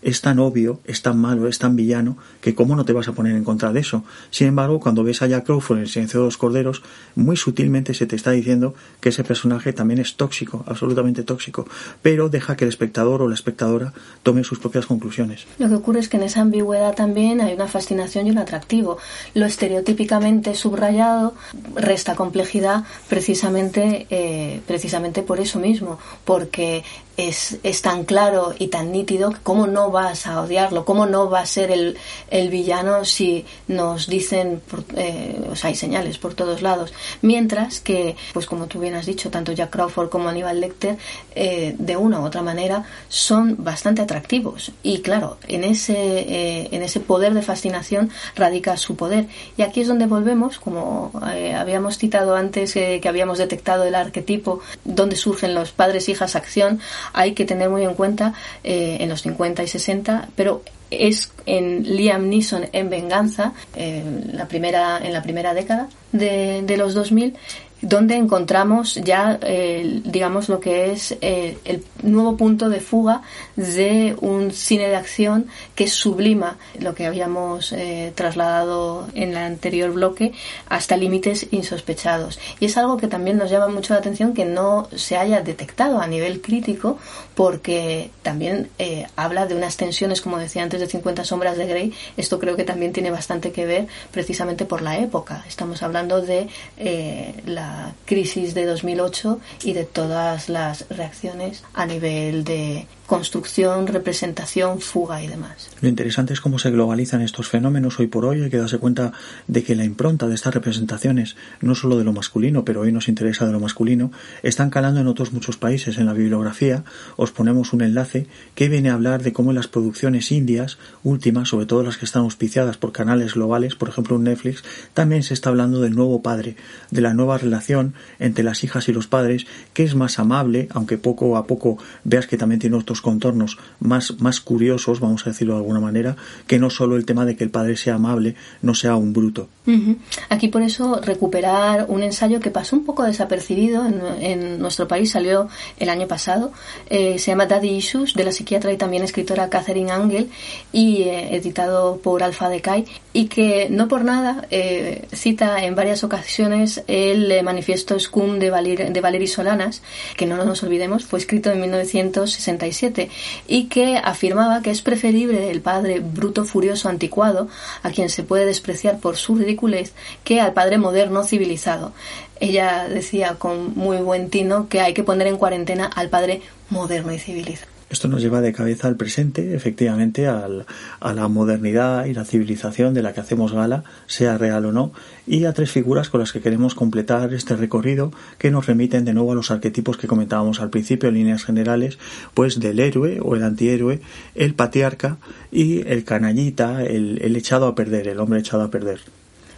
es tan obvio, es tan malo, es tan villano, que cómo no te vas a poner en contra de eso. Sin embargo, cuando ves a Jack Crawford en El silencio de los corderos, muy sutilmente se te está diciendo que ese personaje también es tóxico, absolutamente tóxico, pero deja que el espectador o la espectadora tome sus propias conclusiones. Lo que ocurre es que en esa ambigüedad también hay una fascinación y un atractivo. Lo estereotípicamente subrayado resta complejidad precisamente, eh, precisamente por eso mismo, porque es, es, tan claro y tan nítido cómo no vas a odiarlo, cómo no va a ser el, el villano si nos dicen, eh, o sea, hay señales por todos lados. Mientras que, pues como tú bien has dicho, tanto Jack Crawford como Aníbal Lecter, eh, de una u otra manera, son bastante atractivos. Y claro, en ese, eh, en ese poder de fascinación radica su poder. Y aquí es donde volvemos, como habíamos citado antes, que habíamos detectado el arquetipo, donde surgen los padres-hijas acción, hay que tener muy en cuenta eh, en los 50 y 60, pero es en Liam Neeson en Venganza, en la primera, en la primera década de, de los 2000, donde encontramos ya, eh, digamos, lo que es eh, el nuevo punto de fuga de un cine de acción que sublima lo que habíamos eh, trasladado en el anterior bloque hasta límites insospechados. Y es algo que también nos llama mucho la atención que no se haya detectado a nivel crítico, porque también habla de unas tensiones, como decía antes, de 50 sombras de Grey. Esto creo que también tiene bastante que ver precisamente por la época. Estamos hablando de la crisis de 2008 y de todas las reacciones a nivel de construcción, representación, fuga y demás. Lo interesante es cómo se globalizan estos fenómenos hoy por hoy. Hay que darse cuenta de que la impronta de estas representaciones, no solo de lo masculino, pero hoy nos interesa de lo masculino, están calando en otros muchos países. En la bibliografía os ponemos un enlace que viene a hablar de cómo las producciones indias últimas, sobre todo las que están auspiciadas por canales globales, por ejemplo un Netflix, también se está hablando del nuevo padre, de la nueva relación entre las hijas y los padres, que es más amable, aunque poco a poco veas que también tiene otros contornos más, más curiosos, vamos a decirlo de alguna manera, que no solo el tema de que el padre sea amable, no sea un bruto. Aquí por eso recuperar un ensayo que pasó un poco desapercibido en, nuestro país, salió el año pasado, eh, se llama Daddy Issues, de la psiquiatra y también escritora Catherine Angel, y eh, editado por Alfa Decay, y que no por nada eh, cita en varias ocasiones el manifiesto SCUM de, Valer, de Valery Solanas, que no nos olvidemos, fue escrito en 1967, y que afirmaba que es preferible el padre bruto, furioso, anticuado, a quien se puede despreciar por su que al padre moderno, civilizado. Ella decía con muy buen tino que hay que poner en cuarentena al padre moderno y civilizado. Esto nos lleva de cabeza al presente, efectivamente, al, a la modernidad y la civilización de la que hacemos gala, sea real o no, y a tres figuras con las que queremos completar este recorrido que nos remiten de nuevo a los arquetipos que comentábamos al principio en líneas generales, pues del héroe o el antihéroe, el patriarca y el canallita, el echado a perder, el hombre echado a perder.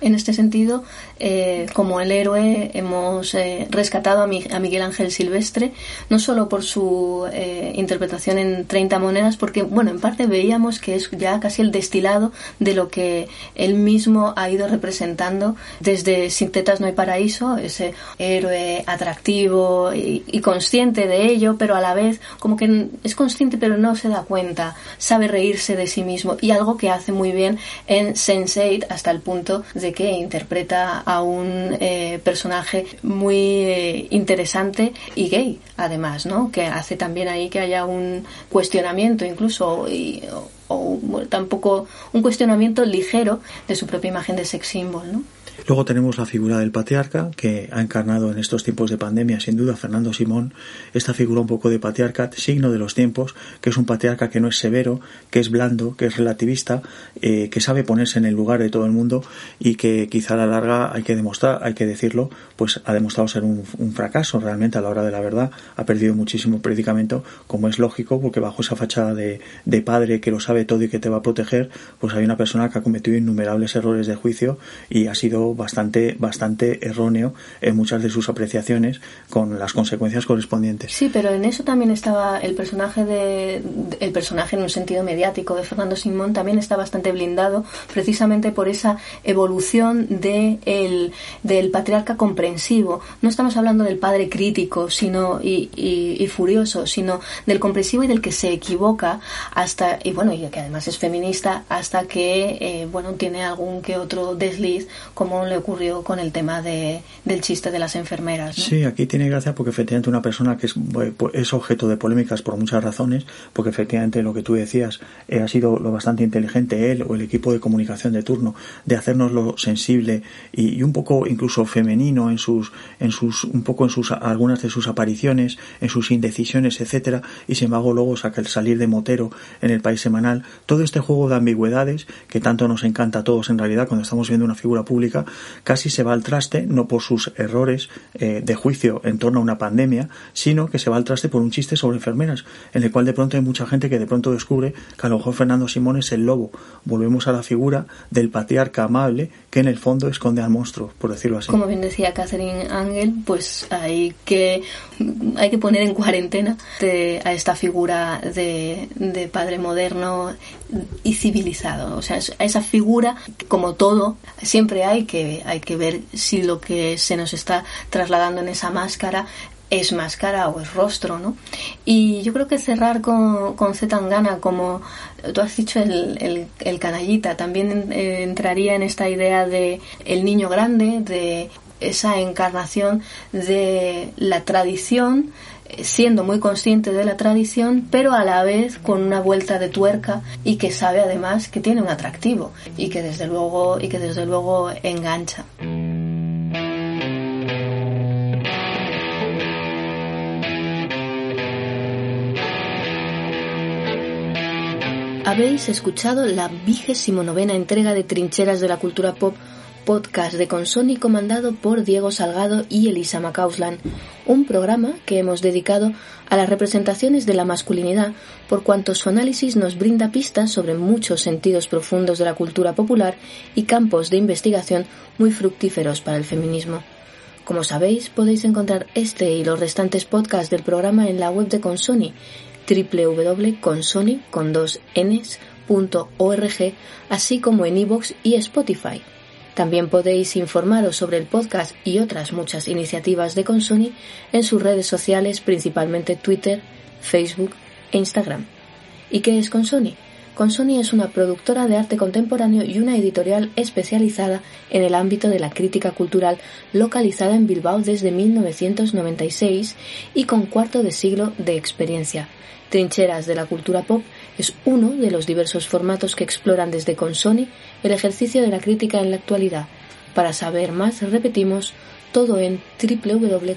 En este sentido, eh, como el héroe, hemos eh, rescatado a, Miguel Ángel Silvestre, no solo por su eh, interpretación en 30 monedas, porque, bueno, en parte veíamos que es ya casi el destilado de lo que él mismo ha ido representando desde Sin tetas no hay paraíso, ese héroe atractivo y, y consciente de ello, pero a la vez como que es consciente pero no se da cuenta, sabe reírse de sí mismo y algo que hace muy bien en Sense8 hasta el punto de que interpreta a un eh, personaje muy eh, interesante y gay, además, ¿no? Que hace también ahí que haya un cuestionamiento incluso o, tampoco un cuestionamiento ligero de su propia imagen de sex symbol, ¿no? Luego tenemos la figura del patriarca, que ha encarnado en estos tiempos de pandemia, sin duda, Fernando Simón, esta figura un poco de patriarca, signo de los tiempos, que es un patriarca que no es severo, que es blando, que es relativista, eh, que sabe ponerse en el lugar de todo el mundo y que quizá a la larga hay que demostrar, hay que decirlo, pues ha demostrado ser un, fracaso realmente a la hora de la verdad, ha perdido muchísimo predicamento, como es lógico, porque bajo esa fachada de, de padre que lo sabe todo y que te va a proteger, pues hay una persona que ha cometido innumerables errores de juicio y ha sido bastante, bastante erróneo en muchas de sus apreciaciones con las consecuencias correspondientes. Sí, pero en eso también estaba el personaje de, el personaje en un sentido mediático de Fernando Simón también está bastante blindado precisamente por esa evolución de el, del patriarca comprensivo. No estamos hablando del padre crítico sino y, y, furioso, sino del comprensivo y del que se equivoca hasta y bueno y que además es feminista hasta que eh, bueno tiene algún que otro desliz como le ocurrió con el tema de, del chiste de las enfermeras. Sí, aquí tiene gracia porque efectivamente una persona que es, es objeto de polémicas por muchas razones, porque efectivamente lo que tú decías eh, ha sido lo bastante inteligente él o el equipo de comunicación de turno de hacernoslo sensible y, un poco incluso femenino en sus, en sus, un poco en sus, algunas de sus apariciones, en sus indecisiones, etcétera, y sin embargo luego saca el salir de Motero en el país semanal, todo este juego de ambigüedades que tanto nos encanta a todos en realidad cuando estamos viendo una figura pública casi se va al traste, no por sus errores eh, de juicio en torno a una pandemia, sino que se va al traste por un chiste sobre enfermeras, en el cual de pronto hay mucha gente que de pronto descubre que a lo mejor Fernando Simón es el lobo. Volvemos a la figura del patriarca amable que en el fondo esconde al monstruo, por decirlo así. Como bien decía Catherine Angel, pues hay que, hay que poner en cuarentena a esta figura de, de padre moderno y civilizado. O sea, a esa figura, como todo, siempre hay que, hay que ver si lo que se nos está trasladando en esa máscara es máscara o es rostro, ¿no? Y yo creo que cerrar con, con como tú has dicho, el, el, canallita, también entraría en esta idea de el niño grande, de esa encarnación de la tradición, siendo muy consciente de la tradición, pero a la vez con una vuelta de tuerca y que sabe además que tiene un atractivo y que desde luego y que desde luego engancha. Habéis escuchado la vigésimo novena entrega de Trincheras de la Cultura Pop, podcast de Consoni comandado por Diego Salgado y Elisa Macauslan, un programa que hemos dedicado a las representaciones de la masculinidad por cuanto su análisis nos brinda pistas sobre muchos sentidos profundos de la cultura popular y campos de investigación muy fructíferos para el feminismo. Como sabéis, podéis encontrar este y los restantes podcasts del programa en la web de Consoni www.consoni.org, así como en iVoox y Spotify. También podéis informaros sobre el podcast y otras muchas iniciativas de Consoni en sus redes sociales, principalmente Twitter, Facebook e Instagram. ¿Y qué es Consoni? Consoni es una productora de arte contemporáneo y una editorial especializada en el ámbito de la crítica cultural localizada en Bilbao desde 1996 y con cuarto de siglo de experiencia. Trincheras de la cultura pop es uno de los diversos formatos que exploran desde Consoni el ejercicio de la crítica en la actualidad. Para saber más, repetimos todo en www.consoni.org.